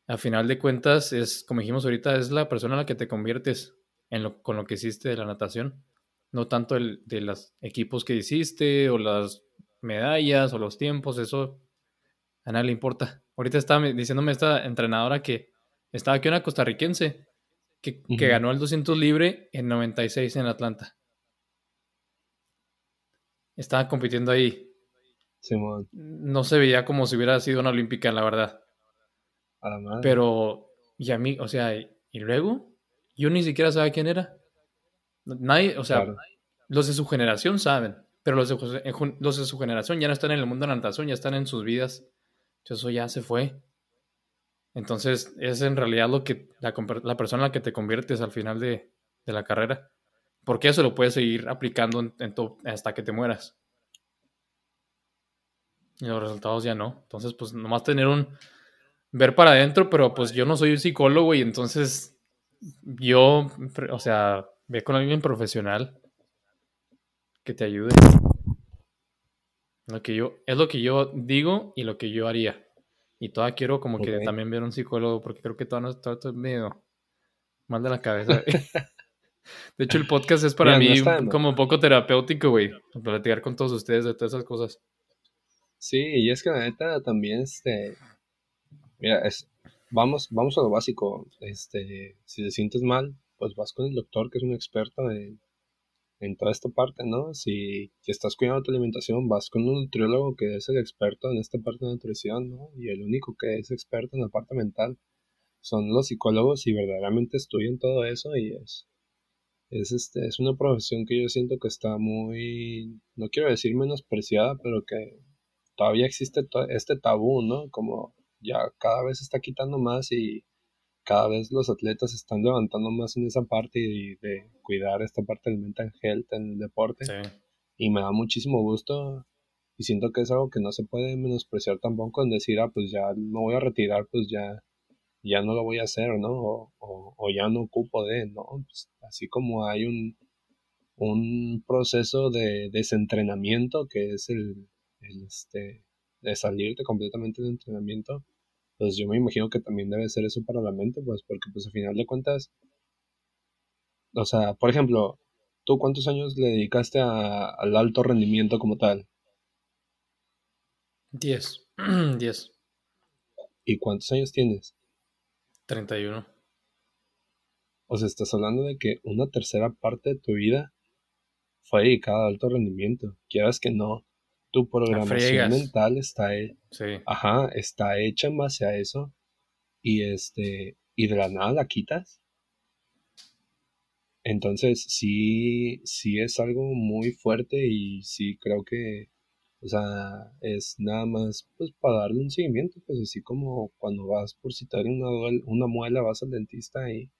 a final de cuentas es, como dijimos ahorita, es la persona a la que te conviertes en lo, con lo que hiciste de la natación, no tanto el, de los equipos que hiciste o las medallas o los tiempos, eso a nadie le importa. Ahorita estaba diciéndome esta entrenadora que estaba aquí una costarricense que, ganó el 200 libre en 96 en Atlanta. Estaba compitiendo ahí. No se veía como si hubiera sido una olímpica, la verdad. Pero, y a mí, o sea, y, luego, yo ni siquiera sabía quién era. Nadie, o sea, los de su generación saben, pero los de, los de su generación ya no están en el mundo de la natación, ya están en sus vidas. Eso ya se fue. Entonces, es en realidad lo que la, persona en la que te conviertes al final de, la carrera. Porque eso lo puedes seguir aplicando hasta que te mueras. Y los resultados ya no. Entonces, pues nomás tener un ver para adentro, pero pues yo no soy un psicólogo y entonces yo, o sea, ve con alguien profesional que te ayude. Lo que yo, es lo que yo digo y lo que yo haría. Y todavía quiero como que también ver un psicólogo porque creo que todavía no estoy medio mal de la cabeza. <laughs> de hecho, el podcast es para mí como un poco terapéutico, güey. Platicar con todos ustedes de todas esas cosas. Sí, y es que la neta también, este, mira, es, vamos, vamos a lo básico, este, si te sientes mal, pues vas con el doctor que es un experto en, en toda esta parte, ¿no? Si, estás cuidando tu alimentación, vas con un nutriólogo que es el experto en esta parte de nutrición, ¿no? Y el único que es experto en la parte mental son los psicólogos y verdaderamente estudian todo eso y es, es, este, es una profesión que yo siento que está muy, no quiero decir menospreciada, pero que todavía existe este tabú, ¿no? Como ya cada vez está quitando más y cada vez los atletas se están levantando más en esa parte y de cuidar esta parte del mental health en el deporte. Y me da muchísimo gusto y siento que es algo que no se puede menospreciar tampoco en decir, ah, pues ya me voy a retirar, pues ya, ya no lo voy a hacer, ¿no? O, o, ya no ocupo de, ¿no? Pues así como hay un, un proceso de desentrenamiento que es el, el este, de salirte completamente del entrenamiento, pues yo me imagino que también debe ser eso para la mente, pues porque pues al final de cuentas, o sea, por ejemplo, ¿tú cuántos años le dedicaste al alto rendimiento como tal? Diez. <clears throat> Diez. ¿Y cuántos años tienes? Treinta y uno. O sea, estás hablando de que una tercera parte de tu vida fue dedicada al alto rendimiento. Quieras que no, tu programación mental está, ajá, está hecha en base a eso y este y de la nada la quitas. Entonces sí, sí es algo muy fuerte y sí creo que, o sea, es nada más pues para darle un seguimiento, pues así como cuando vas por citar una, una muela, vas al dentista y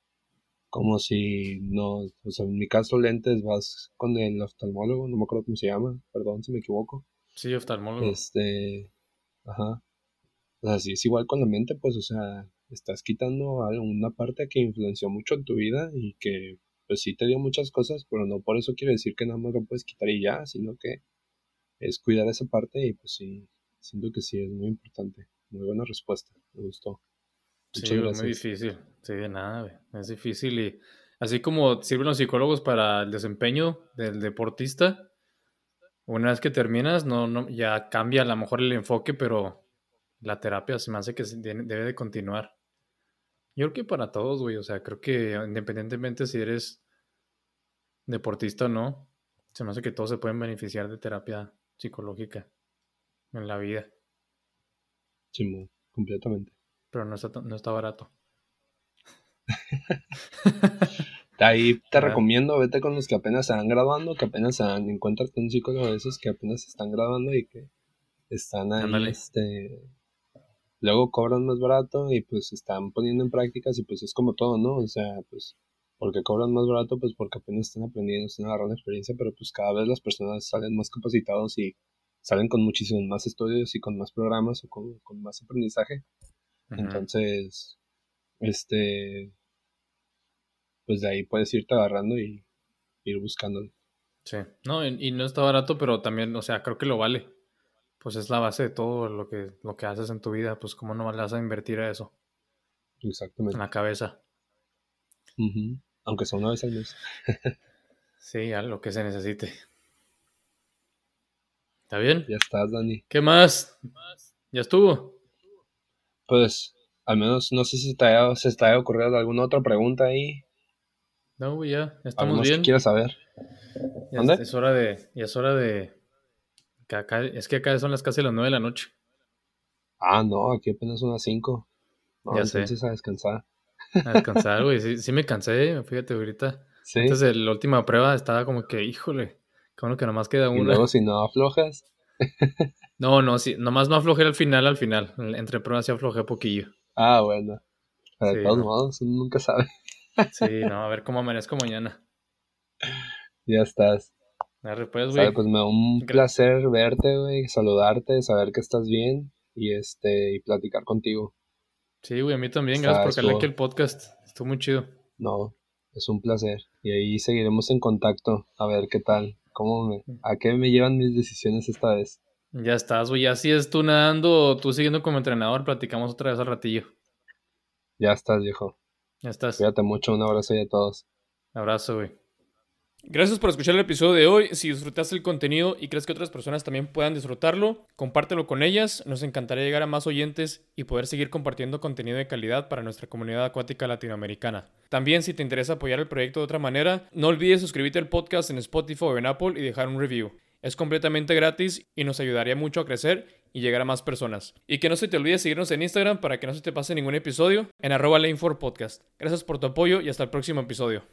como si no, o sea, en mi caso lentes vas con el oftalmólogo, no me acuerdo cómo se llama, perdón si me equivoco. Sí, oftalmólogo. Este, ajá. O sea, si es igual con la mente, pues, o sea, estás quitando una parte que influenció mucho en tu vida y que, pues, sí te dio muchas cosas, pero no por eso quiere decir que nada más lo puedes quitar y ya, sino que es cuidar esa parte y, pues, sí, siento que sí es muy importante. Muy buena respuesta, me gustó. sí, es muy difícil. Sí, de nada. Es difícil y así como sirven los psicólogos para el desempeño del deportista, una vez que terminas, no, no, ya cambia a lo mejor el enfoque, pero la terapia se me hace que debe de continuar. Yo creo que para todos, güey, o sea, creo que independientemente si eres deportista o no, se me hace que todos se pueden beneficiar de terapia psicológica en la vida. Sí, completamente. Pero no está, no está barato. <laughs> Ahí te recomiendo, vete con los que apenas se van graduando, que apenas se van, encuentras con un psicólogo de esos que apenas se están graduando y que están ahí, este, luego cobran más barato y pues están poniendo en prácticas y pues es como todo, ¿no? O sea, pues, porque cobran más barato? Pues porque apenas están aprendiendo, están agarrando experiencia, pero pues cada vez las personas salen más capacitados y salen con muchísimos más estudios y con más programas o con, más aprendizaje. Entonces, este, pues de ahí puedes irte agarrando y ir buscándolo. Sí, no, y, no está barato, pero también, o sea, creo que lo vale. Pues es la base de todo lo que, lo que haces en tu vida, pues cómo no vas a invertir a eso. Exactamente. En la cabeza. Aunque sea una vez al mes. <laughs> sí, a lo que se necesite. ¿Está bien? Ya estás, Dani. ¿Qué más? ¿Ya estuvo? Pues, al menos no sé si te haya, se te haya ocurrido alguna otra pregunta ahí. No, ya, estamos bien. quieres saber? Ya ¿Dónde? Es hora de, ya es hora de, es que acá son las casi las nueve de la noche. Ah, no, aquí apenas son las cinco. No, ya entonces sé. a descansar. A descansar, güey, sí, sí, me cansé, fíjate ahorita. ¿Sí? De la última prueba estaba como que, híjole, como que nomás queda una. Y luego si no aflojas. <laughs> no, no, sí, nomás no aflojé al final, al final. Entre pruebas sí aflojé poquillo. Ah, bueno. de todos modos, uno nunca sabe. Sí, no, a ver cómo amanezco mañana. Ya estás. pues, güey. pues me da un placer verte, güey, saludarte, saber que estás bien y este y platicar contigo. Sí, güey, a mí también, gracias por caerle aquí el podcast. Estuvo muy chido. No, es un placer. Y ahí seguiremos en contacto a ver qué tal, cómo me, a qué me llevan mis decisiones esta vez. Ya estás, güey. Así es tú nadando, tú siguiendo como entrenador, platicamos otra vez al ratillo. Ya estás, viejo. Ya estás. Cuídate mucho, un abrazo y a todos. Abrazo, güey. Gracias por escuchar el episodio de hoy. Si disfrutaste el contenido y crees que otras personas también puedan disfrutarlo, compártelo con ellas. Nos encantaría llegar a más oyentes y poder seguir compartiendo contenido de calidad para nuestra comunidad acuática latinoamericana. También si te interesa apoyar el proyecto de otra manera, no olvides suscribirte al podcast en Spotify o en Apple y dejar un review. Es completamente gratis y nos ayudaría mucho a crecer y llegar a más personas. Y que no se te olvide seguirnos en Instagram para que no se te pase ningún episodio en arroba lane4podcast. Gracias por tu apoyo y hasta el próximo episodio.